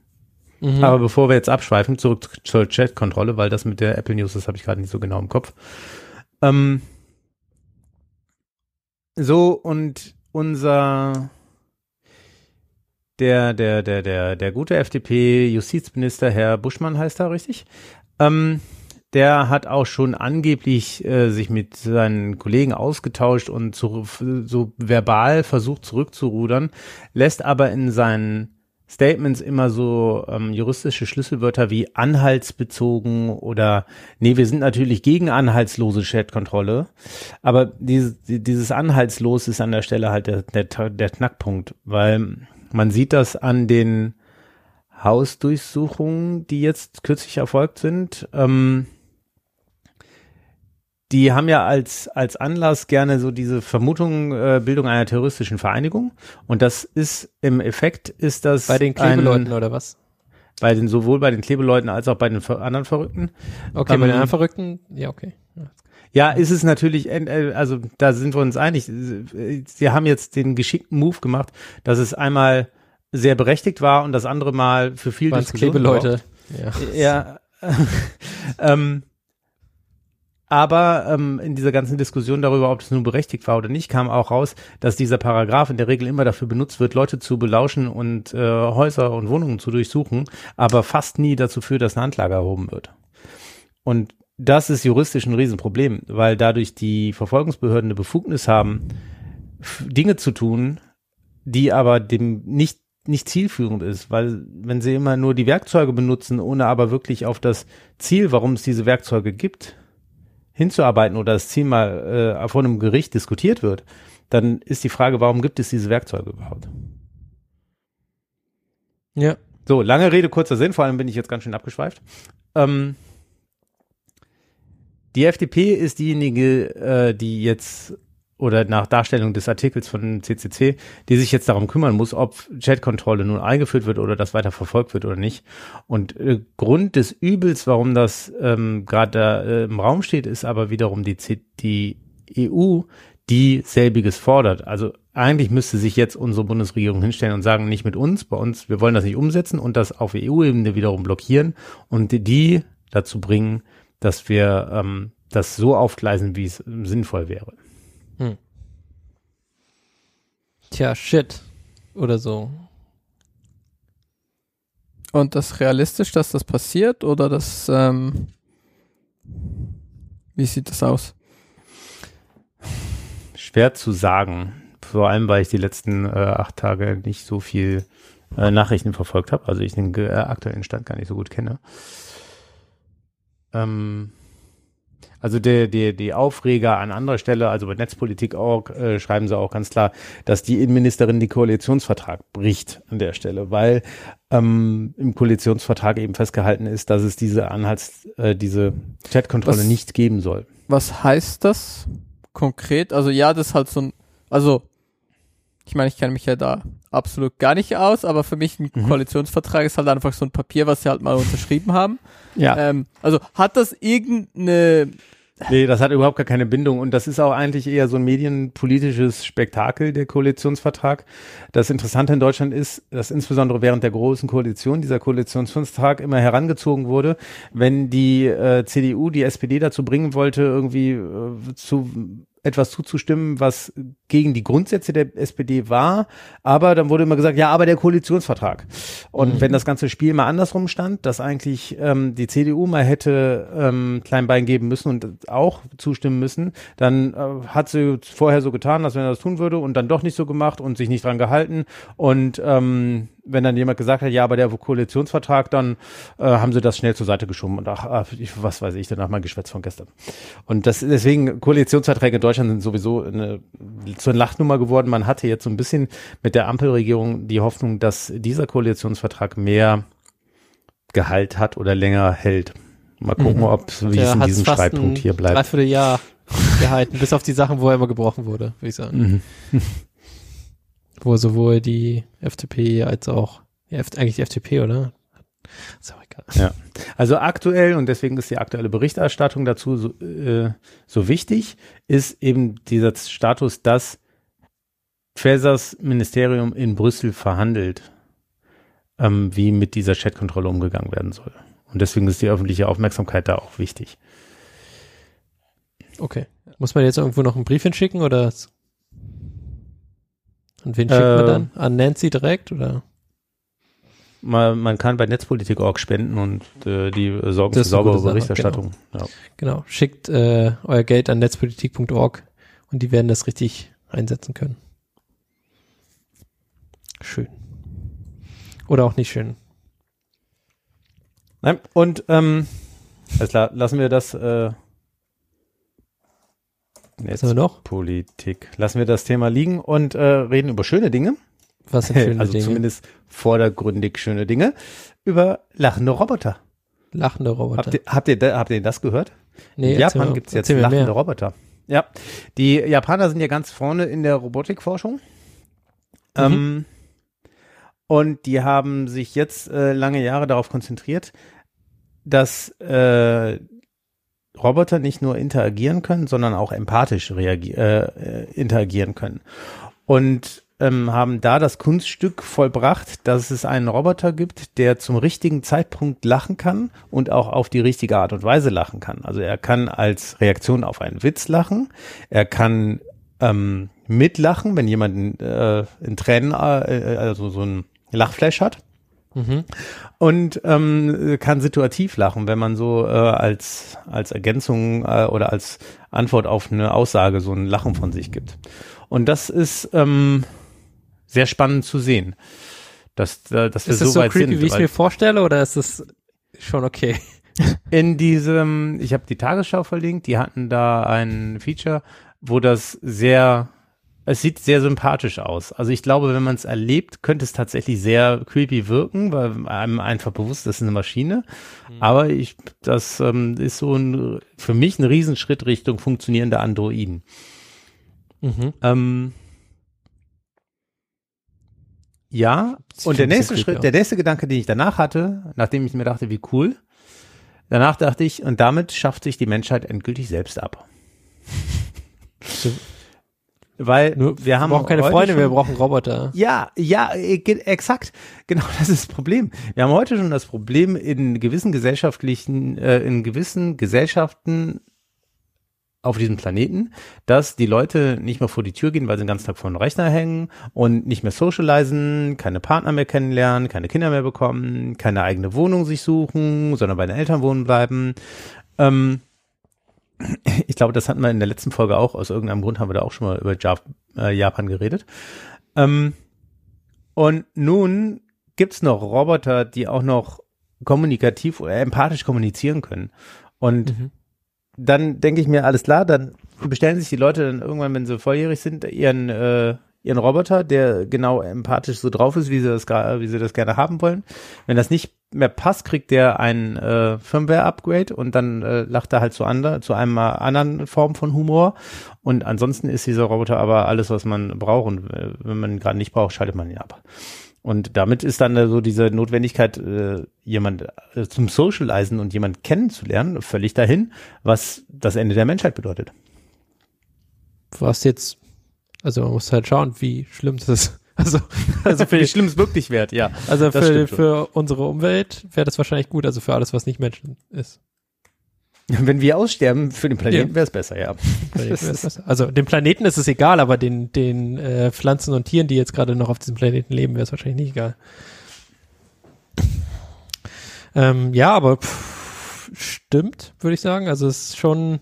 B: Mhm. Aber bevor wir jetzt abschweifen, zurück zur Chat-Kontrolle, weil das mit der Apple News, das habe ich gerade nicht so genau im Kopf. Ähm, so, und unser der, der, der, der, der gute FDP-Justizminister, Herr Buschmann heißt er, richtig? Ähm, der hat auch schon angeblich äh, sich mit seinen Kollegen ausgetauscht und zu, so verbal versucht zurückzurudern, lässt aber in seinen Statements immer so ähm, juristische Schlüsselwörter wie anhaltsbezogen oder nee, wir sind natürlich gegen anhaltslose Chatkontrolle, aber dieses, dieses anhaltslos ist an der Stelle halt der, der, der Knackpunkt, weil man sieht das an den Hausdurchsuchungen, die jetzt kürzlich erfolgt sind. Ähm, die haben ja als, als Anlass gerne so diese Vermutung, äh, Bildung einer terroristischen Vereinigung. Und das ist im Effekt ist das.
D: Bei den Klebeleuten ein, oder was?
B: Bei den, sowohl bei den Klebeleuten als auch bei den anderen Verrückten.
D: Okay, ähm, bei den anderen Verrückten, ja, okay.
B: Ja, ist es natürlich, äh, also da sind wir uns einig. Sie haben jetzt den geschickten Move gemacht, dass es einmal sehr berechtigt war und das andere Mal für viel
D: Waren's Diskussion Klebeleute.
B: Ja. ja ähm, aber ähm, in dieser ganzen Diskussion darüber, ob es nun berechtigt war oder nicht, kam auch raus, dass dieser Paragraph in der Regel immer dafür benutzt wird, Leute zu belauschen und äh, Häuser und Wohnungen zu durchsuchen, aber fast nie dazu führt, dass eine Anklage erhoben wird. Und das ist juristisch ein Riesenproblem, weil dadurch die Verfolgungsbehörden eine Befugnis haben, Dinge zu tun, die aber dem nicht nicht zielführend ist, weil wenn sie immer nur die Werkzeuge benutzen, ohne aber wirklich auf das Ziel, warum es diese Werkzeuge gibt, hinzuarbeiten oder das Ziel mal äh, vor einem Gericht diskutiert wird, dann ist die Frage, warum gibt es diese Werkzeuge überhaupt?
D: Ja.
B: So, lange Rede, kurzer Sinn, vor allem bin ich jetzt ganz schön abgeschweift. Ähm, die FDP ist diejenige, äh, die jetzt oder nach Darstellung des Artikels von CCC, die sich jetzt darum kümmern muss, ob Chatkontrolle nun eingeführt wird oder das weiter verfolgt wird oder nicht. Und äh, Grund des Übels, warum das ähm, gerade da äh, im Raum steht, ist aber wiederum die, C die EU, die selbiges fordert. Also eigentlich müsste sich jetzt unsere Bundesregierung hinstellen und sagen, nicht mit uns, bei uns, wir wollen das nicht umsetzen und das auf EU-Ebene wiederum blockieren und die dazu bringen, dass wir ähm, das so aufgleisen, wie es sinnvoll wäre. Hm.
D: Tja, shit. Oder so.
C: Und das realistisch, dass das passiert oder das, ähm, wie sieht das aus?
B: Schwer zu sagen. Vor allem, weil ich die letzten äh, acht Tage nicht so viel äh, Nachrichten verfolgt habe. Also ich den äh, aktuellen Stand gar nicht so gut kenne. Ähm, Also die, die, die Aufreger an anderer Stelle, also bei Netzpolitik.org äh, schreiben sie auch ganz klar, dass die Innenministerin den Koalitionsvertrag bricht an der Stelle, weil ähm, im Koalitionsvertrag eben festgehalten ist, dass es diese Anhalts, äh, diese Chatkontrolle nicht geben soll.
C: Was heißt das konkret? Also ja, das ist halt so ein, also ich meine, ich kenne mich ja da absolut gar nicht aus, aber für mich ein
B: Mhm.
C: Koalitionsvertrag ist halt einfach so ein Papier, was sie halt mal unterschrieben haben.
B: Ja.
C: Ähm, also hat das irgendeine,
B: Nee, das hat überhaupt gar keine Bindung und das ist auch eigentlich eher so ein medienpolitisches Spektakel, der Koalitionsvertrag. Das Interessante in Deutschland ist, dass insbesondere während der großen Koalition dieser Koalitionsvertrag immer herangezogen wurde, wenn die äh, CDU die SPD dazu bringen wollte, irgendwie äh, zu etwas zuzustimmen, was gegen die Grundsätze der SPD war, aber dann wurde immer gesagt, ja, aber der Koalitionsvertrag. Und wenn das ganze Spiel mal andersrum stand, dass eigentlich ähm, die CDU mal hätte ähm, klein Bein geben müssen und auch zustimmen müssen, dann äh, hat sie vorher so getan, als wenn er das tun würde und dann doch nicht so gemacht und sich nicht dran gehalten. Und ähm, wenn dann jemand gesagt hat, ja, aber der Koalitionsvertrag, dann äh, haben sie das schnell zur Seite geschoben und ach, ich, was weiß ich, danach mein Geschwätz von gestern. Und das deswegen Koalitionsverträge in Deutschland sind sowieso eine, zur Lachnummer geworden. Man hatte jetzt so ein bisschen mit der Ampelregierung die Hoffnung, dass dieser Koalitionsvertrag mehr Gehalt hat oder länger hält. Mal gucken,
D: Mhm.
B: ob wie
D: Der
B: es in diesem
D: fast
B: Streitpunkt
D: ein
B: hier bleibt.
D: Dreivierteljahr gehalten, bis auf die Sachen, wo er immer gebrochen wurde, würde ich sagen.
B: Mhm.
D: Wo sowohl die FDP als auch, ja, eigentlich die FDP, oder? Ist auch egal.
B: Also aktuell, und deswegen ist die aktuelle Berichterstattung dazu so, äh, so wichtig, ist eben dieser Status, dass Fasers Ministerium in Brüssel verhandelt, ähm, wie mit dieser Chatkontrolle umgegangen werden soll. Und deswegen ist die öffentliche Aufmerksamkeit da auch wichtig.
D: Okay. Muss man jetzt irgendwo noch einen Brief hinschicken oder? An wen schickt
B: Äh,
D: man dann? An Nancy direkt oder?
B: Man, man kann bei Netzpolitik.org spenden und äh, die sorgen
D: Das
B: für saubere Berichterstattung. Ja.
D: Genau. Schickt äh, euer Geld an netzpolitik.org und die werden das richtig einsetzen können. Schön. Oder auch nicht schön.
B: Nein, und ähm, alles klar, lassen wir das äh,
D: Was haben wir noch?
B: Politik. Lassen wir das Thema liegen und äh, reden über schöne Dinge.
D: Was sind schöne
B: also
D: Dinge?
B: zumindest vordergründig schöne Dinge. Über lachende Roboter.
D: Lachende Roboter.
B: Habt ihr, habt, ihr, habt ihr das gehört?
D: nee,
B: In Japan gibt es jetzt lachende
D: mehr.
B: Roboter. Ja, die Japaner sind ja ganz vorne in der Robotikforschung. Ähm, und die haben sich jetzt äh, lange Jahre darauf konzentriert, dass äh, Roboter nicht nur interagieren können, sondern auch empathisch reagi- äh, äh, interagieren können. Und ähm, haben da das Kunststück vollbracht, dass es einen Roboter gibt, der zum richtigen Zeitpunkt lachen kann und auch auf die richtige Art und Weise lachen kann. Also er kann als Reaktion auf einen Witz lachen, er kann ähm, mitlachen, wenn jemand äh, in Tränen, äh, also so ein Lachflash hat
D: Mhm.
B: und ähm, kann situativ lachen, wenn man so äh, als als Ergänzung äh, oder als Antwort auf eine Aussage so ein Lachen von sich gibt. Und das ist ähm, sehr spannend zu sehen, dass äh, dass wir
D: Ist
B: so
D: das so
B: weit
D: creepy,
B: sind.
D: wie ich mir vorstelle, oder ist das schon okay?
B: in diesem, ich habe die Tagesschau verlinkt, die hatten da ein Feature, wo das sehr es sieht sehr sympathisch aus. Also ich glaube, wenn man es erlebt, könnte es tatsächlich sehr creepy wirken, weil einem einfach bewusst, das ist eine Maschine. Aber ich, das ähm, ist so ein, für mich ein Riesenschritt Richtung funktionierende Androiden.
D: Mhm.
B: Ähm, ja,
D: Sieht
B: und der nächste Schritt,
D: aus.
B: der nächste Gedanke, den ich danach hatte, nachdem ich mir dachte, wie cool, danach dachte ich, und damit schafft sich die Menschheit endgültig selbst ab. Weil
D: Nur,
B: wir haben
D: brauchen keine Freunde,
B: schon,
D: wir brauchen Roboter.
B: ja, ja, äh, exakt. Genau, das ist das Problem. Wir haben heute schon das Problem in gewissen gesellschaftlichen, äh, in gewissen Gesellschaften auf diesem Planeten, dass die Leute nicht mehr vor die Tür gehen, weil sie den ganzen Tag vor dem Rechner hängen und nicht mehr socialisen, keine Partner mehr kennenlernen, keine Kinder mehr bekommen, keine eigene Wohnung sich suchen, sondern bei den Eltern wohnen bleiben. Ähm, ich glaube, das hatten wir in der letzten Folge auch. Aus irgendeinem Grund haben wir da auch schon mal über äh, Japan geredet. Ähm, und nun gibt's noch Roboter, die auch noch kommunikativ oder empathisch kommunizieren können. Und
D: Mhm.
B: dann denke ich mir, alles klar, dann bestellen sich die Leute dann irgendwann, wenn sie volljährig sind, ihren, äh, ihren Roboter, der genau empathisch so drauf ist, wie sie das, wie sie das gerne haben wollen. Wenn das nicht mehr passt, kriegt der ein äh, Firmware-Upgrade und dann äh, lacht er halt zu, ander, zu einem anderen Form von Humor. Und ansonsten ist dieser Roboter aber alles, was man braucht. Und äh, wenn man gerade nicht braucht, schaltet man ihn ab. Und damit ist dann äh, so diese Notwendigkeit, äh, jemand äh, zum Socializen und jemand kennenzulernen, völlig dahin, was das Ende der Menschheit bedeutet.
D: Was jetzt, also man muss halt schauen, wie schlimm das ist. Also, also für,
B: Wie schlimm es wirklich wird, ja.
D: also für, für unsere Umwelt wäre das wahrscheinlich gut, also für alles, was nicht Menschen ist.
B: Wenn wir aussterben für den Planeten,
D: Ja.
B: wäre es besser, ja.
D: Also dem Planeten ist es egal, aber den, den äh, Pflanzen und Tieren, die jetzt gerade noch auf diesem Planeten leben, wäre es wahrscheinlich nicht egal. Ähm, ja, aber pff, stimmt, würde ich sagen. Also es ist schon,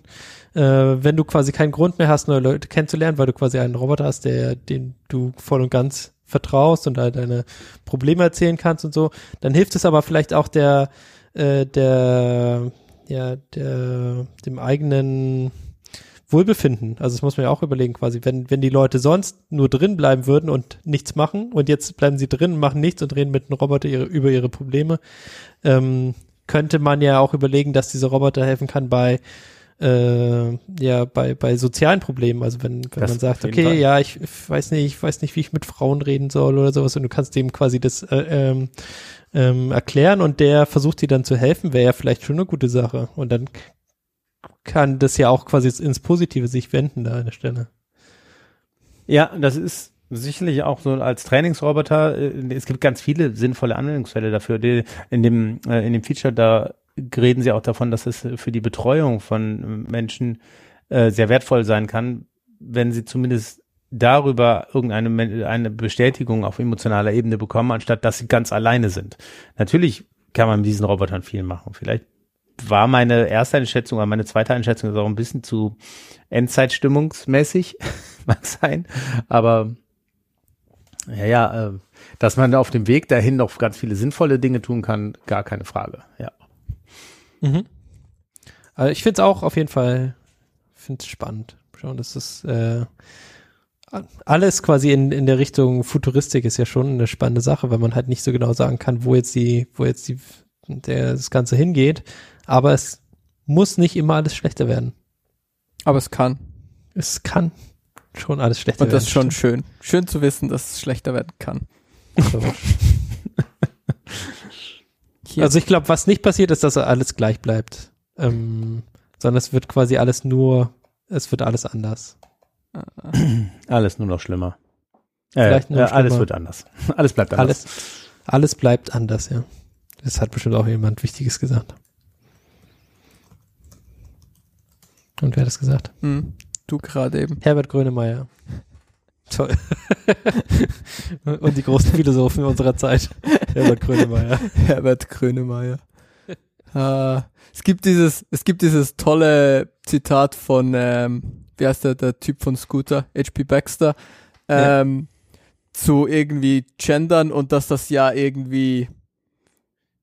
D: äh, wenn du quasi keinen Grund mehr hast, neue Leute kennenzulernen, weil du quasi einen Roboter hast, der, den du voll und ganz vertraust und halt deine Probleme erzählen kannst und so, dann hilft es aber vielleicht auch der, äh, der, ja, der, dem eigenen Wohlbefinden. Also das muss man ja auch überlegen, quasi, wenn, wenn die Leute sonst nur drin bleiben würden und nichts machen und jetzt bleiben sie drin, machen nichts und reden mit einem Roboter ihre, über ihre Probleme, ähm, könnte man ja auch überlegen, dass dieser Roboter helfen kann bei äh, ja bei bei sozialen Problemen. Also wenn wenn
B: Das
D: man sagt, okay,
B: Fall.
D: ja, ich weiß nicht, ich weiß nicht, wie ich mit Frauen reden soll oder sowas und du kannst dem quasi das äh, ähm, ähm, erklären und der versucht dir dann zu helfen, wäre ja vielleicht schon eine gute Sache. Und dann kann das ja auch quasi ins Positive sich wenden da an der Stelle.
B: Ja, das ist sicherlich auch so als Trainingsroboter. äh, Es gibt ganz viele sinnvolle Anwendungsfälle dafür. Die, in dem äh, in dem Feature da reden sie auch davon, dass es für die Betreuung von Menschen äh, sehr wertvoll sein kann, wenn sie zumindest darüber irgendeine eine Bestätigung auf emotionaler Ebene bekommen, anstatt dass sie ganz alleine sind. Natürlich kann man mit diesen Robotern viel machen. Vielleicht war meine erste Einschätzung oder meine zweite Einschätzung ist auch ein bisschen zu Endzeitstimmungsmäßig, mag sein, aber ja, ja, äh, dass man auf dem Weg dahin noch ganz viele sinnvolle Dinge tun kann, gar keine Frage. Ja.
D: Mhm. Also ich finde es auch auf jeden Fall, finde es spannend. Schauen, das ist äh, alles quasi in, in der Richtung Futuristik ist ja schon eine spannende Sache, weil man halt nicht so genau sagen kann, wo jetzt die, wo jetzt die, der, das Ganze hingeht. Aber es muss nicht immer alles schlechter werden.
C: Aber es kann.
D: Es kann schon alles schlechter
C: Und
D: werden.
C: das ist schon schön. Schön zu wissen, dass es schlechter werden kann.
D: stimmt.
C: Hier.
D: Also ich glaube, was nicht passiert, ist, dass alles gleich bleibt. Ähm, sondern es wird quasi alles nur, es wird alles anders.
B: Alles nur noch schlimmer. Äh,
D: Vielleicht nur
B: äh, alles
D: schlimmer.
B: wird anders. Alles bleibt anders.
D: Alles, alles bleibt anders, ja. Das hat bestimmt auch jemand Wichtiges gesagt. Und wer hat das gesagt?
C: Hm, du gerade eben.
D: Herbert Grönemeyer. Toll. Und die großen Philosophen unserer Zeit. Herbert Grönemeyer.
C: Herbert Grönemeyer. Ah, es gibt dieses, es gibt dieses tolle Zitat von, ähm, wie heißt der, der Typ von Scooter, HP Baxter,
D: Ja.
C: ähm, zu irgendwie gendern und dass das ja irgendwie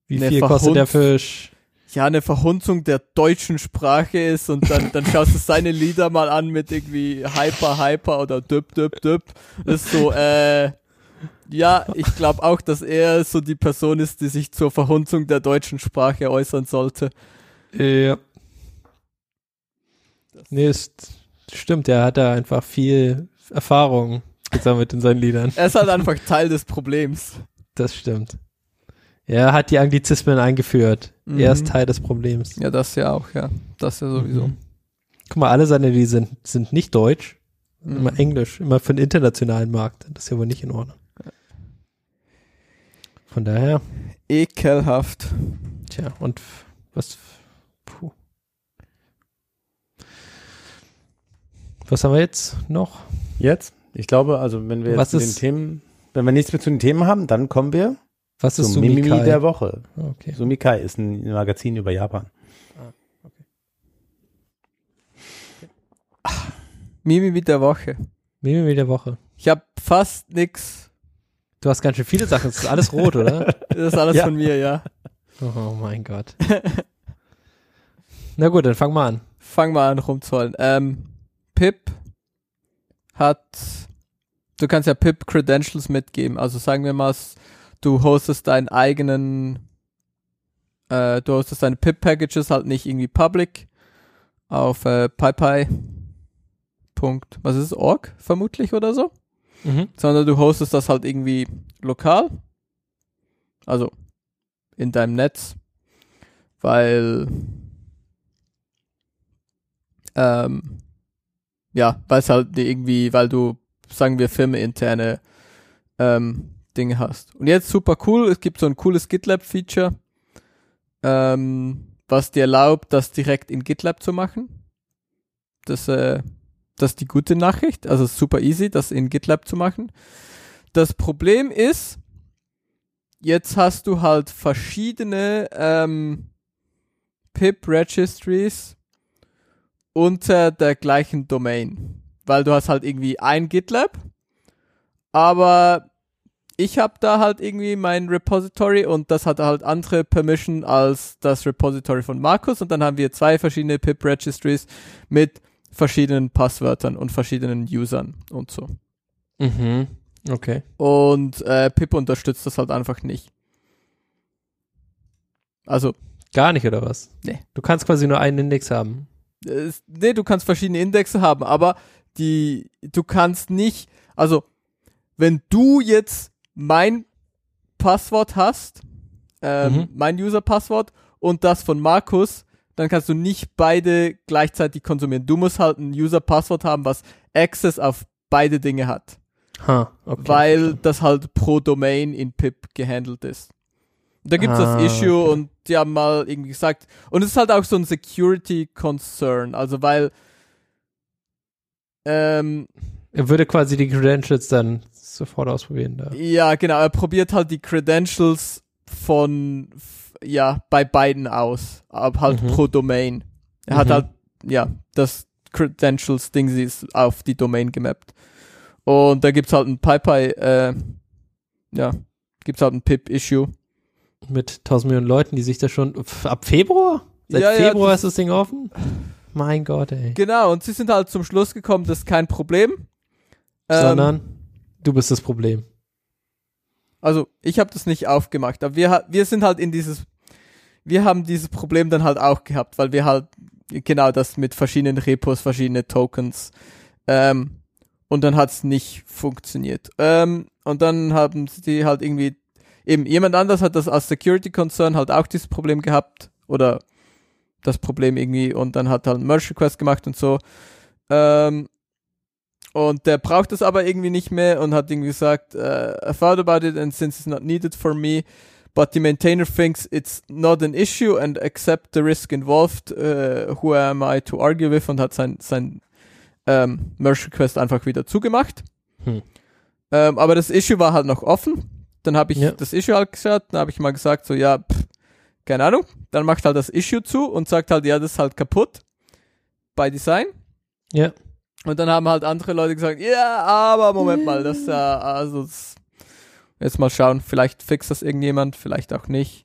D: Wie viel kostet der. Fisch?
C: Ja eine Verhunzung der deutschen Sprache ist und dann, dann schaust du seine Lieder mal an mit irgendwie Hyper, Hyper oder Düpp, Düpp, Düpp. Das ist so, äh, ja, ich glaube auch, dass er so die Person ist, die sich zur Verhunzung der deutschen Sprache äußern sollte.
D: Ja. Nee, ist, stimmt, der hat da einfach viel Erfahrung gesammelt in seinen Liedern.
C: Er ist halt einfach Teil des Problems.
D: Das stimmt. Er hat die Anglizismen eingeführt.
C: Mhm.
D: Er ist Teil des Problems.
C: Ja, das ja auch, ja. Das ja sowieso.
D: Mhm. Guck mal, alle seine Lieder sind, sind nicht deutsch,
C: Mhm.
D: immer Englisch, immer für den internationalen Markt. Das ist ja wohl nicht in Ordnung. Von daher,
C: Ekelhaft.
D: tja, und was, puh. Was haben wir jetzt noch?
B: Jetzt? Ich glaube, also wenn wir jetzt
D: Was
B: zu den Themen, wenn wir nichts mehr zu den Themen haben, dann kommen wir
D: Was ist
B: Mimimi
D: Sumikai?
B: der Woche.
D: Okay.
B: Sumikai ist ein Magazin über Japan.
C: Mimi mit der Woche.
D: Mimimi der Woche.
C: Ich habe fast nix.
D: Du hast ganz schön viele Sachen. Es ist alles rot, oder?
C: Das ist alles
B: Ja.
C: von mir, ja.
D: Oh mein Gott. Na gut, dann fang mal an.
C: fang mal an rumzuholen. Ähm, Pip hat, du kannst ja Pip Credentials mitgeben. Also sagen wir mal, du hostest deinen eigenen, äh, du hostest deine Pip Packages halt nicht irgendwie public auf äh, PyPy. Punkt, was ist es, org vermutlich oder so,
D: Mhm.
C: sondern du hostest das halt irgendwie lokal, also in deinem Netz, weil ähm, ja, weil es halt irgendwie, weil du, sagen wir, firmeninterne ähm, Dinge hast. Und jetzt super cool, es gibt so ein cooles GitLab-Feature, ähm, was dir erlaubt, das direkt in GitLab zu machen. Das, äh, das ist die gute Nachricht. Also super easy, das in GitLab zu machen. Das Problem ist, jetzt hast du halt verschiedene ähm, Pip-Registries unter der gleichen Domain. Weil du hast halt irgendwie ein GitLab, aber ich habe da halt irgendwie mein Repository und das hat halt andere Permission als das Repository von Markus und dann haben wir zwei verschiedene Pip-Registries mit verschiedenen Passwörtern und verschiedenen Usern und so.
D: Mhm. Okay.
C: Und äh, Pip unterstützt das halt einfach nicht. Also,
D: Gar nicht, oder was?
C: Nee.
D: Du kannst quasi nur einen Index haben.
C: nee, du kannst verschiedene Indexe haben, aber die, du kannst nicht, also, wenn du jetzt mein Passwort hast, ähm,
D: Mhm.
C: mein User-Passwort und das von Markus, dann kannst du nicht beide gleichzeitig konsumieren. Du musst halt ein User-Passwort haben, was Access auf beide Dinge hat.
D: Ha, okay.
C: weil das halt pro Domain in PIP gehandelt ist. Da gibt's
D: Ah,
C: das Issue
D: okay.
C: und die haben mal irgendwie gesagt, und es ist halt auch so ein Security Concern, also weil ähm,
D: Er würde quasi die Credentials dann sofort ausprobieren da.
C: ja genau, er probiert halt die Credentials von ja bei beiden aus, aber halt
D: Mhm.
C: pro Domain. Er hat
D: Mhm.
C: halt ja das Credentials Ding ist auf die Domain gemappt. Und da gibt's halt ein PyPy äh, ja, gibt's halt ein Pip Issue.
D: Mit 1000 Millionen Leuten, die sich da schon ab Februar? Seit
C: Ja, ja,
D: Februar
C: das-
D: ist das Ding offen? Mein Gott, ey.
C: Genau, und sie sind halt zum Schluss gekommen, das ist kein Problem. Ähm,
D: Sondern du bist das Problem.
C: Also, ich habe das nicht aufgemacht, aber wir, wir sind halt in dieses, wir haben dieses Problem dann halt auch gehabt, weil wir halt genau das mit verschiedenen Repos, verschiedene Tokens, ähm, und dann hat's nicht funktioniert. Ähm, und dann haben sie halt irgendwie, eben jemand anders hat das als Security Concern halt auch dieses Problem gehabt, oder das Problem irgendwie, und dann hat halt Merge Request gemacht und so. Ähm, und der braucht es aber irgendwie nicht mehr und hat irgendwie gesagt, uh, I thought about it and since it's not needed for me, but the maintainer thinks it's not an issue and accept the risk involved, uh, who am I to argue with und hat sein, sein ähm, Merge Request einfach wieder zugemacht.
D: Hm.
C: Ähm, aber das Issue war halt noch offen. Dann habe ich
D: Ja.
C: das Issue halt geschaut, dann habe ich mal gesagt, so ja, pff, keine Ahnung. Dann macht halt das Issue zu und sagt halt, ja, das ist halt kaputt bei Design.
D: Ja.
C: Und dann haben halt andere Leute gesagt, ja, aber Moment mal, das ist ja, also, das, jetzt mal schauen, vielleicht fixt das irgendjemand, vielleicht auch nicht.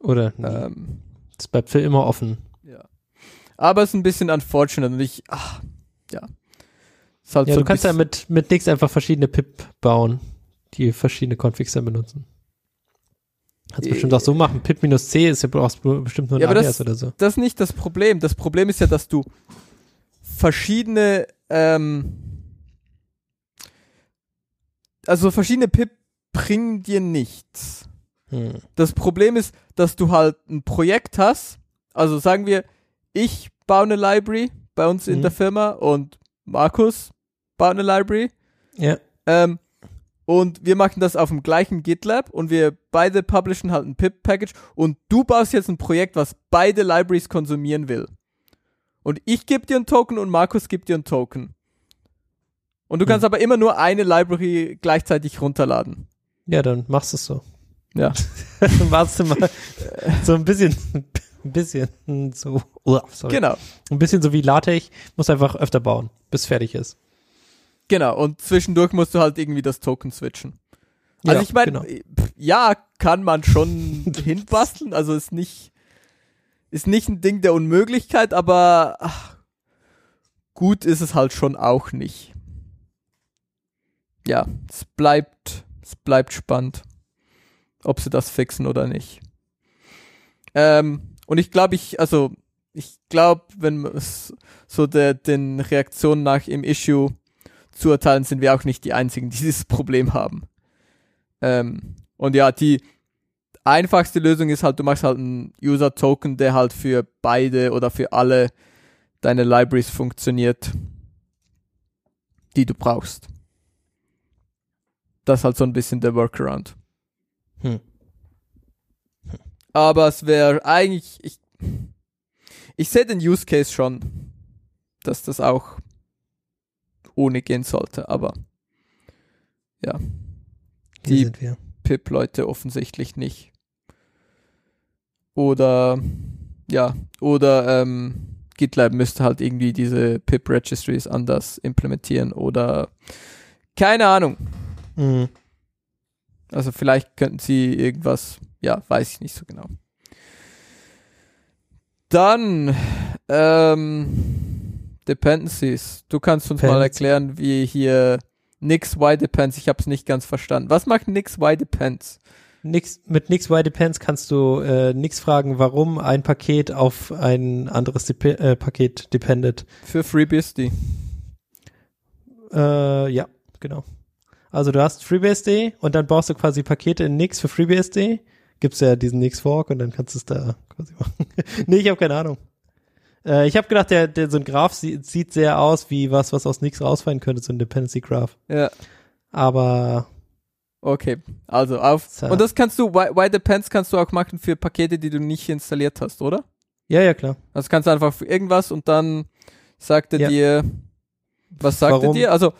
D: Oder.
C: Ähm,
D: Es bleibt für immer offen.
C: ja. Aber es ist ein bisschen unfortunate und ich, ach, ja. Halt
D: Ja,
C: so
D: du kannst ja mit, mit nichts einfach verschiedene Pip bauen, die verschiedene Configs dann benutzen. Kannst
C: Äh,
D: bestimmt auch so machen. Pip-C ist ja brauchst bestimmt nur ein
C: Ja,
D: Alias
C: das-
D: oder so.
C: das ist nicht das Problem. Das Problem ist ja, dass du verschiedene, ähm, also verschiedene Pip bringen dir nichts.
D: Hm.
C: Das Problem ist, dass du halt ein Projekt hast. Also sagen wir, ich baue eine Library bei uns in
D: Mhm.
C: der Firma und Markus baut eine Library.
D: Ja.
C: Ähm, und wir machen das auf dem gleichen GitLab und wir beide publishen halt ein pip-Package und du baust jetzt ein Projekt, was beide Libraries konsumieren will. Und ich gebe dir einen Token und Markus gibt dir einen Token. Und du
D: Hm.
C: kannst aber immer nur eine Library gleichzeitig runterladen.
D: Ja, dann machst du es so.
C: Ja.
D: Warst du mal so ein bisschen, ein bisschen so, Uah, sorry.
C: Genau.
D: Ein bisschen so wie LaTeX, muss einfach öfter bauen, bis fertig ist.
C: Genau. Und zwischendurch musst du halt irgendwie das Token switchen. Also
D: Ja,
C: ich meine,
D: genau.
C: ja, kann man schon hinbasteln. Also ist nicht, ist nicht ein Ding der Unmöglichkeit, aber ach, gut ist es halt schon auch nicht. Ja, es bleibt, es bleibt spannend, ob sie das fixen oder nicht. Ähm, und ich glaube, ich, also, ich glaube, wenn es so der, den Reaktionen nach im Issue zu urteilen, sind wir auch nicht die einzigen, die dieses Problem haben. Ähm, und ja, die einfachste Lösung ist halt, du machst halt einen User-Token, der halt für beide oder für alle deine Libraries funktioniert, die du brauchst. Das ist halt so ein bisschen der Workaround.
D: Hm.
C: Aber es wäre eigentlich, ich, ich sehe den Use Case schon, dass das auch ohne gehen sollte, aber ja,
D: Hier
C: Die-. Pip-Leute offensichtlich nicht. Oder ja, oder ähm, GitLab müsste halt irgendwie diese Pip-Registries anders implementieren oder keine Ahnung.
D: Mhm.
C: Also vielleicht könnten sie irgendwas, ja, weiß ich nicht so genau. Dann ähm, Dependencies. Du kannst uns mal
D: Dependencies.
C: erklären, wie hier Nix Y depends. Ich habe es nicht ganz verstanden. Was macht Nix Y depends?
D: Nix, mit Nix Y Depends kannst du äh, nix fragen, warum ein Paket auf ein anderes Dep äh, Paket dependet.
C: Für FreeBSD.
D: Äh, ja, genau. Also du hast FreeBSD und dann baust du quasi Pakete in Nix für FreeBSD. Gibt's ja diesen Nix Fork und dann kannst du es da quasi machen. nee, ich habe keine Ahnung. Äh, ich habe gedacht, der, der so ein Graph sieht, sieht sehr aus wie was, was aus Nix rausfallen könnte, so ein Dependency Graph.
C: Ja,
D: Aber
C: okay. Also auf.
D: So.
C: Und das kannst du, Y, y depends kannst du auch machen für Pakete, die du nicht installiert hast, oder?
D: ja, ja, klar.
C: Also kannst du einfach für irgendwas und dann sagt er
D: Ja.
C: dir, was sagt
D: Warum?
C: er dir? Also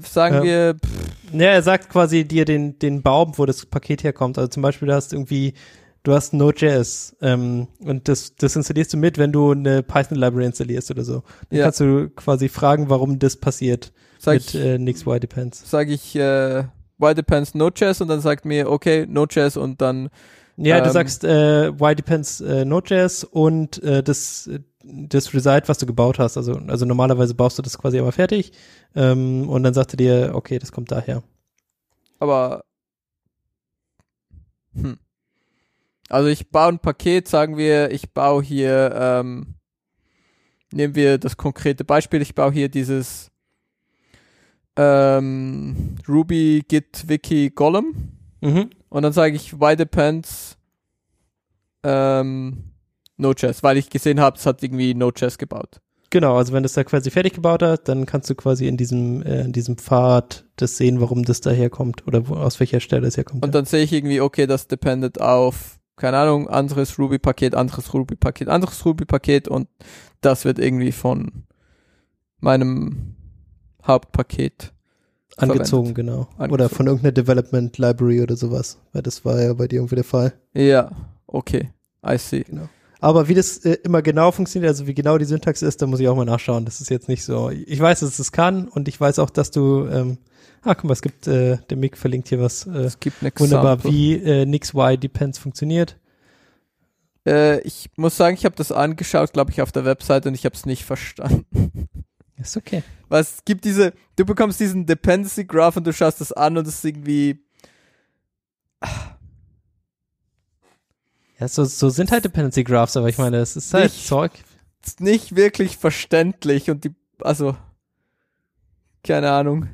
C: sagen
D: Ja.
C: wir, pff,
D: Ja, er sagt quasi dir den, den Baum, wo das Paket herkommt. Also zum Beispiel, du hast irgendwie, du hast Node.js ähm, und das, das installierst du mit, wenn du eine Python-Library installierst oder so. Dann
C: Ja.
D: kannst du quasi fragen, warum das passiert
C: sag
D: mit
C: ich,
D: äh, Nix Y Depends.
C: sag ich äh, y depends Node.js und dann sagt mir, okay, Node.js und dann,
D: Ja, du
C: Ähm,
D: sagst äh, Y Depends äh, Node.js und äh, das, das Result, was du gebaut hast. Also, also normalerweise baust du das quasi aber fertig ähm, und dann sagt er dir, okay, das kommt daher.
C: aber hm. Also ich baue ein Paket, sagen wir, ich baue hier, ähm, nehmen wir das konkrete Beispiel, ich baue hier dieses ähm, Ruby Git Wiki Golem
D: Mhm.
C: und dann sage ich y depends ähm, Node.js, weil ich gesehen habe, es hat irgendwie Node.js gebaut.
D: Genau, also wenn das da quasi fertig gebaut hat, dann kannst du quasi in diesem, äh, in diesem Pfad das sehen, warum das daherkommt oder wo, aus welcher Stelle es herkommt.
C: Und dann sehe ich irgendwie, okay, das dependet auf, keine Ahnung, anderes Ruby-Paket, anderes Ruby-Paket, anderes Ruby-Paket und das wird irgendwie von meinem Hauptpaket
D: angezogen, genau. Oder
C: Angezogen.
D: von irgendeiner Development Library oder sowas, weil das war ja bei dir irgendwie der Fall.
C: Ja, okay, I see.
D: Aber wie das äh, immer genau funktioniert, also wie genau die Syntax ist, da muss ich auch mal nachschauen. Das ist jetzt nicht so. Ich weiß, dass es das kann und ich weiß auch, dass du, ähm, ah, guck mal, es gibt, äh, der Mick verlinkt hier was, äh,
C: Es gibt ein
D: wunderbar,
C: Example.
D: wie äh, Nix Y Depends funktioniert.
C: Äh, ich muss sagen, ich habe das angeschaut, glaube ich, auf der Website und ich habe es nicht verstanden.
D: Ist okay.
C: Es gibt diese, du bekommst diesen Dependency Graph und du schaust das an und es ist irgendwie,
D: Ja, so, so sind halt Dependency Graphs, aber ich meine, es ist halt
C: Nicht-
D: Zeug.
C: ist nicht wirklich verständlich und die, also, keine Ahnung.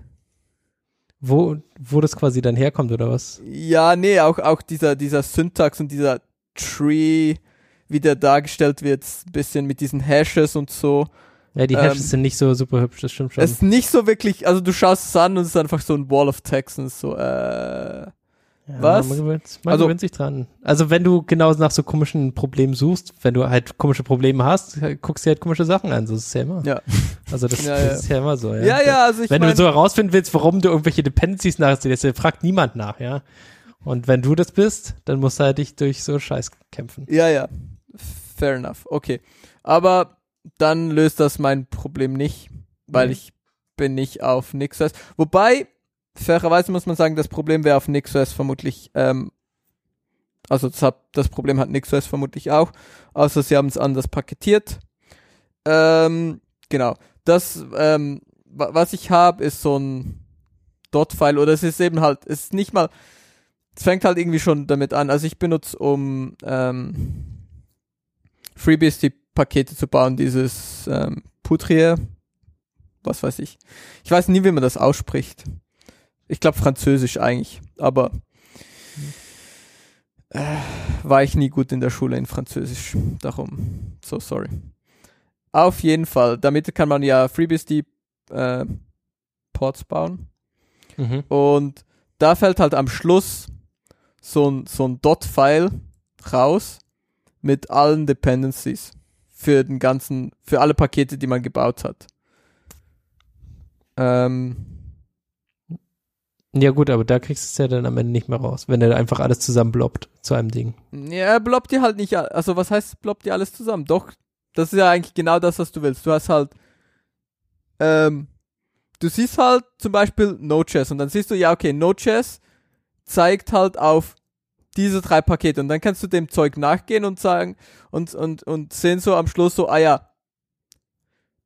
D: Wo, wo das quasi dann herkommt oder was?
C: Ja, nee, auch, auch dieser, dieser Syntax und dieser Tree, wie der dargestellt wird, ein bisschen mit diesen Hashes und so.
D: Ja, die
C: Ähm,
D: Hashes sind nicht so super hübsch, das stimmt schon.
C: Es ist nicht so wirklich, also du schaust es an und es ist einfach so ein Wall of ist so, äh,
D: Ja,
C: Was?
D: Man gewöhnt, man
C: Also-
D: gewöhnt sich dran. Also wenn du genau nach so komischen Problemen suchst, wenn du halt komische Probleme hast, guckst dir halt komische Sachen an. So ist es ja immer.
C: ja.
D: Also das,
C: Ja,
D: das
C: ja.
D: ist ja immer so. Ja,
C: Ja, ja, also ich
D: Wenn
C: meine,
D: du so herausfinden willst, warum du irgendwelche Dependencies nachziehst, fragt niemand nach, ja. Und wenn du das bist, dann musst du halt dich durch so Scheiß kämpfen.
C: ja, ja, fair enough, okay. Aber dann löst das mein Problem nicht, weil
D: Mhm.
C: ich bin nicht auf NixOS. Wobei, fairerweise muss man sagen, das Problem wäre auf NixOS vermutlich, ähm, also das, hat, das Problem hat NixOS vermutlich auch, außer sie haben es anders paketiert. Ähm, genau. Das, ähm, wa- was ich habe, ist so ein Dot-File oder es ist eben halt, es ist nicht mal, es fängt halt irgendwie schon damit an. Also ich benutze, um ähm, FreeBSD-Pakete zu bauen, dieses ähm, Poutrier, was weiß ich. Ich weiß nie, wie man das ausspricht. Ich glaube Französisch eigentlich, aber äh, war ich nie gut in der Schule in Französisch. Darum, so sorry. Auf jeden Fall, damit kann man ja FreeBSD äh, Ports bauen.
D: Mhm.
C: Und da fällt halt am Schluss so ein, so ein Dot-File raus mit allen Dependencies für den ganzen, für alle Pakete, die man gebaut hat. Ähm,
D: Ja gut, aber da kriegst du es ja dann am Ende nicht mehr raus, wenn er einfach alles zusammen bloppt zu einem Ding.
C: ja, bloppt dir halt nicht, also was heißt bloppt dir alles zusammen? Doch, das ist ja eigentlich genau das, was du willst. Du hast halt, ähm, du siehst halt zum Beispiel Node.js und dann siehst du, ja, okay, Node.js zeigt halt auf diese drei Pakete und dann kannst du dem Zeug nachgehen und sagen und, und, und sehen so am Schluss so, ah ja,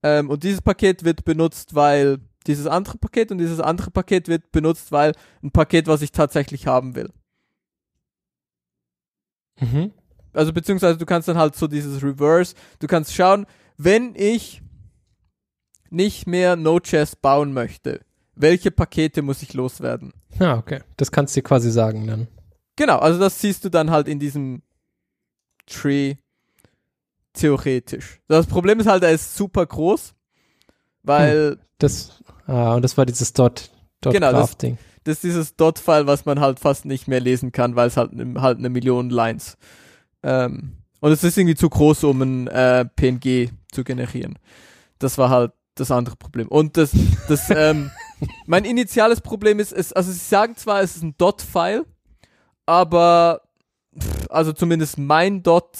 C: ähm, und dieses Paket wird benutzt, weil dieses andere Paket und dieses andere Paket wird benutzt, weil ein Paket, was ich tatsächlich haben will.
D: Mhm.
C: Also beziehungsweise du kannst dann halt so dieses Reverse, du kannst schauen, wenn ich nicht mehr Node.js bauen möchte, welche Pakete muss ich loswerden?
D: Ja, okay. Das kannst du dir quasi sagen dann.
C: Genau, also das siehst du dann halt in diesem Tree theoretisch. Das Problem ist halt, er ist super groß, weil
D: Das, ah, und das war dieses Dot, Dot
C: Genau, das- das ist dieses Dot-File, was man halt fast nicht mehr lesen kann, weil es halt, halt eine Million Lines. Ähm, und es ist irgendwie zu groß, um ein äh, PNG zu generieren. Das war halt das andere Problem. Und das, das, ähm, mein initiales Problem ist, es, also sie sagen zwar, es ist ein Dot-File, aber also zumindest mein Dot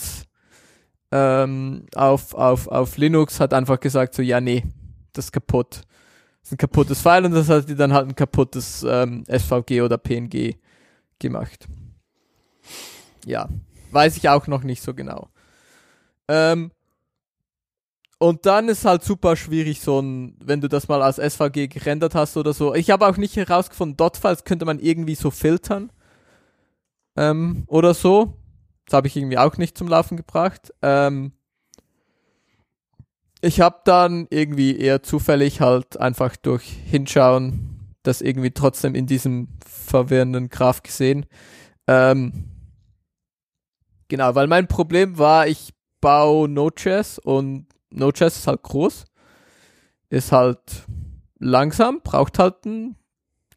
C: ähm, auf, auf, auf Linux hat einfach gesagt so, ja, nee, das ist kaputt. Das ist ein kaputtes File und das hat die dann halt ein kaputtes ähm, SVG oder PNG gemacht. Ja, weiß ich auch noch nicht so genau. Ähm, und dann ist halt super schwierig, so ein, wenn du das mal als SVG gerendert hast oder so. Ich habe auch nicht herausgefunden, Dot-Files könnte man irgendwie so filtern. Ähm, oder so. Das habe ich irgendwie auch nicht zum Laufen gebracht. Ähm, ich habe dann irgendwie eher zufällig halt einfach durch Hinschauen das irgendwie trotzdem in diesem verwirrenden Graph gesehen. Ähm, genau, weil mein Problem war, ich baue Node.js und Node.js ist halt groß, ist halt langsam, braucht halt eine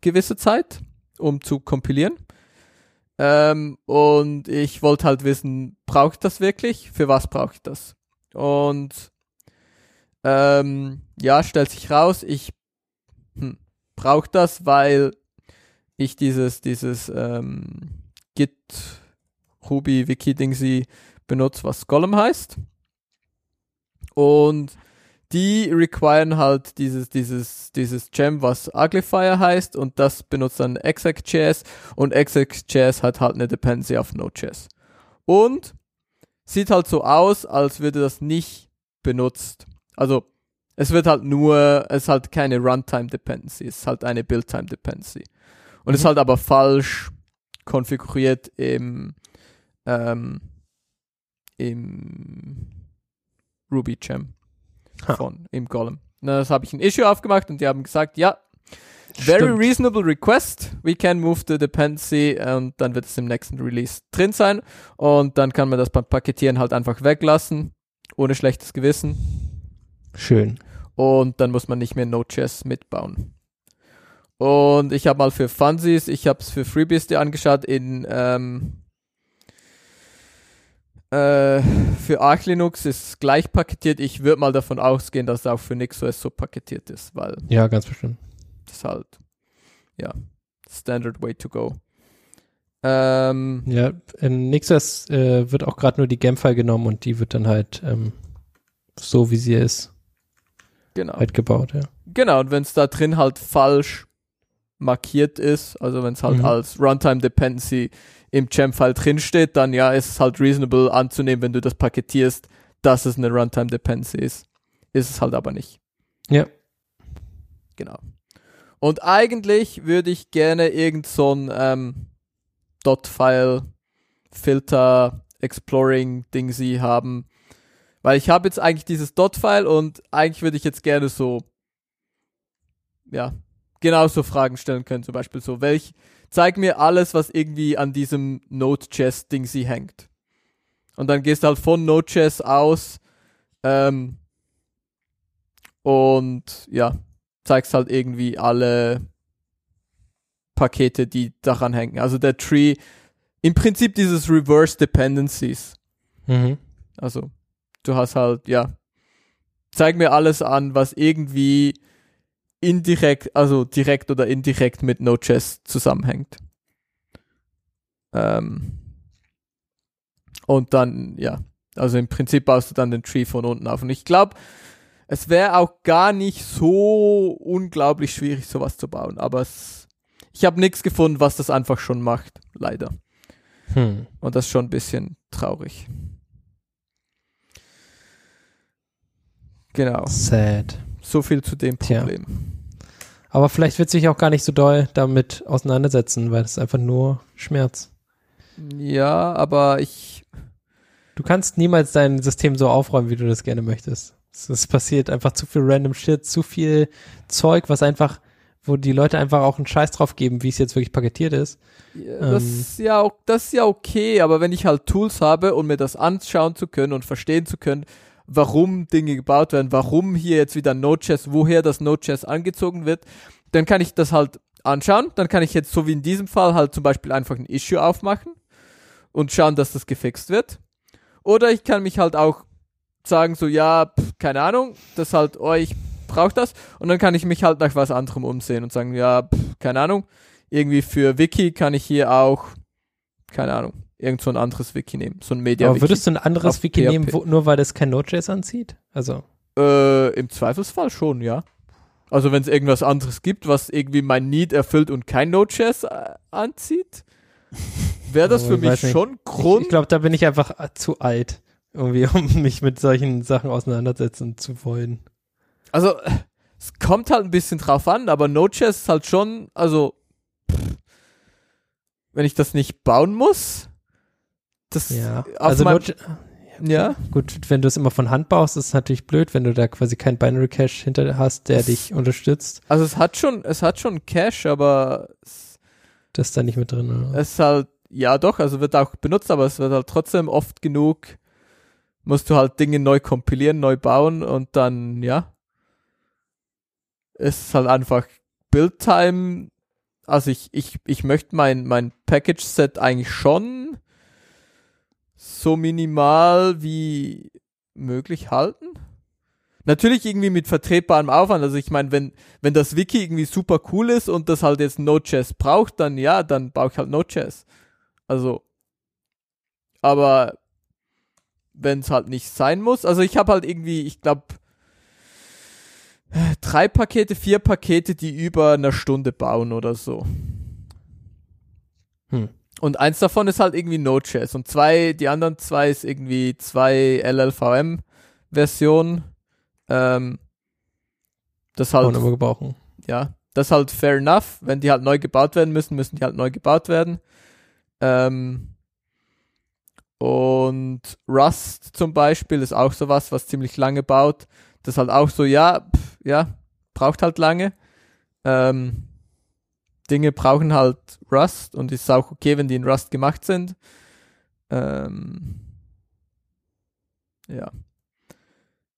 C: gewisse Zeit, um zu kompilieren. Ähm, und ich wollte halt wissen, brauche ich das wirklich? Für was brauche ich das? Und ähm, ja, stellt sich raus, ich hm, brauche das, weil ich dieses, dieses ähm, Git Ruby Wiki Dingsy benutze, was Golem heißt. Und die requiren halt dieses, dieses, dieses Gem, was Uglifier heißt, und das benutzt dann exec.js und exec.js hat halt eine Dependency auf Node.js. Und sieht halt so aus, als würde das nicht benutzt. Also, es wird halt nur, es ist halt keine Runtime Dependency, es ist halt eine Buildtime Dependency. Und es ist halt aber falsch konfiguriert im, ähm, im Ruby Gem
D: Ha.
C: von, im Golem. Na, das habe ich ein Issue aufgemacht und die haben gesagt, ja, very
D: Stimmt.
C: reasonable request, we can move the dependency und dann wird es im nächsten Release drin sein und dann kann man das beim Paketieren halt einfach weglassen, ohne schlechtes Gewissen
D: Schön.
C: und dann muss man nicht mehr Node.js mitbauen. Und ich habe mal für Funsies, ich habe es für FreeBSD angeschaut in ähm, äh, für Arch Linux ist es gleich paketiert. Ich würde mal davon ausgehen, dass es auch für NixOS so paketiert ist, weil
D: Ja, ganz bestimmt.
C: das ist halt ja standard way to go. Ähm,
D: Ja, in NixOS äh, wird auch gerade nur die Gem-File genommen und die wird dann halt ähm, so, wie sie ist,
C: genau.
D: halt gebaut, ja.
C: Genau, und wenn es da drin halt falsch markiert ist, also wenn es halt
D: Mhm.
C: als Runtime Dependency im Gem-File drinsteht, dann ja, ist es halt reasonable anzunehmen, wenn du das paketierst, dass es eine Runtime Dependency ist. ist es halt aber nicht.
D: Ja.
C: Genau. Und eigentlich würde ich gerne irgend so ein ähm, Dot-File Filter Exploring Ding sie haben, weil ich habe jetzt eigentlich dieses Dot-File und eigentlich würde ich jetzt gerne so ja genauso Fragen stellen können, zum Beispiel so welch zeig mir alles, was irgendwie an diesem Node.js Ding sie hängt. Und dann gehst du halt von Node.js aus ähm, und ja, zeigst halt irgendwie alle Pakete, die daran hängen. Also der Tree, im Prinzip dieses Reverse Dependencies.
D: Mhm.
C: Also du hast halt, ja, zeig mir alles an, was irgendwie indirekt, also direkt oder indirekt mit Node.js zusammenhängt. Ähm, und dann, ja, also im Prinzip baust du dann den Tree von unten auf. Und ich glaube, es wäre auch gar nicht so unglaublich schwierig, sowas zu bauen. Aber es, ich habe nichts gefunden, was das einfach schon macht, leider.
D: Hm.
C: Und das ist schon ein bisschen traurig. Genau.
D: Sad.
C: So viel zu dem
D: Tja. Aber vielleicht wird sich auch gar nicht so doll damit auseinandersetzen, weil es ist einfach nur Schmerz.
C: Ja, aber ich.
D: Du kannst niemals dein System so aufräumen, wie du das gerne möchtest. Es, passiert einfach zu viel random Shit, zu viel Zeug, was einfach, wo die Leute einfach auch einen Scheiß drauf geben, wie es jetzt wirklich paketiert ist.
C: Ja, das,
D: Ähm.
C: ist ja auch, das ist ja okay, aber wenn ich halt Tools habe, um mir das anschauen zu können und verstehen zu können, warum Dinge gebaut werden, warum hier jetzt wieder Node.js, woher das Node.js angezogen wird, dann kann ich das halt anschauen. Dann kann ich jetzt, so wie in diesem Fall, halt zum Beispiel einfach ein Issue aufmachen und schauen, dass das gefixt wird. Oder ich kann mich halt auch sagen, so, ja, pff, keine Ahnung, das halt, oh, ich brauche das. Und dann kann ich mich halt nach was anderem umsehen und sagen, ja, pff, keine Ahnung, irgendwie für Wiki kann ich hier auch, keine Ahnung, irgend so ein anderes Wiki nehmen, so ein Media
D: Aber
C: Wiki.
D: würdest du ein anderes Wiki
C: PHP.
D: nehmen, wo, nur weil das kein Node.js anzieht? Also,
C: Äh, im Zweifelsfall schon, ja. Also wenn es irgendwas anderes gibt, was irgendwie mein Need erfüllt und kein Node.js äh, anzieht, wäre das
D: Oh,
C: für
D: ich
C: mich
D: nicht.
C: schon
D: ich,
C: Grund.
D: ich glaube, da bin ich einfach äh, zu alt, irgendwie, um mich mit solchen Sachen auseinandersetzen zu wollen.
C: Also, es kommt halt ein bisschen drauf an, aber Node.js ist halt schon, also, pff, wenn ich das nicht bauen muss, das
D: Ja, also
C: meinem- ja,
D: gut, wenn du es immer von Hand baust, ist es natürlich blöd, wenn du da quasi keinen Binary Cache hinter hast, der
C: Das-
D: dich unterstützt.
C: also es hat schon, es hat schon Cache, aber es,
D: Das ist da nicht mit drin. Oder?
C: es ist halt, ja doch, also wird auch benutzt, aber es wird halt trotzdem oft genug, musst du halt Dinge neu kompilieren, neu bauen und dann, ja, es ist halt einfach Build-Time, also ich, ich, ich möchte mein, mein Package-Set eigentlich schon so minimal wie möglich halten. Natürlich irgendwie mit vertretbarem Aufwand. Also ich meine, wenn, wenn das Wiki irgendwie super cool ist und das halt jetzt Node.js braucht, dann ja, dann baue ich halt Node.js. Also, aber wenn es halt nicht sein muss, also ich habe halt irgendwie, ich glaube, drei Pakete, vier Pakete, die über einer Stunde bauen oder so.
D: Hm.
C: Und eins davon ist halt irgendwie Node.js und zwei, die anderen zwei ist irgendwie zwei LLVM-Versionen. Ähm, das
D: Kann
C: halt
D: man immer gebrauchen.
C: ja, das halt fair enough. Wenn die halt neu gebaut werden müssen, müssen die halt neu gebaut werden. Ähm, und Rust zum Beispiel ist auch sowas, was ziemlich lange baut. Das halt auch so, ja, pff, ja, braucht halt lange. Ähm, Dinge brauchen halt Rust und ist auch okay, wenn die in Rust gemacht sind. Ähm, ja.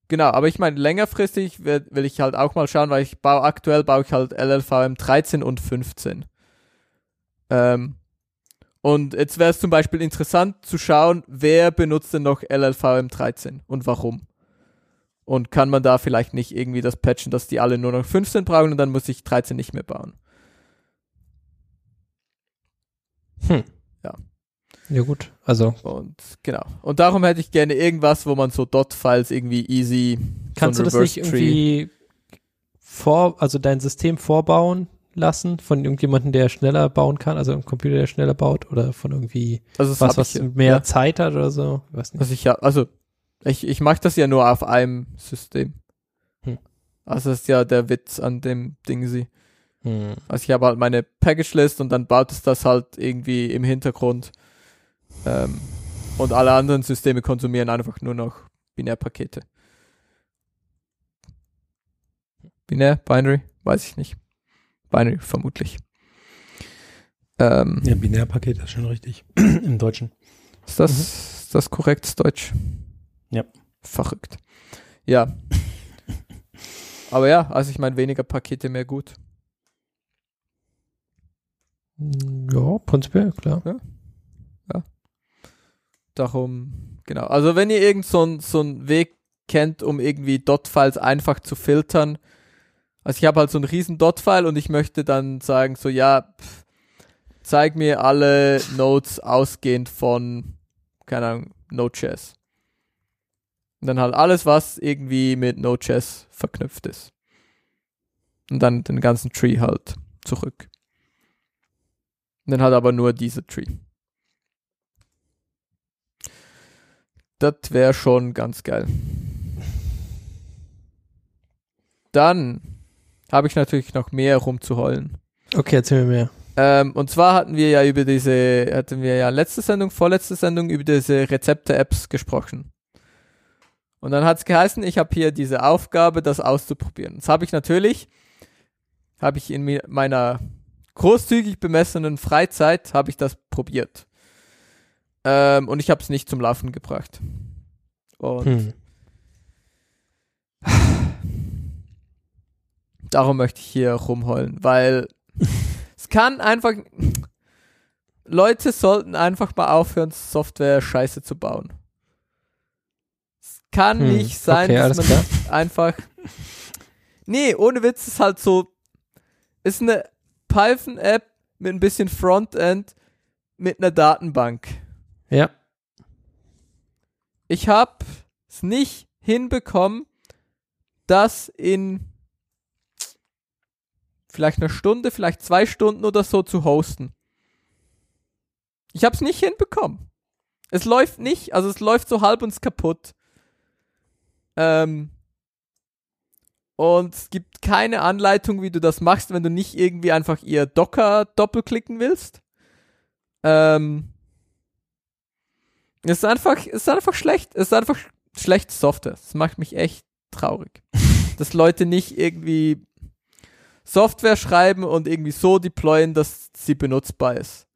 C: Genau, aber ich meine, längerfristig will, will ich halt auch mal schauen, weil ich baue aktuell baue ich halt LLVM 13 und 15. Ähm, und jetzt wäre es zum Beispiel interessant zu schauen, wer benutzt denn noch LLVM 13 und warum. Und kann man da vielleicht nicht irgendwie das patchen, dass die alle nur noch 15 brauchen und dann muss ich 13 nicht mehr bauen.
D: Hm.
C: Ja.
D: Ja gut, also
C: Und genau. Und darum hätte ich gerne irgendwas, wo man so Dot-Files irgendwie easy.
D: kannst
C: so
D: du das nicht irgendwie vor, also dein System vorbauen lassen von irgendjemandem, der schneller bauen kann, also ein Computer, der schneller baut oder von irgendwie
C: Also das
D: was, was
C: ich,
D: mehr
C: Ja,
D: Zeit hat oder so? Ich weiß nicht.
C: also ich ja, also ich, ich mache das ja nur auf einem System. Also das ist ja der Witz an dem Ding sie.
D: Hm.
C: Also ich habe halt meine Package-List und dann baut es das halt irgendwie im Hintergrund. Ähm, und alle anderen Systeme konsumieren einfach nur noch Binärpakete. Binär, Binary, weiß ich nicht. Binary vermutlich. Ähm,
B: Ja, Binärpaket ist schon richtig. Im Deutschen.
C: Ist das, ist das korrektes Deutsch?
B: Ja.
C: Verrückt. Ja. Aber ja, also ich meine, weniger Pakete mehr gut.
D: Ja, prinzipiell, klar.
C: Darum, genau. Also wenn ihr irgend so einen so Weg kennt, um irgendwie Dot-Files einfach zu filtern. Also ich habe halt so einen riesen Dot-File und ich möchte dann sagen, so ja, pff, zeig mir alle Nodes ausgehend von, keine Ahnung, Node.js. Und dann halt alles, was irgendwie mit Node.js verknüpft ist. Und dann den ganzen Tree halt zurück. Und dann halt aber nur diese Tree. Das wäre schon ganz geil. Dann habe ich natürlich noch mehr rumzuheulen.
D: Okay, erzähl mir mehr.
C: Ähm, und zwar hatten wir ja über diese, hatten wir ja letzte Sendung, vorletzte Sendung über diese Rezepte-Apps gesprochen. Und dann hat es geheißen, ich habe hier diese Aufgabe, das auszuprobieren. Das habe ich natürlich, habe ich in meiner großzügig bemessenen Freizeit, habe ich das probiert. Ähm, und ich habe es nicht zum Laufen gebracht. Und
D: Hm.
C: Darum möchte ich hier rumheulen, weil es kann einfach. Leute sollten einfach mal aufhören, Software scheiße zu bauen. Es kann
D: Hm,
C: nicht sein,
D: okay,
C: dass man einfach. Nee, ohne Witz ist halt so. Ist eine Python-App mit ein bisschen Frontend mit einer Datenbank.
D: Ja.
C: Ich habe es nicht hinbekommen, das in vielleicht einer Stunde, vielleicht zwei Stunden oder so zu hosten. Ich habe es nicht hinbekommen. Es läuft nicht, also es läuft so halb uns kaputt. Ähm, und es gibt keine Anleitung, wie du das machst, wenn du nicht irgendwie einfach ihr Docker doppelklicken willst. Ähm, es ist einfach, es ist einfach schlecht. Es ist einfach sch- schlechte Software. Das macht mich echt traurig. dass Leute nicht irgendwie Software schreiben und irgendwie so deployen, dass sie benutzbar ist.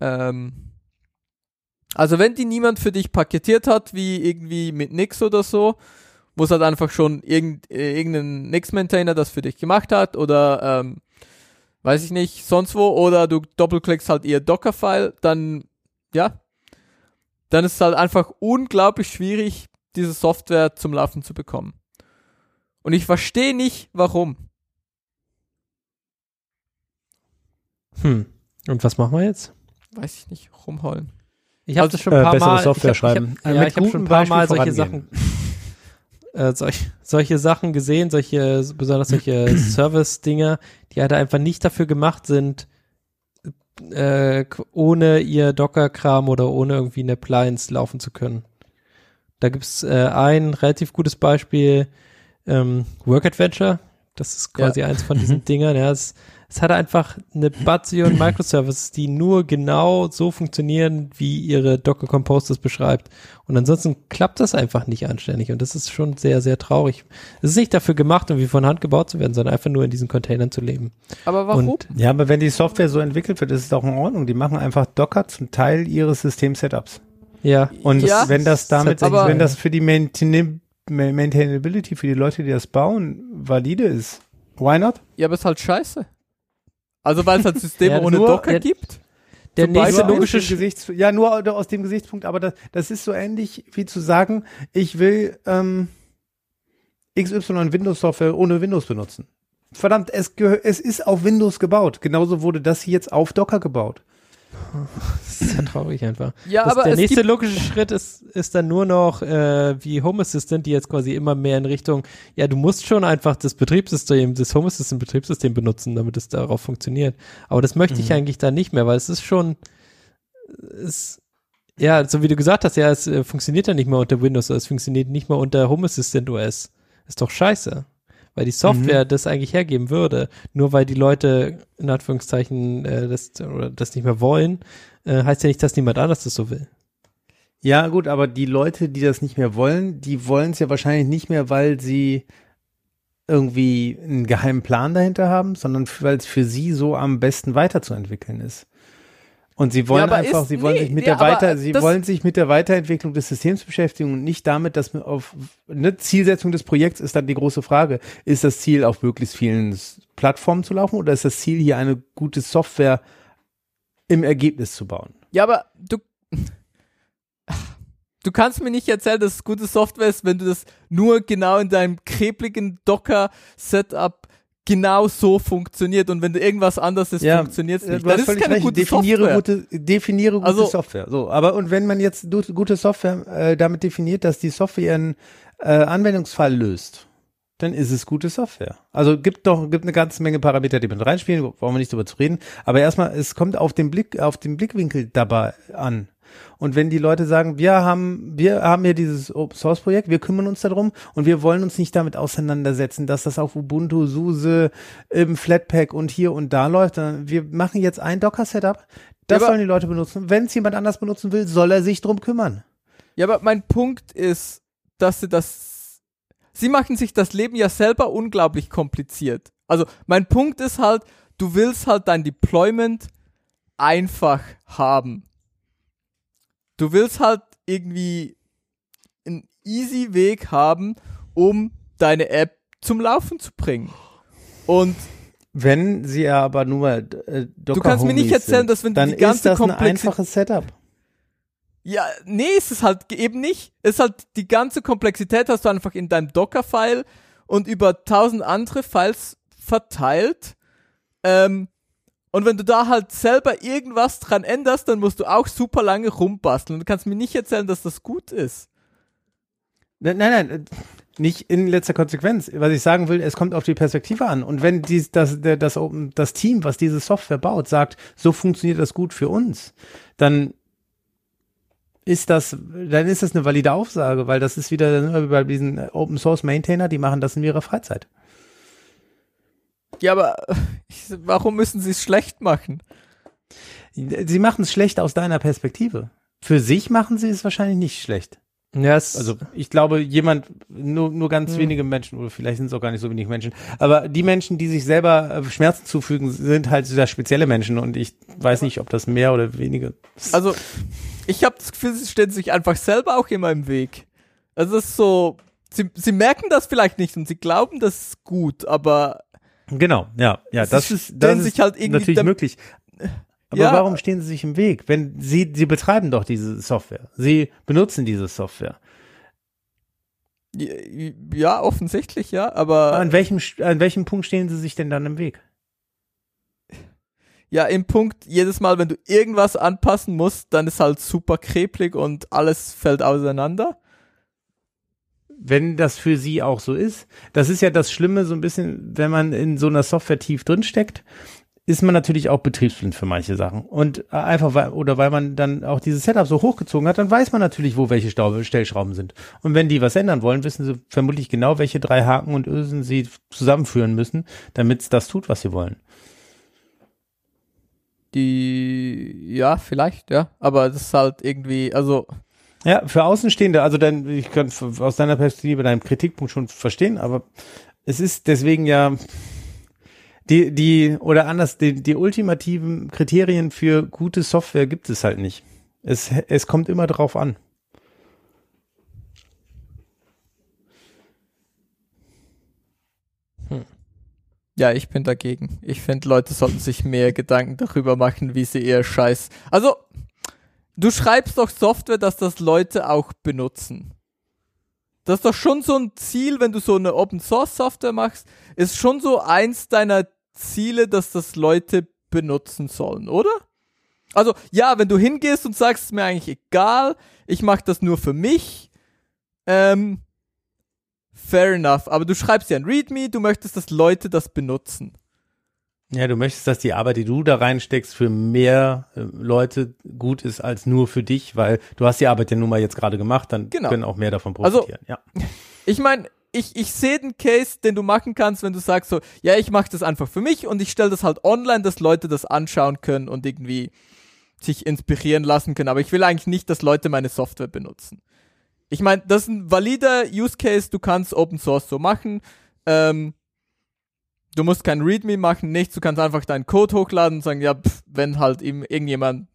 C: Ähm, also wenn die niemand für dich paketiert hat, wie irgendwie mit Nix oder so, wo es halt einfach schon irgend, äh, irgendein Nix-Maintainer das für dich gemacht hat oder ähm, weiß ich nicht, sonst wo, oder du doppelklickst halt ihr Docker-File, dann ja, dann ist es halt einfach unglaublich schwierig, diese Software zum Laufen zu bekommen. Und ich verstehe nicht, warum.
D: Hm. Und was machen wir jetzt?
C: Weiß ich nicht, rumheulen.
D: Ich habe
C: Also,
D: das schon ein
B: äh,
D: paar
B: bessere
D: Mal.
B: Software
D: ich hab,
B: schreiben.
D: Ich hab,
B: Äh,
D: ja, ich habe schon ein paar Mal
B: Beispiel
D: solche Sachen, äh, solch, solche Sachen gesehen, solche besonders solche Service-Dinger, die halt einfach nicht dafür gemacht sind, äh, ohne ihr Docker-Kram oder ohne irgendwie eine Appliance laufen zu können. Da gibt's äh, ein relativ gutes Beispiel, ähm, Work Adventure. Das ist quasi eins von diesen Dingern. Ja, es, es hat einfach eine Bazillion Microservices, die nur genau so funktionieren, wie ihre Docker Compose das beschreibt. Und ansonsten klappt das einfach nicht anständig. Und das ist schon sehr, sehr traurig. Es ist nicht dafür gemacht, um wie von Hand gebaut zu werden, sondern einfach nur in diesen Containern zu leben.
C: Aber warum?
D: Und
B: Ja, aber wenn die Software so entwickelt wird, ist es auch in Ordnung. Die machen einfach Docker zum Teil ihres System-Setups.
D: ja,
B: Und
C: Ja,
B: wenn das damit,
D: tatsächlich-
B: wenn das für die Maintain Ma- Maintainability für die Leute, die das bauen, valide ist, why not?
C: ja, aber ist halt scheiße. Also weil es halt Systeme
D: Ja,
C: ohne
B: nur-
C: Docker
D: ja,
C: gibt.
D: der
C: Zum
D: nächste logische
B: aus dem Gesichts, ja, nur aus dem Gesichtspunkt, aber das, das ist so ähnlich wie zu sagen, ich will ähm, XY Windows Software ohne Windows benutzen. Verdammt, es, es ist auf Windows gebaut. Genauso wurde das hier jetzt auf Docker gebaut.
D: Das ist ja traurig einfach.
C: Ja,
D: das,
C: aber
D: der nächste logische Schritt ist, ist dann nur noch äh, wie Home Assistant, die jetzt quasi immer mehr in Richtung, ja, du musst schon einfach das Betriebssystem, das Home Assistant Betriebssystem benutzen, damit es darauf funktioniert. Aber das möchte ich
B: Mhm.
D: eigentlich da nicht mehr, weil es ist schon, es, ja, so wie du gesagt hast, ja, es äh, funktioniert ja nicht mehr unter Windows, es funktioniert nicht mehr unter Home Assistant OS. Ist doch scheiße. Weil die Software das eigentlich hergeben würde. Nur weil die Leute in Anführungszeichen äh, das, oder das nicht mehr wollen, äh, heißt ja nicht, dass niemand anders das so will.
B: Ja, gut, aber die Leute, die das nicht mehr wollen, die wollen es ja wahrscheinlich nicht mehr, weil sie irgendwie einen geheimen Plan dahinter haben, sondern weil es für sie so am besten weiterzuentwickeln ist. Und sie wollen
C: aber
B: einfach,
C: ist-
B: sie wollen
C: nee,
B: sich mit
C: nee,
B: der Weiter, sie wollen sich mit der Weiterentwicklung des Systems beschäftigen und nicht damit, dass man auf eine Zielsetzung des Projekts ist dann die große Frage. Ist das Ziel auf möglichst vielen Plattformen zu laufen oder ist das Ziel hier eine gute Software im Ergebnis zu bauen?
C: Ja, aber du. Du kannst mir nicht erzählen, dass es gute Software ist, wenn du das nur genau in deinem klebrigen Docker-Setup genau so funktioniert und wenn irgendwas anderes ist,
B: Ja,
C: funktioniert es nicht.
B: Du hast
C: ist keine
B: recht.
C: gute
B: definiere
C: Software.
B: gute, definiere gute
C: Also-
B: Software. So, aber und wenn man jetzt gute Software äh, damit definiert, dass die Software ihren äh, Anwendungsfall löst, dann ist es gute Software. Also gibt doch gibt eine ganze Menge Parameter, die mit reinspielen, brauchen wir nicht drüber zu reden. Aber erstmal, es kommt auf den Blick, auf den Blickwinkel dabei an. Und wenn die Leute sagen, wir haben, wir haben hier dieses Open Source Projekt, wir kümmern uns darum und wir wollen uns nicht damit auseinandersetzen, dass das auf Ubuntu, SUSE, im Flatpak und hier und da läuft, sondern wir machen jetzt ein Docker Setup. Das
C: Ja,
B: sollen die Leute benutzen. Wenn es jemand anders benutzen will, soll er sich drum kümmern.
C: Ja, aber mein Punkt ist, dass sie das. Sie machen sich das Leben ja selber unglaublich kompliziert. Also mein Punkt ist halt, du willst halt dein Deployment einfach haben. Du willst halt irgendwie einen easy Weg haben, um deine App zum Laufen zu bringen. Und
B: Wenn sie aber nur äh, Docker
C: Du kannst mir nicht
B: Homies
C: erzählen,
B: sind,
C: dass wenn du
B: dann
C: die ganze
B: ist das ein einfaches Setup.
C: Ja, nee, ist es halt eben nicht. Es ist halt die ganze Komplexität hast du einfach in deinem Docker-File und über tausend andere Files verteilt. Ähm, und wenn du da halt selber irgendwas dran änderst, dann musst du auch super lange rumbasteln. Du kannst mir nicht erzählen, dass das gut ist.
B: Nein, nein, nein, nicht in letzter Konsequenz. Was ich sagen will, es kommt auf die Perspektive an. Und wenn dies, das, das, das Team, was diese Software baut, sagt, so funktioniert das gut für uns, dann ist das, dann ist das eine valide Aufsage, weil das ist wieder bei diesen Open Source Maintainer, die machen das in ihrer Freizeit.
C: Ja, aber ich, warum müssen sie es schlecht machen?
B: Sie machen es schlecht aus deiner Perspektive. Für sich machen sie es wahrscheinlich nicht schlecht.
D: Ja, es,
B: Also ich glaube, jemand, nur, nur ganz
C: Hm.
B: wenige Menschen, oder vielleicht sind es auch gar nicht so wenige Menschen, aber die Menschen, die sich selber äh, Schmerzen zufügen, sind halt sehr spezielle Menschen und ich weiß nicht, ob das mehr oder weniger.
C: Also, ich habe das Gefühl, sie stellen sich einfach selber auch immer im Weg. Also, es ist so, sie, sie merken das vielleicht nicht und sie glauben, das ist gut, aber
B: Genau, ja, ja,
C: Es
B: das
C: ist-
B: das ist
C: halt irgendwie
B: natürlich möglich. Aber
C: Ja.
B: warum stehen sie sich im Weg? Wenn sie, sie betreiben doch diese Software. Sie benutzen diese Software.
C: ja, offensichtlich, ja, aber
B: An welchem, an welchem Punkt stehen sie sich denn dann im Weg?
C: ja, im Punkt, jedes Mal, wenn du irgendwas anpassen musst, dann ist halt super krepelig und alles fällt auseinander.
B: Wenn das für sie auch so ist. Das ist ja das Schlimme, so ein bisschen, wenn man in so einer Software tief drin steckt, ist man natürlich auch betriebsblind für manche Sachen. Und einfach, weil, oder weil man dann auch dieses Setup so hochgezogen hat, dann weiß man natürlich, wo welche Staube, Stellschrauben sind. Und wenn die was ändern wollen, wissen sie vermutlich genau, welche drei Haken und Ösen sie zusammenführen müssen, damit es das tut, was sie wollen.
C: Die, ja, vielleicht, ja, aber das ist halt irgendwie, also,
B: Ja, für Außenstehende, also dann, ich kann aus deiner Perspektive deinen Kritikpunkt schon verstehen, aber es ist deswegen ja die, die, oder anders, die, die ultimativen Kriterien für gute Software gibt es halt nicht. Es, es kommt immer drauf an.
C: Ja, ich bin dagegen. Ich finde, Leute sollten sich mehr Gedanken darüber machen, wie sie ihr Scheiß. Also, du schreibst doch Software, dass das Leute auch benutzen. Das ist doch schon so ein Ziel, wenn du so eine Open Source Software machst, ist schon so eins deiner Ziele, dass das Leute benutzen sollen, oder? Also, ja, wenn du hingehst und sagst, ist mir eigentlich egal, ich mache das nur für mich, ähm, fair enough. Aber du schreibst ja ein README, du möchtest, dass Leute das benutzen.
B: Ja, du möchtest, dass die Arbeit, die du da reinsteckst, für mehr äh, Leute gut ist als nur für dich, weil du hast die Arbeit ja nun mal jetzt gerade gemacht, dann
C: Genau.
B: können auch mehr davon
C: Also-
B: profitieren. ja.
C: Ich meine, ich, ich sehe den Case, den du machen kannst, wenn du sagst so, ja, ich mache das einfach für mich und ich stelle das halt online, dass Leute das anschauen können und irgendwie sich inspirieren lassen können. Aber ich will eigentlich nicht, dass Leute meine Software benutzen. Ich meine, das ist ein valider Use Case, du kannst Open Source so machen. Ähm, du musst kein README machen, nichts, du kannst einfach deinen Code hochladen und sagen, ja, pff, wenn halt ihm irgendjemand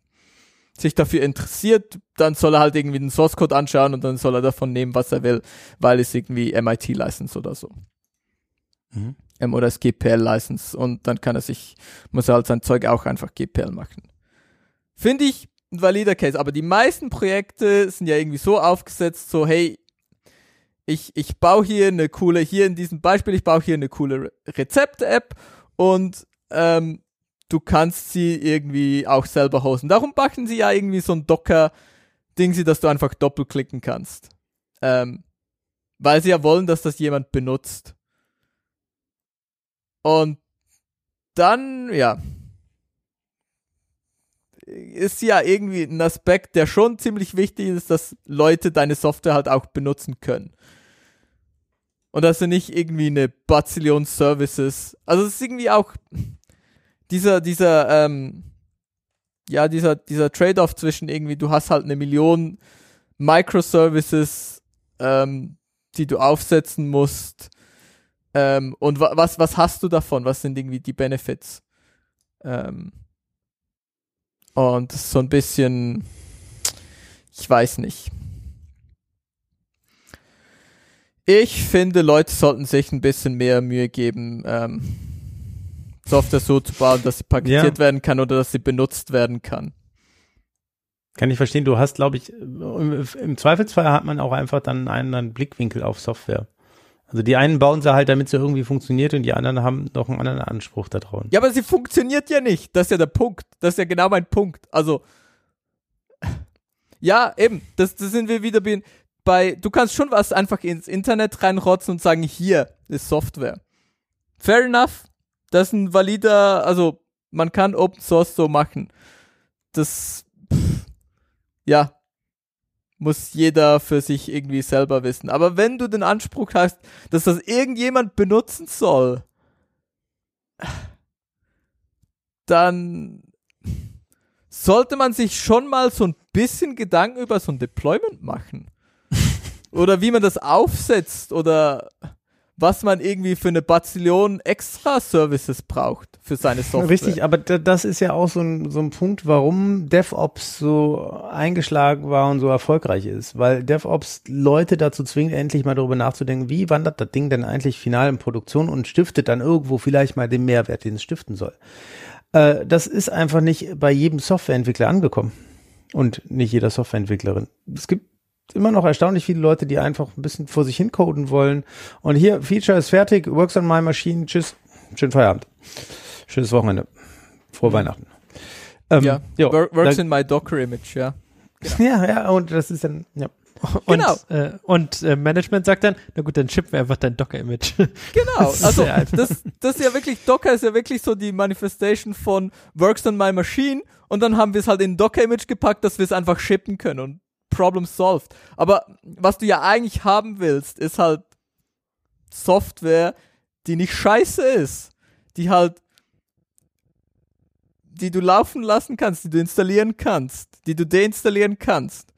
C: sich dafür interessiert, dann soll er halt irgendwie den Source Code anschauen und dann soll er davon nehmen, was er will, weil es irgendwie MIT License oder so.
B: Mhm.
C: Oder das GPL License und dann kann er sich, muss er halt sein Zeug auch einfach GPL machen. Finde ich ein valider Case, aber die meisten Projekte sind ja irgendwie so aufgesetzt, so hey, ich, ich baue hier eine coole, hier in diesem Beispiel, ich baue hier eine coole Re Rezepte-App und ähm, du kannst sie irgendwie auch selber hosten. Darum backen sie ja irgendwie so ein Docker-Ding, dass du einfach doppelklicken kannst. Ähm, weil sie ja wollen, dass das jemand benutzt. Und dann, ja, ist ja irgendwie ein Aspekt, der schon ziemlich wichtig ist, dass Leute deine Software halt auch benutzen können. Und dass du nicht irgendwie eine Bazillion Services, also es ist irgendwie auch dieser, dieser, ähm, ja, dieser, dieser Trade-off zwischen irgendwie, du hast halt eine Million Microservices, ähm, die du aufsetzen musst, ähm, und wa was, was hast du davon? Was sind irgendwie die Benefits? Ähm, und so ein bisschen, ich weiß nicht. Ich finde, Leute sollten sich ein bisschen mehr Mühe geben, ähm, Software so zu bauen, dass sie paketiert
B: Ja.
C: werden kann oder dass sie benutzt werden kann.
B: Kann ich verstehen. Du hast, glaube ich, im, Zweifelsfall hat man auch einfach dann einen anderen Blickwinkel auf Software. Also die einen bauen sie halt, damit sie irgendwie funktioniert und die anderen haben noch einen anderen Anspruch da drauf.
C: Ja, aber sie funktioniert ja nicht. Das ist ja der Punkt. Das ist ja genau mein Punkt. Also, ja, eben. Das, das sind wir wieder bei, bei, du kannst schon was einfach ins Internet reinrotzen und sagen, hier ist Software. Fair enough. Das ist ein valider, also, man kann Open Source so machen. Das, pff, ja, muss jeder für sich irgendwie selber wissen. Aber wenn du den Anspruch hast, dass das irgendjemand benutzen soll, dann sollte man sich schon mal so ein bisschen Gedanken über so ein Deployment machen. oder wie man das aufsetzt oder was man irgendwie für eine Bazillion extra Services braucht für seine Software.
B: Richtig, aber da- das ist ja auch so ein, so ein Punkt, warum DevOps so eingeschlagen war und so erfolgreich ist. Weil DevOps Leute dazu zwingt, endlich mal darüber nachzudenken, wie wandert das Ding denn eigentlich final in Produktion und stiftet dann irgendwo vielleicht mal den Mehrwert, den es stiften soll. Äh, das ist einfach nicht bei jedem Softwareentwickler angekommen. Und nicht jeder Softwareentwicklerin. Es gibt immer noch erstaunlich viele Leute, die einfach ein bisschen vor sich hin coden wollen. Und hier, Feature ist fertig, works on my machine, tschüss, schönen Feierabend. Schönes Wochenende. Frohe Weihnachten. Ähm,
C: ja,
B: jo,
C: wor- works
B: da-
C: in my Docker Image, ja.
B: ja, ja, und das ist dann, ja.
D: Und,
C: Genau.
D: äh, und äh, Management sagt dann, na gut, dann shippen wir einfach dein Docker-Image.
C: Genau,
D: Das ist
C: also das, das ist ja wirklich, Docker ist ja wirklich so die Manifestation von Works on my machine und dann haben wir es halt in ein Docker-Image gepackt, dass wir es einfach shippen können und Problem solved. Aber was du ja eigentlich haben willst, ist halt Software, die nicht scheiße ist, die halt die du laufen lassen kannst, die du installieren kannst, die du deinstallieren kannst.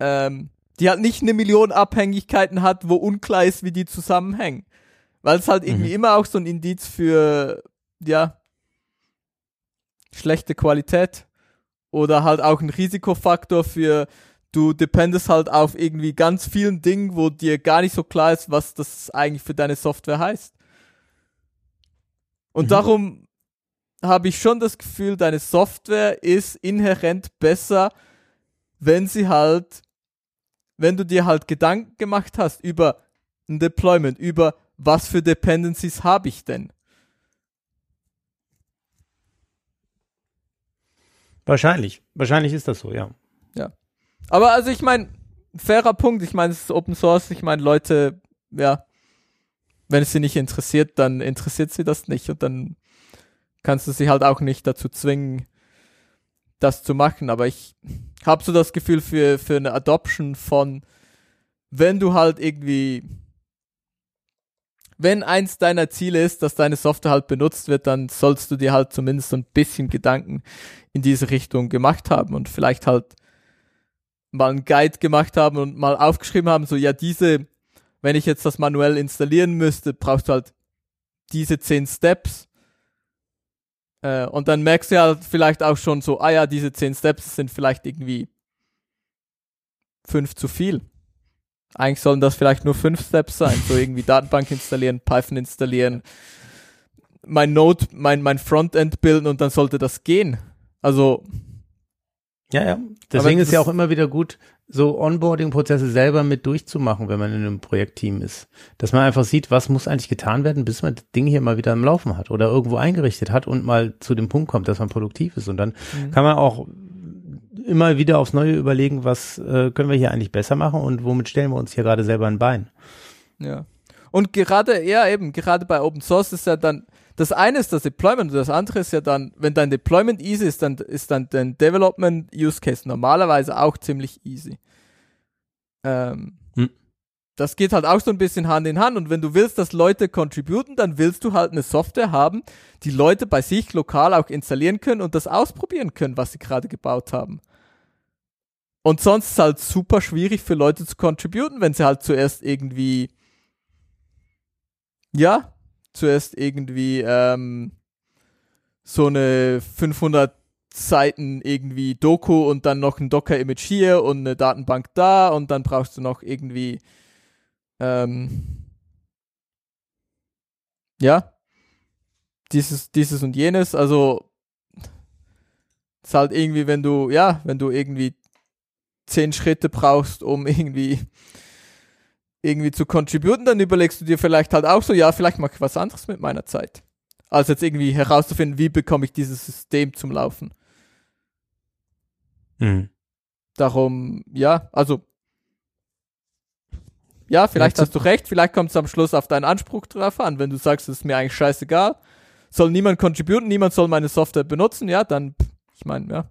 C: Ähm, die halt nicht eine Million Abhängigkeiten hat, wo unklar ist, wie die zusammenhängen. Weil es halt irgendwie immer auch so ein Indiz für, ja, schlechte Qualität oder halt auch ein Risikofaktor für, du dependest halt auf irgendwie ganz vielen Dingen, wo dir gar nicht so klar ist, was das eigentlich für deine Software heißt. Und
B: Mhm.
C: darum habe ich schon das Gefühl, deine Software ist inhärent besser, wenn sie halt, wenn du dir halt Gedanken gemacht hast über ein Deployment, über was für Dependencies habe ich denn?
B: Wahrscheinlich. Wahrscheinlich ist das so, ja.
C: Aber also ich meine, fairer Punkt, ich meine, es ist Open Source, ich meine, Leute, ja, wenn es sie nicht interessiert, dann interessiert sie das nicht und dann kannst du sie halt auch nicht dazu zwingen, das zu machen. Aber ich habe so das Gefühl für, für eine Adoption von, wenn du halt irgendwie wenn eins deiner Ziele ist, dass deine Software halt benutzt wird, dann sollst du dir halt zumindest ein bisschen Gedanken in diese Richtung gemacht haben und vielleicht halt mal einen Guide gemacht haben und mal aufgeschrieben haben, so ja, diese, wenn ich jetzt das manuell installieren müsste, brauchst du halt diese zehn Steps. Äh, und dann merkst du halt vielleicht auch schon so, ah ja, diese zehn Steps sind vielleicht irgendwie fünf zu viel. Eigentlich sollen das vielleicht nur fünf Steps sein. So irgendwie Datenbank installieren, Python installieren, mein Node, mein, mein Frontend bilden und dann sollte das gehen. Also.
B: Ja, ja. Deswegen ist ja auch immer wieder gut, so Onboarding-Prozesse selber mit durchzumachen, wenn man in einem Projektteam ist. Dass man einfach sieht, was muss eigentlich getan werden, bis man das Ding hier mal wieder am Laufen hat oder irgendwo eingerichtet hat und mal zu dem Punkt kommt, dass man produktiv ist. Und dann mhm. kann man auch immer wieder aufs Neue überlegen, was äh, können wir hier eigentlich besser machen und womit stellen wir uns hier gerade selber ein Bein.
C: Ja. Und gerade, ja eben, gerade bei Open Source ist ja dann, das eine ist das Deployment und das andere ist ja dann, wenn dein Deployment easy ist, dann ist dann dein Development Use Case normalerweise auch ziemlich easy. Ähm, hm. Das geht halt auch so ein bisschen Hand in Hand und wenn du willst, dass Leute contributen, dann willst du halt eine Software haben, die Leute bei sich lokal auch installieren können und das ausprobieren können, was sie gerade gebaut haben. Und sonst ist es halt super schwierig für Leute zu contributen, wenn sie halt zuerst irgendwie, ja, zuerst irgendwie ähm, so eine 500 Seiten irgendwie Doku und dann noch ein Docker-Image hier und eine Datenbank da und dann brauchst du noch irgendwie, ähm, ja, dieses, dieses und jenes. Also, ist halt irgendwie, wenn du, ja, wenn du irgendwie zehn Schritte brauchst, um irgendwie irgendwie zu contributen, dann überlegst du dir vielleicht halt auch so, ja, vielleicht mache ich was anderes mit meiner Zeit. Als jetzt irgendwie herauszufinden, wie bekomme ich dieses System zum Laufen. Mhm. Darum, ja, also ja, vielleicht hast du recht, vielleicht kommt es am Schluss auf deinen Anspruch drauf an. Wenn du sagst, es ist mir eigentlich scheißegal, soll niemand contributen, niemand soll meine Software benutzen, ja, dann, ich meine, ja,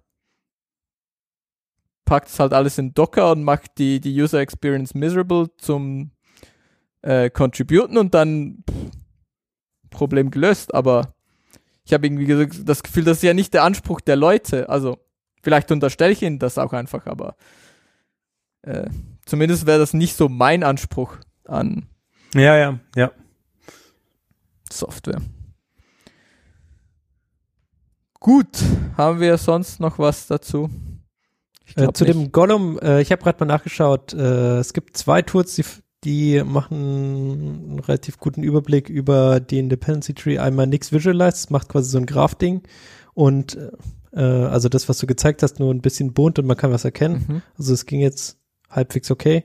C: packt es halt alles in Docker und macht die, die User Experience miserable zum äh, Contributen und dann pff, Problem gelöst. Aber ich habe irgendwie das Gefühl, das ist ja nicht der Anspruch der Leute. Also vielleicht unterstelle ich ihnen das auch einfach, aber äh, zumindest wäre das nicht so mein Anspruch an
B: ja, ja, ja.
C: Software. Gut, haben wir sonst noch was dazu?
D: Äh, zu nicht. dem Gollum, äh, ich habe gerade mal nachgeschaut, äh, es gibt zwei Tools, die, die machen einen relativ guten Überblick über den Dependency Tree. Einmal Nix Visualize, macht quasi so ein Graph-Ding und äh, also das, was du gezeigt hast, nur ein bisschen bunt und man kann was erkennen. Mhm. Also es ging jetzt halbwegs okay.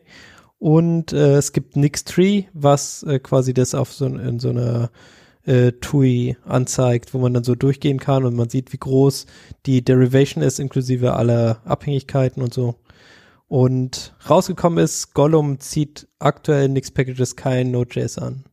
D: Und äh, es gibt Nix Tree, was äh, quasi das auf so in so einer äh, TUI anzeigt, wo man dann so durchgehen kann und man sieht, wie groß die Derivation ist, inklusive aller Abhängigkeiten und so. Und rausgekommen ist, Gollum zieht aktuell Nix Packages kein Node.js an.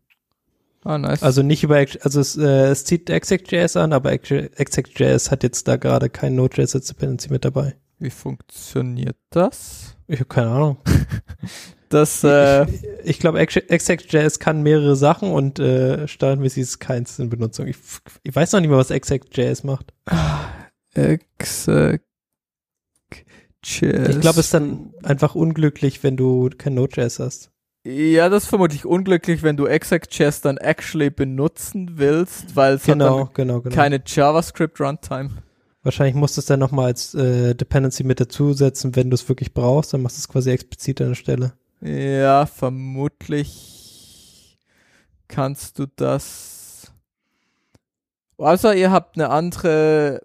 D: Ah, nice. Also nicht über, also es, äh, es zieht Exec.js an, aber Exec.js hat jetzt da gerade kein Node.js als Dependency mit dabei.
C: Wie funktioniert das?
D: Ich habe keine Ahnung.
C: Das, äh,
D: ich, ich glaube, Exec.js kann mehrere Sachen und äh, standardmäßig ist keins in Benutzung. Ich, ich weiß noch nicht mal, was Exec.js macht.
C: Exec.
D: Ich glaube, es ist dann einfach unglücklich, wenn du kein Node.js hast.
C: Ja, das ist vermutlich unglücklich, wenn du Exec.js dann actually benutzen willst, weil es genau, hat genau, genau. keine JavaScript Runtime.
D: Wahrscheinlich musst du es dann nochmal als äh, Dependency mit dazusetzen, wenn du es wirklich brauchst, dann machst du es quasi explizit an der Stelle.
C: Ja, vermutlich kannst du das. Außer ihr habt eine andere,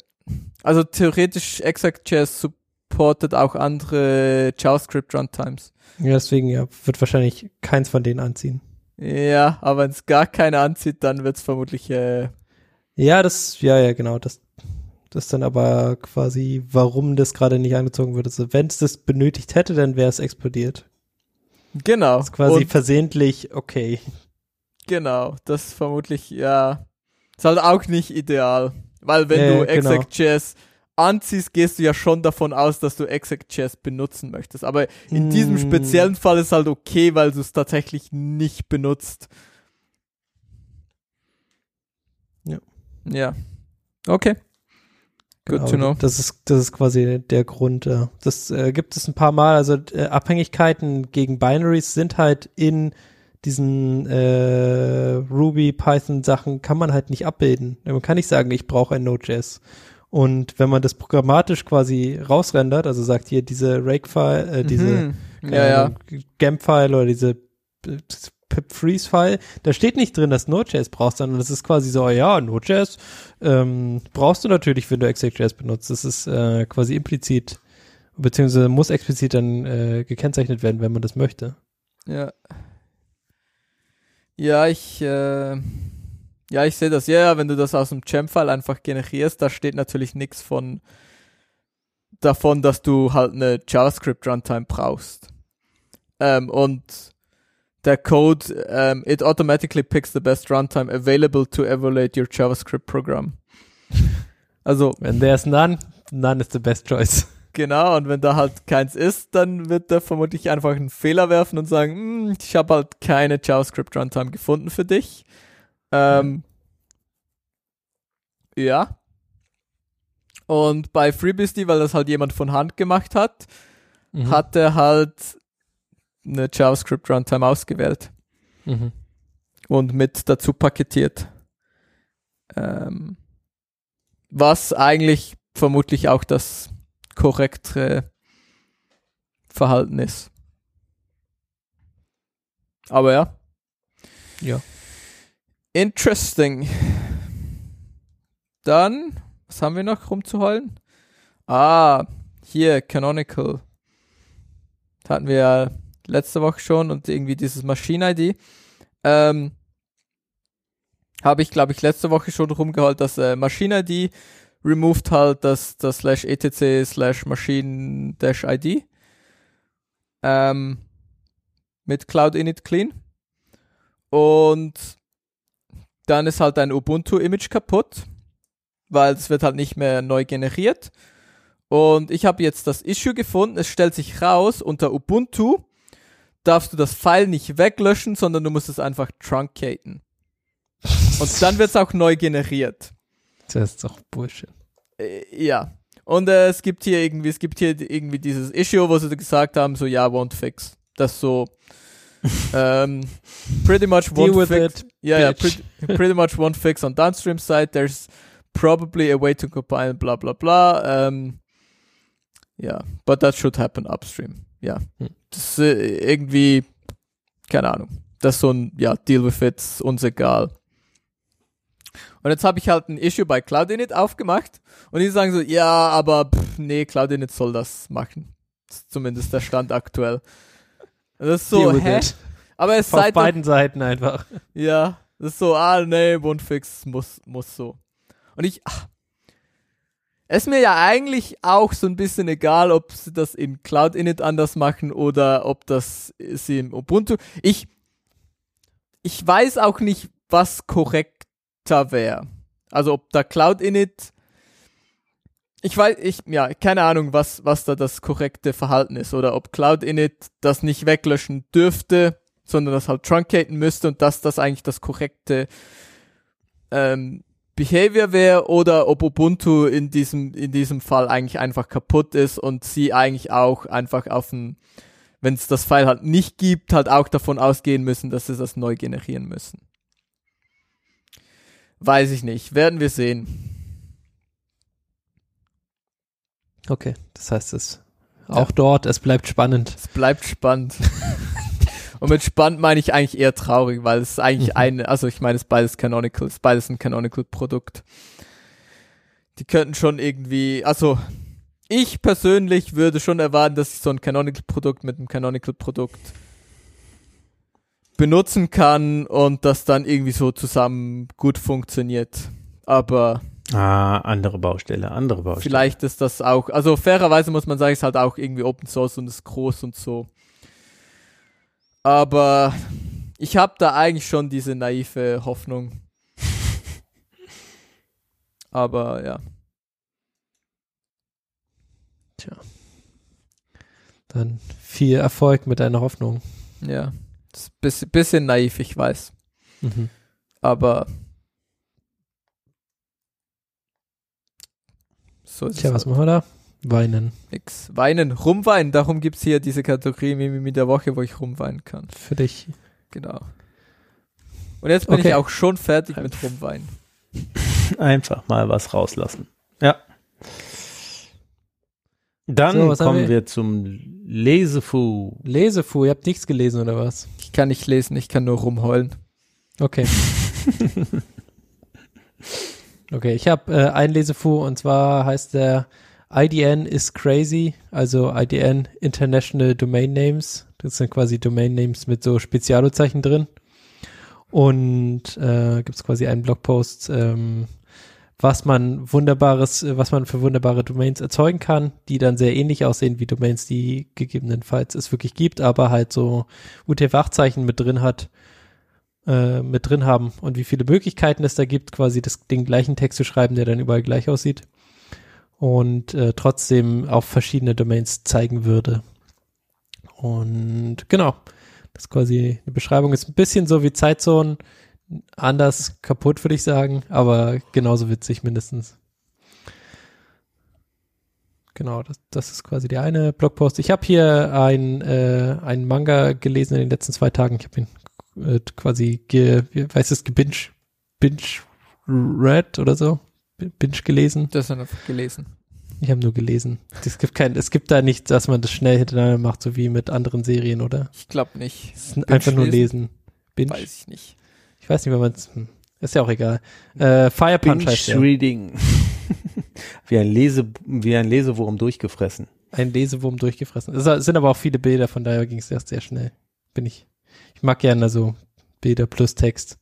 C: also theoretisch ExactJS supportet auch andere JavaScript Runtimes.
D: Ja, deswegen ja, wird wahrscheinlich keins von denen anziehen.
C: Ja, aber wenn es gar keine anzieht, dann wird es vermutlich. Äh
D: ja, das, ja, ja, genau. Das, das dann aber quasi, warum das gerade nicht angezogen wird. Also, wenn es das benötigt hätte, dann wäre es explodiert.
C: Genau.
D: Das ist quasi und versehentlich okay.
C: Genau, das ist vermutlich, ja, ist halt auch nicht ideal. Weil wenn äh, du Exec.js genau. anziehst, gehst du ja schon davon aus, dass du Exec.js benutzen möchtest. Aber in mm. diesem speziellen Fall ist halt okay, weil du es tatsächlich nicht benutzt. Ja. Okay. Good
D: Genau,
C: to know.
D: Das ist, das ist quasi der Grund. Ja. Das äh, gibt es ein paar Mal. Also äh, Abhängigkeiten gegen Binaries sind halt in diesen äh, Ruby, Python Sachen kann man halt nicht abbilden. Man kann nicht sagen, ich brauche ein Node.js. Und wenn man das programmatisch quasi rausrendert, also sagt hier diese Rake-File, äh, diese
C: Mhm. Ja, ja.
D: GAMP-File oder diese äh, pip-freeze-File, da steht nicht drin, dass Node.js brauchst, sondern das ist quasi so, ja, Node.js ähm, brauchst du natürlich, wenn du Exec.js benutzt. Das ist äh, quasi implizit, beziehungsweise muss explizit dann äh, gekennzeichnet werden, wenn man das möchte.
C: Ja. Ja, ich, äh, ja, ich sehe das. Ja, ja, wenn du das aus dem Gem-File einfach generierst, da steht natürlich nichts von davon, dass du halt eine JavaScript-Runtime brauchst. Ähm, und der Code, ähm, it automatically picks the best runtime available to evaluate your JavaScript program. Also,
D: Wenn there's none, none is the best choice.
C: Genau, und wenn da halt keins ist, dann wird er vermutlich einfach einen Fehler werfen und sagen, "Hm, ich habe halt keine JavaScript Runtime gefunden für dich. Ähm, ja. Und bei FreeBSD, weil das halt jemand von Hand gemacht hat,
D: Mhm.
C: hat er halt eine JavaScript Runtime ausgewählt
D: Mhm.
C: und mit dazu paketiert. Ähm, was eigentlich vermutlich auch das korrektere Verhalten ist. Aber ja.
D: Ja.
C: Interesting. Dann, was haben wir noch rumzuholen? Ah, hier, Canonical. Das hatten wir ja letzte Woche schon und irgendwie dieses Machine-ID. Ähm, habe ich, glaube ich, letzte Woche schon rumgeholt, dass äh, Machine-ID removed halt das, das slash etc slash machine dash ID ähm, mit Cloud Init Clean. Und dann ist halt ein Ubuntu-Image kaputt, weil es wird halt nicht mehr neu generiert. Und ich habe jetzt das Issue gefunden. Es stellt sich raus, unter Ubuntu darfst du das File nicht weglöschen, sondern du musst es einfach truncaten. Und dann wird es auch neu generiert.
D: Das ist doch Bullshit.
C: Äh, ja. Und äh, es gibt hier irgendwie, es gibt hier irgendwie dieses Issue, wo sie gesagt haben, so ja, won't fix. Das so ähm, pretty much
D: Deal
C: won't fix.
D: it.
C: Yeah, yeah, pretty, pretty much won't fix on downstream side. There's probably a way to compile, blah blah blah. Um, yeah, but that should happen upstream. Ja,
D: Hm.
C: Das äh, irgendwie, keine Ahnung. Das ist so ein, ja, Deal with it, uns egal. Und jetzt habe ich halt ein Issue bei Cloud Init aufgemacht und die sagen so, ja, aber pff, nee, Cloud Init soll das machen. Das ist zumindest der Stand aktuell. Das ist so, hä?
D: it.
C: Aber es
D: Auf
C: sei
D: beiden Seiten einfach.
C: ja, das ist so, ah, nee, Wundfix muss, muss so. Und ich, ach, ist mir ja eigentlich auch so ein bisschen egal, ob sie das in Cloud Init anders machen oder ob das sie im Ubuntu. Ich, ich weiß auch nicht, was korrekter wäre. Also ob da Cloud Init, ich weiß, ich, ja, keine Ahnung, was, was da das korrekte Verhalten ist oder ob Cloud Init das nicht weglöschen dürfte, sondern das halt truncaten müsste und dass das eigentlich das korrekte ähm, Behavior wäre oder ob Ubuntu in diesem, in diesem Fall eigentlich einfach kaputt ist und sie eigentlich auch einfach auf ein, wenn es das File halt nicht gibt, halt auch davon ausgehen müssen, dass sie das neu generieren müssen. Weiß ich nicht. Werden wir sehen.
D: Okay, das heißt es. Auch dort, es bleibt spannend.
C: Es bleibt spannend. Und mit spannend meine ich eigentlich eher traurig, weil es ist eigentlich
D: Mhm.
C: eine, also ich meine, es ist beides Canonical, es ist beides ein Canonical-Produkt. Die könnten schon irgendwie, also ich persönlich würde schon erwarten, dass ich so ein Canonical-Produkt mit einem Canonical-Produkt benutzen kann und das dann irgendwie so zusammen gut funktioniert. Aber
B: Ah, andere Baustelle, andere Baustelle.
C: Vielleicht ist das auch, also fairerweise muss man sagen, ist halt auch irgendwie Open Source und ist groß und so. Aber ich habe da eigentlich schon diese naive Hoffnung. Aber ja. Tja.
D: Dann viel Erfolg mit deiner Hoffnung.
C: Ja. Bisschen, bisschen naiv, ich weiß.
D: Mhm.
C: Aber so ist
D: Tja, was
C: halt.
D: machen wir da? Weinen.
C: nix. Weinen, rumweinen, darum gibt's hier diese Kategorie Mimimi der Woche, wo ich rumweinen kann.
D: Für dich.
C: Genau. Und jetzt bin
D: Okay.
C: ich auch schon fertig mit rumweinen.
B: Einfach mal was rauslassen. Ja. Dann
D: So,
B: kommen
D: wir?
B: wir zum Lesefu.
D: Lesefu, ihr habt nichts gelesen oder was?
C: Ich kann nicht lesen, ich kann nur rumheulen.
D: Okay. okay, ich habe äh, ein Lesefu und zwar heißt der IDN is crazy, also IDN International Domain Names. Das sind quasi Domain Names mit so Spezialozeichen drin. Und äh, gibt es quasi einen Blogpost, ähm, was man wunderbares, was man für wunderbare Domains erzeugen kann, die dann sehr ähnlich aussehen wie Domains, die gegebenenfalls es wirklich gibt, aber halt so UTF-8-Zeichen mit drin hat, äh, mit drin haben und wie viele Möglichkeiten es da gibt, quasi das, den gleichen Text zu schreiben, der dann überall gleich aussieht und äh, trotzdem auf verschiedene Domains zeigen würde. Und genau, das ist quasi eine Beschreibung. Ist ein bisschen so wie Zeitzone, anders kaputt, würde ich sagen, aber genauso witzig mindestens. Genau, das, das ist quasi der eine Blogpost. Ich habe hier ein, äh, einen Manga gelesen in den letzten zwei Tagen. Ich habe ihn äh, quasi, ge, wie heißt es, gebinge, binge read oder so, binge gelesen.
C: Das dann einfach gelesen.
D: Ich habe nur gelesen. Es gibt kein, es gibt da nichts, dass man das schnell hintereinander macht, so wie mit anderen Serien, oder?
C: Ich glaube nicht.
D: Es ist einfach nur
C: lesen?
D: Binge.
C: Weiß ich nicht.
D: Ich weiß nicht, wenn man es. Hm. Ist ja auch egal. Äh, Fire Punch heißt der.
B: Reading. wie, ein Lese, wie ein Lesewurm durchgefressen.
D: Ein Lesewurm durchgefressen. Es sind aber auch viele Bilder, von daher ging es erst sehr schnell. Bin ich. Ich mag gerne so Bilder plus Text.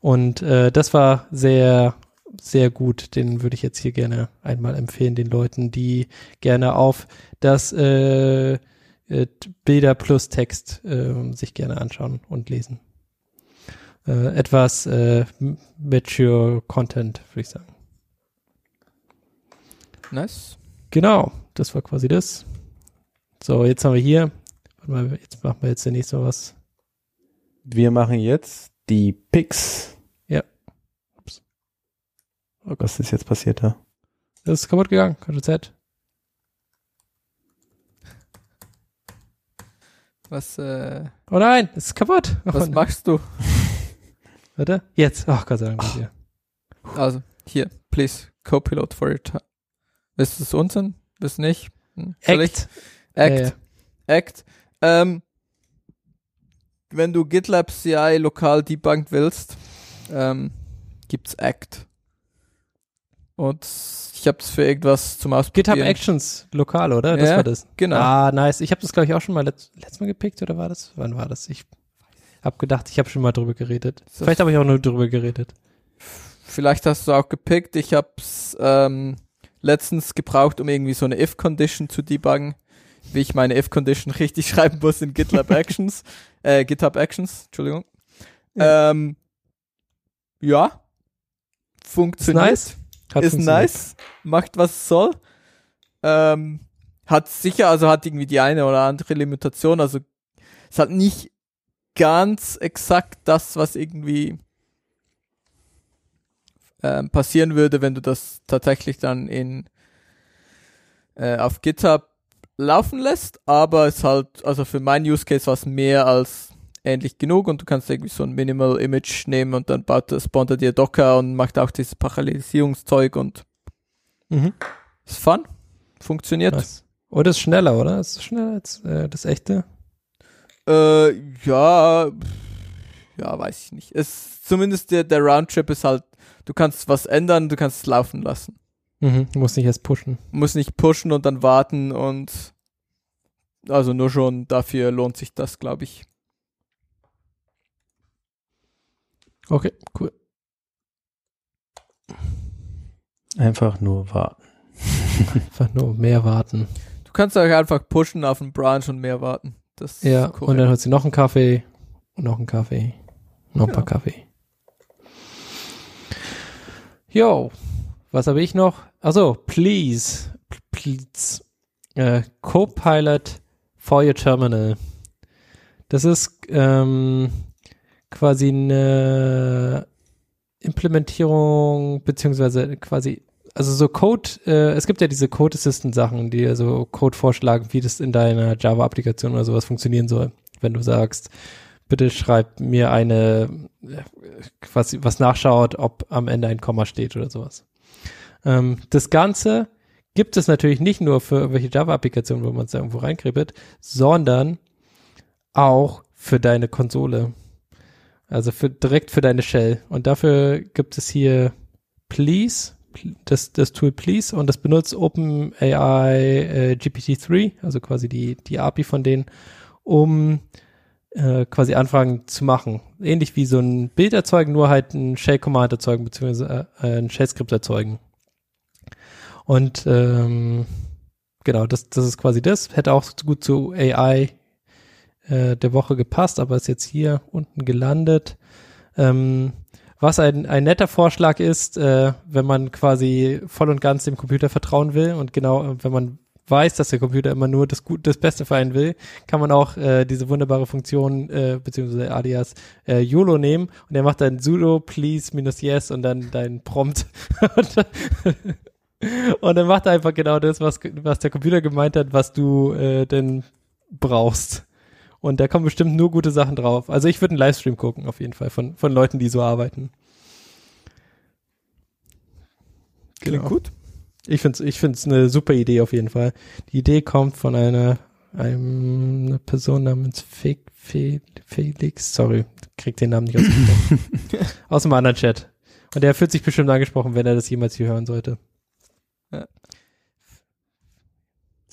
D: Und äh, das war sehr, sehr gut. Den würde ich jetzt hier gerne einmal empfehlen, den Leuten, die gerne auf das äh, äh, Bilder plus Text äh, sich gerne anschauen und lesen. Äh, etwas äh, mature Content, würde ich sagen.
C: Nice.
D: Genau, das war quasi das. So, jetzt haben wir hier, warte mal, jetzt machen wir jetzt der nächste Mal was.
B: Wir machen jetzt die Picks.
D: Oh Gott.
B: Was ist jetzt passiert da?
D: Das ist kaputt gegangen, Ctrl Z.
C: Was, äh,
D: Oh nein, es ist kaputt. Oh,
C: was
D: nein.
C: machst du?
D: Warte, jetzt. Ach Gott sei Dank. Ja.
C: Also, hier, please, Copilot for your time. Du es? Willst du nicht? Hm?
D: Act.
C: Act.
D: Ja, ja.
C: Act. Ähm, wenn du GitLab CI lokal debuggen willst, ähm, gibt's Act. Und ich habe es für irgendwas zum Ausprobieren.
D: GitHub Actions lokal, oder? Das
C: Ja,
D: war das.
C: Genau.
D: Ah, nice. Ich habe das, glaube ich, auch schon mal letzt, letztes Mal gepickt, oder war das? Wann war das? Ich habe gedacht, ich habe schon mal drüber geredet.
C: Das-
D: Vielleicht habe ich auch nur drüber geredet.
C: Vielleicht hast du auch gepickt. Ich hab's ähm, letztens gebraucht, um irgendwie so eine if-Condition zu debuggen, wie ich meine if-Condition richtig schreiben muss in GitLab Actions, äh, GitHub Actions, Entschuldigung. Ja, ähm, ja. funktioniert.
D: nice. Hat
C: ist nice, macht was soll. Ähm, hat sicher, also hat irgendwie die eine oder andere Limitation, also es hat nicht ganz exakt das, was irgendwie ähm, passieren würde, wenn du das tatsächlich dann in äh, auf GitHub laufen lässt, aber es halt, also für meinen Use Case war es mehr als ähnlich genug und du kannst irgendwie so ein Minimal Image nehmen und dann baut spawnt er dir Docker und macht auch dieses Parallelisierungszeug und
D: Mhm.
C: ist fun. Funktioniert.
D: Nice. Oder ist schneller, oder? Ist es schneller als äh, das echte?
C: Äh, ja, ja, weiß ich nicht. Es, zumindest der, der Roundtrip ist halt, du kannst was ändern, du kannst es laufen lassen.
D: Mhm. Du musst nicht erst pushen.
C: Muss nicht pushen und dann warten und also nur schon dafür lohnt sich das, glaube ich.
D: Okay, cool.
B: Einfach nur warten.
D: Einfach nur mehr warten.
C: Du kannst auch einfach pushen auf den Branch und mehr warten. Das
D: Ja,
C: ist
D: und dann hat sie noch einen Kaffee und noch einen Kaffee. Noch ein
C: Ja.
D: paar Kaffee. Jo, was habe ich noch? Also, please, please, äh, Copilot for your terminal. Das ist ähm, quasi eine Implementierung beziehungsweise quasi also so Code, äh, es gibt ja diese Code Assistant Sachen, die ja so Code vorschlagen, wie das in deiner Java-Applikation oder sowas funktionieren soll. Wenn du sagst, bitte schreib mir eine, äh, was, nachschaut, ob am Ende ein Komma steht oder sowas. Ähm, das Ganze gibt es natürlich nicht nur für irgendwelche Java-Applikationen, wo man es irgendwo reinkribbelt, sondern auch für deine Konsole. Also für, direkt für deine Shell. Und dafür gibt es hier Please, das, das Tool Please und das benutzt OpenAI äh, GPT-3, also quasi die, die API von denen, um äh, quasi Anfragen zu machen. Ähnlich wie so ein Bild erzeugen, nur halt ein Shell-Command erzeugen, beziehungsweise äh, ein Shell-Skript erzeugen. Und ähm, genau, das, das ist quasi das. Hätte auch gut zu AI äh, der Woche gepasst, aber ist jetzt hier unten gelandet. Ähm, was ein, ein netter Vorschlag ist, äh, wenn man quasi voll und ganz dem Computer vertrauen will und genau, wenn man weiß, dass der Computer immer nur das, Gut, das Beste für einen will, kann man auch äh, diese wunderbare Funktion äh, beziehungsweise alias äh, YOLO nehmen und der macht dann sudo please minus yes und dann dein Prompt und dann macht er einfach genau das, was, was der Computer gemeint hat, was du äh, denn brauchst. Und da kommen bestimmt nur gute Sachen drauf. Also ich würde einen Livestream gucken, auf jeden Fall, von, von Leuten, die so arbeiten.
C: Klingt
D: Genau.
C: gut.
D: Ich finde es ich find's eine super Idee auf jeden Fall. Die Idee kommt von einer, einem, einer Person namens Fe Fe Felix, sorry, krieg den Namen nicht ausgesprochen. Aus einem anderen Chat. Und der fühlt sich bestimmt angesprochen, wenn er das jemals hier hören sollte.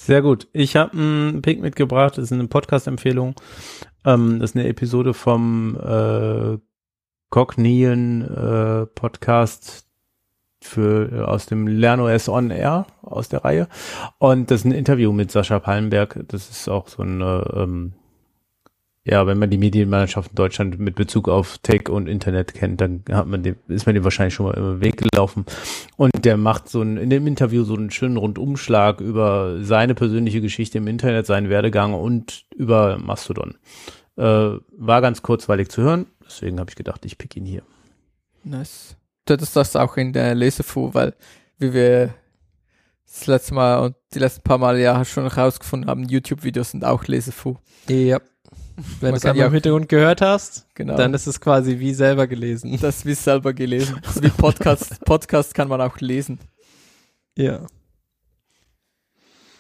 B: Sehr gut. Ich habe einen Pick mitgebracht. Das ist eine Podcast-Empfehlung. Ähm, das ist eine Episode vom äh, Cognian äh, Podcast für äh, aus dem LernOS On Air aus der Reihe. Und das ist ein Interview mit Sascha Pallenberg. Das ist auch so eine ähm, ja, wenn man die Medienmannschaft in Deutschland mit Bezug auf Tech und Internet kennt, dann hat man dem, ist man dem wahrscheinlich schon mal im Weg gelaufen. Und der macht so ein, in dem Interview so einen schönen Rundumschlag über seine persönliche Geschichte im Internet, seinen Werdegang und über Mastodon. Äh, war ganz kurzweilig zu hören, deswegen habe ich gedacht, ich pick ihn hier.
C: Nice. Du hattest das auch in der Lesefu, weil wie wir das letzte Mal und die letzten paar Mal ja schon herausgefunden haben, YouTube-Videos sind auch Lesefu.
D: Ja. Wenn du es
C: kann
D: einmal
C: ja
D: im Hintergrund gehört hast,
C: Genau.
D: dann ist es quasi wie selber gelesen.
C: das wie selber gelesen. Das ist wie Podcast. Podcast kann man auch lesen.
D: Ja.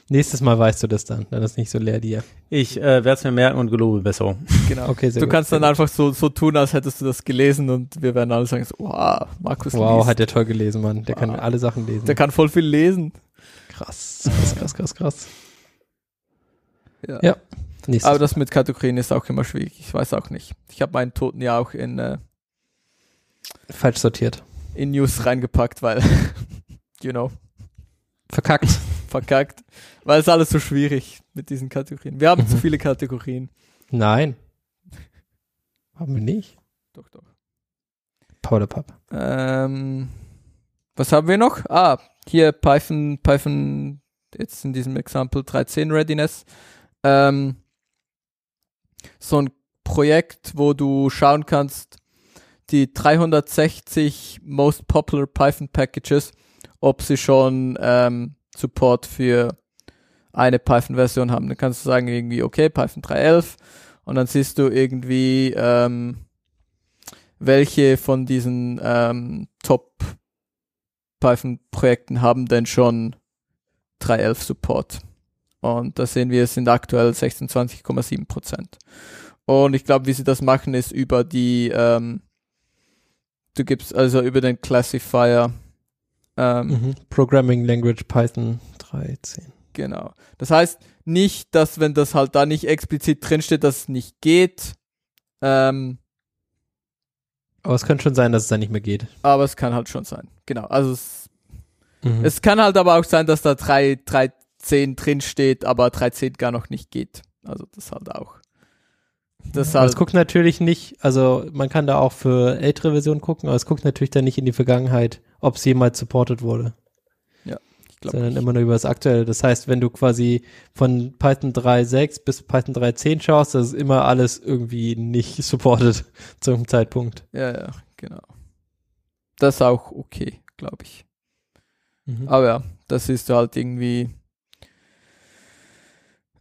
D: Nächstes Mal weißt du das dann, dann ist nicht so leer dir.
B: Ich äh, werde es mir merken und gelobe Besserung.
C: Genau.
D: Okay, sehr
C: du
D: gut.
C: kannst dann einfach so, so tun, als hättest du das gelesen und wir werden alle sagen so, wow, Markus
D: Wow,
C: liest.
D: hat der toll gelesen, Mann. Der kann
C: Wow.
D: alle Sachen lesen.
C: Der kann voll viel lesen.
D: krass, krass, krass, krass, krass.
C: Ja.
D: Ja. Nächstes
C: Aber das mit Kategorien ist auch immer schwierig. Ich weiß auch nicht. Ich habe meinen Toten ja auch in, äh,
D: falsch sortiert.
C: in News reingepackt, weil, you know,
D: Verkackt.
C: verkackt. Weil es alles so schwierig mit diesen Kategorien. Wir haben
D: Mhm.
C: zu viele Kategorien.
D: Nein. Haben wir nicht.
C: Doch, doch.
D: Powderpup.
C: Ähm, was haben wir noch? Ah, hier Python, Python, jetzt in diesem Example 3.10 Readiness. Ähm, so ein Projekt, wo du schauen kannst, die 360 most popular Python Packages, ob sie schon ähm, Support für eine Python-Version haben. Dann kannst du sagen irgendwie, okay, Python 3.11 und dann siehst du irgendwie, ähm, welche von diesen ähm, Top Python-Projekten haben denn schon 3.11 Support. Und da sehen wir, es sind aktuell 26,7 Prozent. Und ich glaube, wie sie das machen, ist über die, ähm, du gibst also über den Classifier, ähm,
D: Mhm. Programming Language Python 13.
C: Genau. Das heißt nicht, dass wenn das halt da nicht explizit drinsteht, dass es nicht geht, ähm,
D: Aber es könnte schon sein, dass es dann nicht mehr geht.
C: aber es kann halt schon sein. Genau. Also es,
D: Mhm.
C: es kann halt aber auch sein, dass da 3, 3.10 drinsteht, aber 3.10 gar noch nicht geht. Also das halt auch. Das
D: aber
C: halt,
D: es guckt natürlich nicht, also man kann da auch für ältere Versionen gucken, aber es guckt natürlich dann nicht in die Vergangenheit, ob es jemals supported wurde,
C: ich glaub
D: sondern
C: nicht.
D: immer nur über das Aktuelle. Das heißt, wenn du quasi von Python 3.6 bis Python 3.10 schaust, das ist immer alles irgendwie nicht supported zum Zeitpunkt.
C: Ja, ja, genau. Das ist auch okay, glaube ich.
D: Mhm.
C: Aber ja, das ist halt irgendwie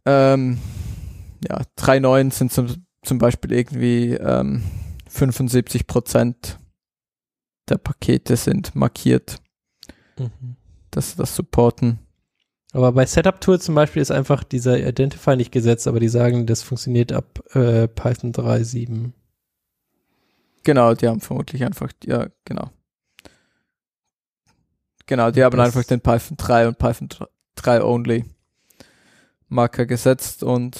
C: ähm, ja, 3.9 sind zum, zum Beispiel irgendwie ähm, 75 Prozent der Pakete sind markiert,
D: Mhm.
C: dass sie das supporten.
D: Aber bei Setup Tool zum Beispiel ist einfach dieser Identifier nicht gesetzt, aber die sagen, das funktioniert ab äh, Python 3.7.
C: Genau, die haben vermutlich einfach, ja, genau. Genau, die haben
D: Das-
C: einfach den Python 3 und Python 3 Only Marker gesetzt und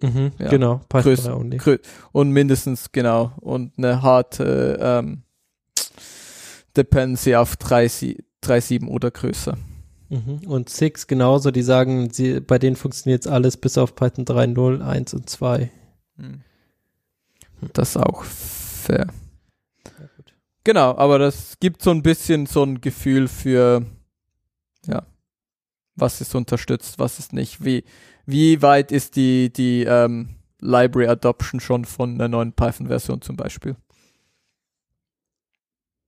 D: Mhm,
C: Ja.
D: Genau, Python
C: Größe-
D: 3 only.
C: grö- und mindestens genau und eine harte ähm, Dependency auf 3.7 oder größer.
D: Mhm. Und Six genauso, die sagen, sie, bei denen funktioniert jetzt alles bis auf Python 3.0, 1 und 2.
C: Hm. Das ist auch fair. Genau, aber das gibt so ein bisschen so ein Gefühl für, ja, was ist unterstützt, was ist nicht. Wie, wie weit ist die, die ähm, Library Adoption schon von der neuen Python-Version zum Beispiel?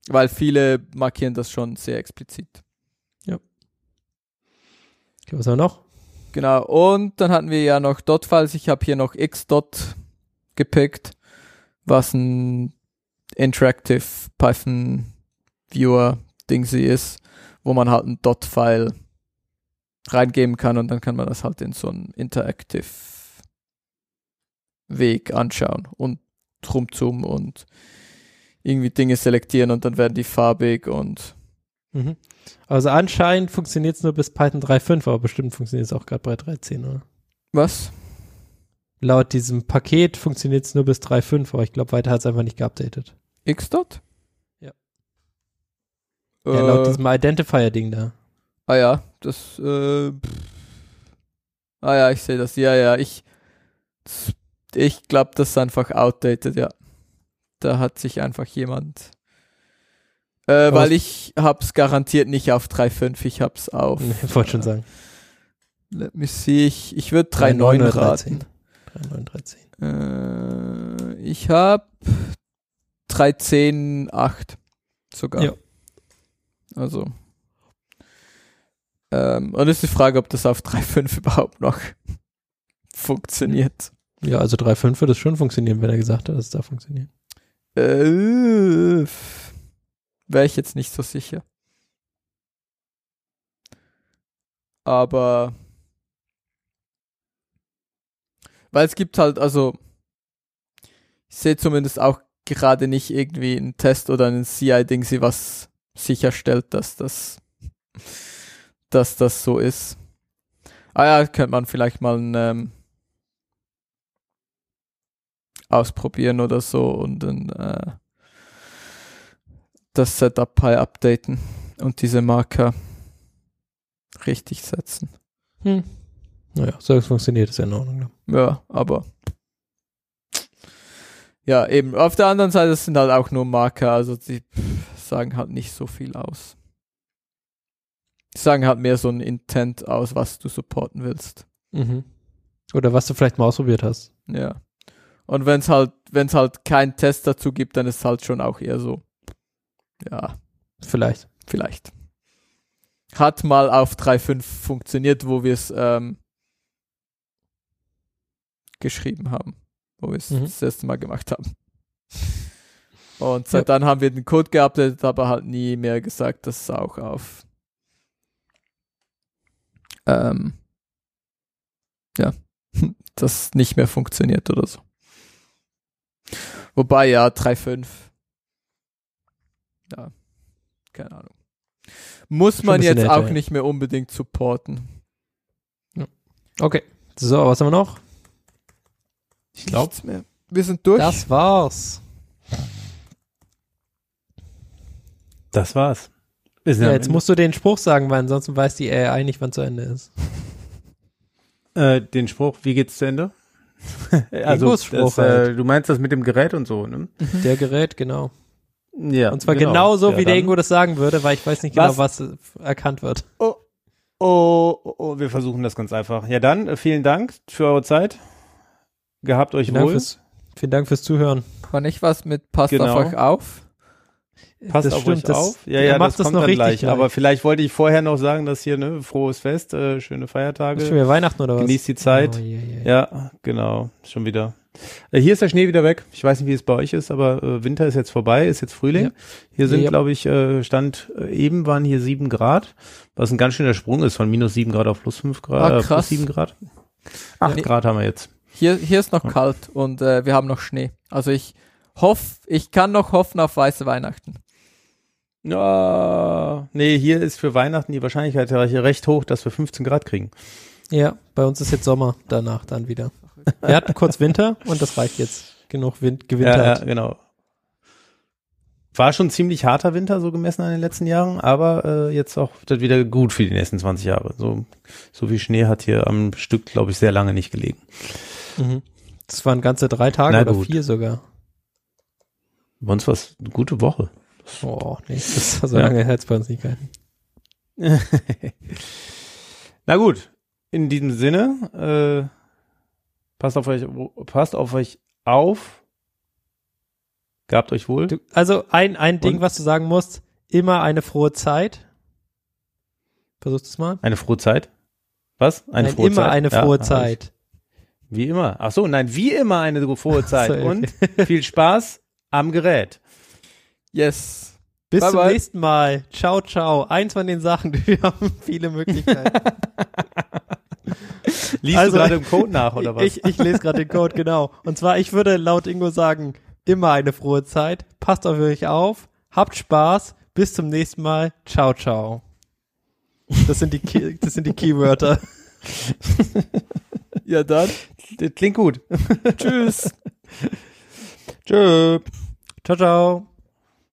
C: Weil viele markieren das schon sehr explizit.
D: Okay, was haben wir noch?
C: Genau, und dann hatten wir ja noch Dot-Files. Ich habe hier noch Xdot gepickt, was ein Interactive Python Viewer Ding sie ist, wo man halt ein Dot-File reingeben kann und dann kann man das halt in so einen Interactive Weg anschauen und rumzoomen und irgendwie Dinge selektieren und dann werden die farbig und
D: Mhm. Also anscheinend funktioniert es nur bis Python 3.5, aber bestimmt funktioniert es auch gerade bei 3.10, oder?
C: was?
D: Laut diesem Paket funktioniert es nur bis 3.5, aber ich glaube, weiter hat es einfach nicht geupdatet.
C: Xdot?
D: Ja.
C: Äh,
D: Ja, laut diesem Identifier-Ding da.
C: Ah ja, das, äh, pff. ah ja, ich sehe das. Ja, ja, ich, ich glaube, das ist einfach outdated, ja. Da hat sich einfach jemand, äh, weil ich hab's garantiert nicht auf 3.5, ich hab's auf,
D: Ich wollte schon sagen.
C: let me see, ich, ich würde 3.9
D: oder
C: raten.
D: 3.9, 13.
C: Äh, ich hab 13.8 sogar.
D: Ja.
C: Also. Ähm, und ist die Frage, ob das auf 3.5 überhaupt noch funktioniert.
D: Ja, also 3.5 würde es schon funktionieren, wenn er gesagt hat, dass es da funktioniert.
C: Äh, Wäre ich jetzt nicht so sicher. Aber weil es gibt halt, also ich sehe zumindest auch gerade nicht irgendwie einen Test oder einen CI-Ding, sie was sicherstellt, dass das dass das so ist. Ah ja, könnte man vielleicht mal ähm, ausprobieren oder so und dann äh, das Setup Pi updaten und diese Marker richtig setzen.
D: Hm. Naja, so es funktioniert, ist ja in Ordnung.
C: Ja, aber ja, eben. Auf der anderen Seite sind halt auch nur Marker, also die sagen halt nicht so viel aus. Sagen halt mehr so ein Intent aus, was du supporten willst.
D: Mhm. Oder was du vielleicht mal ausprobiert hast.
C: Ja. Und wenn es halt, wenn es halt keinen Test dazu gibt, dann ist es halt schon auch eher so, ja,
D: Vielleicht.
C: vielleicht. Hat mal auf 3.5 funktioniert, wo wir es ähm, geschrieben haben, wo wir es
D: Mhm.
C: das erste Mal gemacht haben. Und seit dann haben wir den Code geupdatet, aber halt nie mehr gesagt, dass es auch auf ähm, ja, das nicht mehr funktioniert oder so. Wobei ja, 3.5 ja, keine Ahnung. Muss man jetzt
D: älter,
C: auch
D: ja.
C: nicht mehr unbedingt supporten.
D: Okay. So, was haben wir noch?
C: Ich glaube, wir sind durch.
D: Das war's.
B: Das war's.
D: Ja, jetzt musst du den Spruch sagen, weil ansonsten weiß die AI nicht, wann zu Ende ist.
B: äh, den Spruch, wie geht's zu Ende?
D: Spruch
B: das, äh,
D: halt.
B: du meinst das mit dem Gerät und so, ne?
D: Der Gerät, genau.
B: Ja.
D: Und zwar genau, so,
B: Ja,
D: wie der Ingo das sagen würde, weil ich weiß nicht genau, was erkannt wird.
B: Oh, oh, oh, wir versuchen das ganz einfach. Ja, dann äh, vielen Dank für eure Zeit. Gehabt euch
D: Vielen Dank,
B: wohl.
D: fürs, vielen Dank fürs Zuhören.
C: War nicht was mit passt
B: Genau.
C: auf euch auf?
B: Passt
D: das
B: auf
D: stimmt,
B: euch
D: das-
B: auf. Ja, ja,
D: macht
B: das
D: das noch richtig
B: gleich.
D: gleich.
B: Aber vielleicht wollte ich vorher noch sagen, dass hier, ne, frohes Fest, äh, schöne Feiertage.
D: Schon wieder Weihnachten oder was?
B: Genießt die Zeit.
D: Oh, je, je.
B: Ja, genau, schon wieder. Äh, Hier ist der Schnee wieder weg. Ich weiß nicht, wie es bei euch ist, aber äh, Winter ist jetzt vorbei, ist jetzt Frühling.
D: Ja.
B: Hier sind,
D: Ja.
B: glaube ich, äh, Stand äh, eben waren hier sieben Grad, was ein ganz schöner Sprung ist von minus sieben Grad auf plus fünf Grad,
C: Ah,
B: äh, plus sieben Grad. Acht
C: Ja.
B: Grad haben wir jetzt.
C: Hier, hier ist noch kalt und äh, wir haben noch Schnee. Also ich hoffe, ich kann noch hoffen auf weiße Weihnachten.
B: Ja, nee, hier ist für Weihnachten die Wahrscheinlichkeit ja recht hoch, dass wir 15 Grad kriegen.
D: Ja, bei uns ist jetzt Sommer, danach dann wieder. Wir hatten kurz Winter und das reicht jetzt. Genug Wind,
B: Ja,
D: gewintert.
B: ja, genau. War schon ziemlich harter Winter, so gemessen an den letzten Jahren, aber äh, jetzt auch wird wieder gut für die nächsten 20 Jahre. So, so viel Schnee hat hier am Stück, glaube ich, sehr lange nicht gelegen.
D: Mhm. Das waren ganze drei Tage
B: Na
D: oder
B: gut.
D: vier sogar.
B: Bei uns war es eine gute Woche.
D: Oh, nee, das war so
B: Ja.
D: lange bei uns nicht gehalten.
B: Na gut, in diesem Sinne, äh, passt auf euch, passt auf euch auf. Gabt euch wohl.
D: Du, also ein, ein Ding,
B: Und?
D: was du sagen musst, immer eine frohe Zeit. Versuchst du es mal?
B: Eine frohe Zeit. Was? Eine
D: Nein,
B: frohe
D: immer
B: Zeit?
D: eine
B: Ja,
D: frohe
B: ich.
D: Zeit.
B: Wie immer. Ach so, nein, wie immer eine frohe Zeit.
D: so, okay.
B: Und viel Spaß am Gerät.
C: Yes.
D: Bis
C: Bye,
D: zum
C: bye.
D: nächsten Mal. Ciao, ciao. Eins von den Sachen, wir haben viele Möglichkeiten.
B: Liest
D: Also,
B: du gerade im Code nach, oder was?
D: Ich, ich lese gerade den Code, genau. Und zwar, ich würde laut Ingo sagen, immer eine frohe Zeit. Passt auf euch auf. Habt Spaß. Bis zum nächsten Mal. Ciao, ciao. Das sind die, Key- das sind die Keywörter.
C: Ja dann.
B: das klingt gut.
C: Tschüss.
B: Tschüss.
D: Ciao, ciao.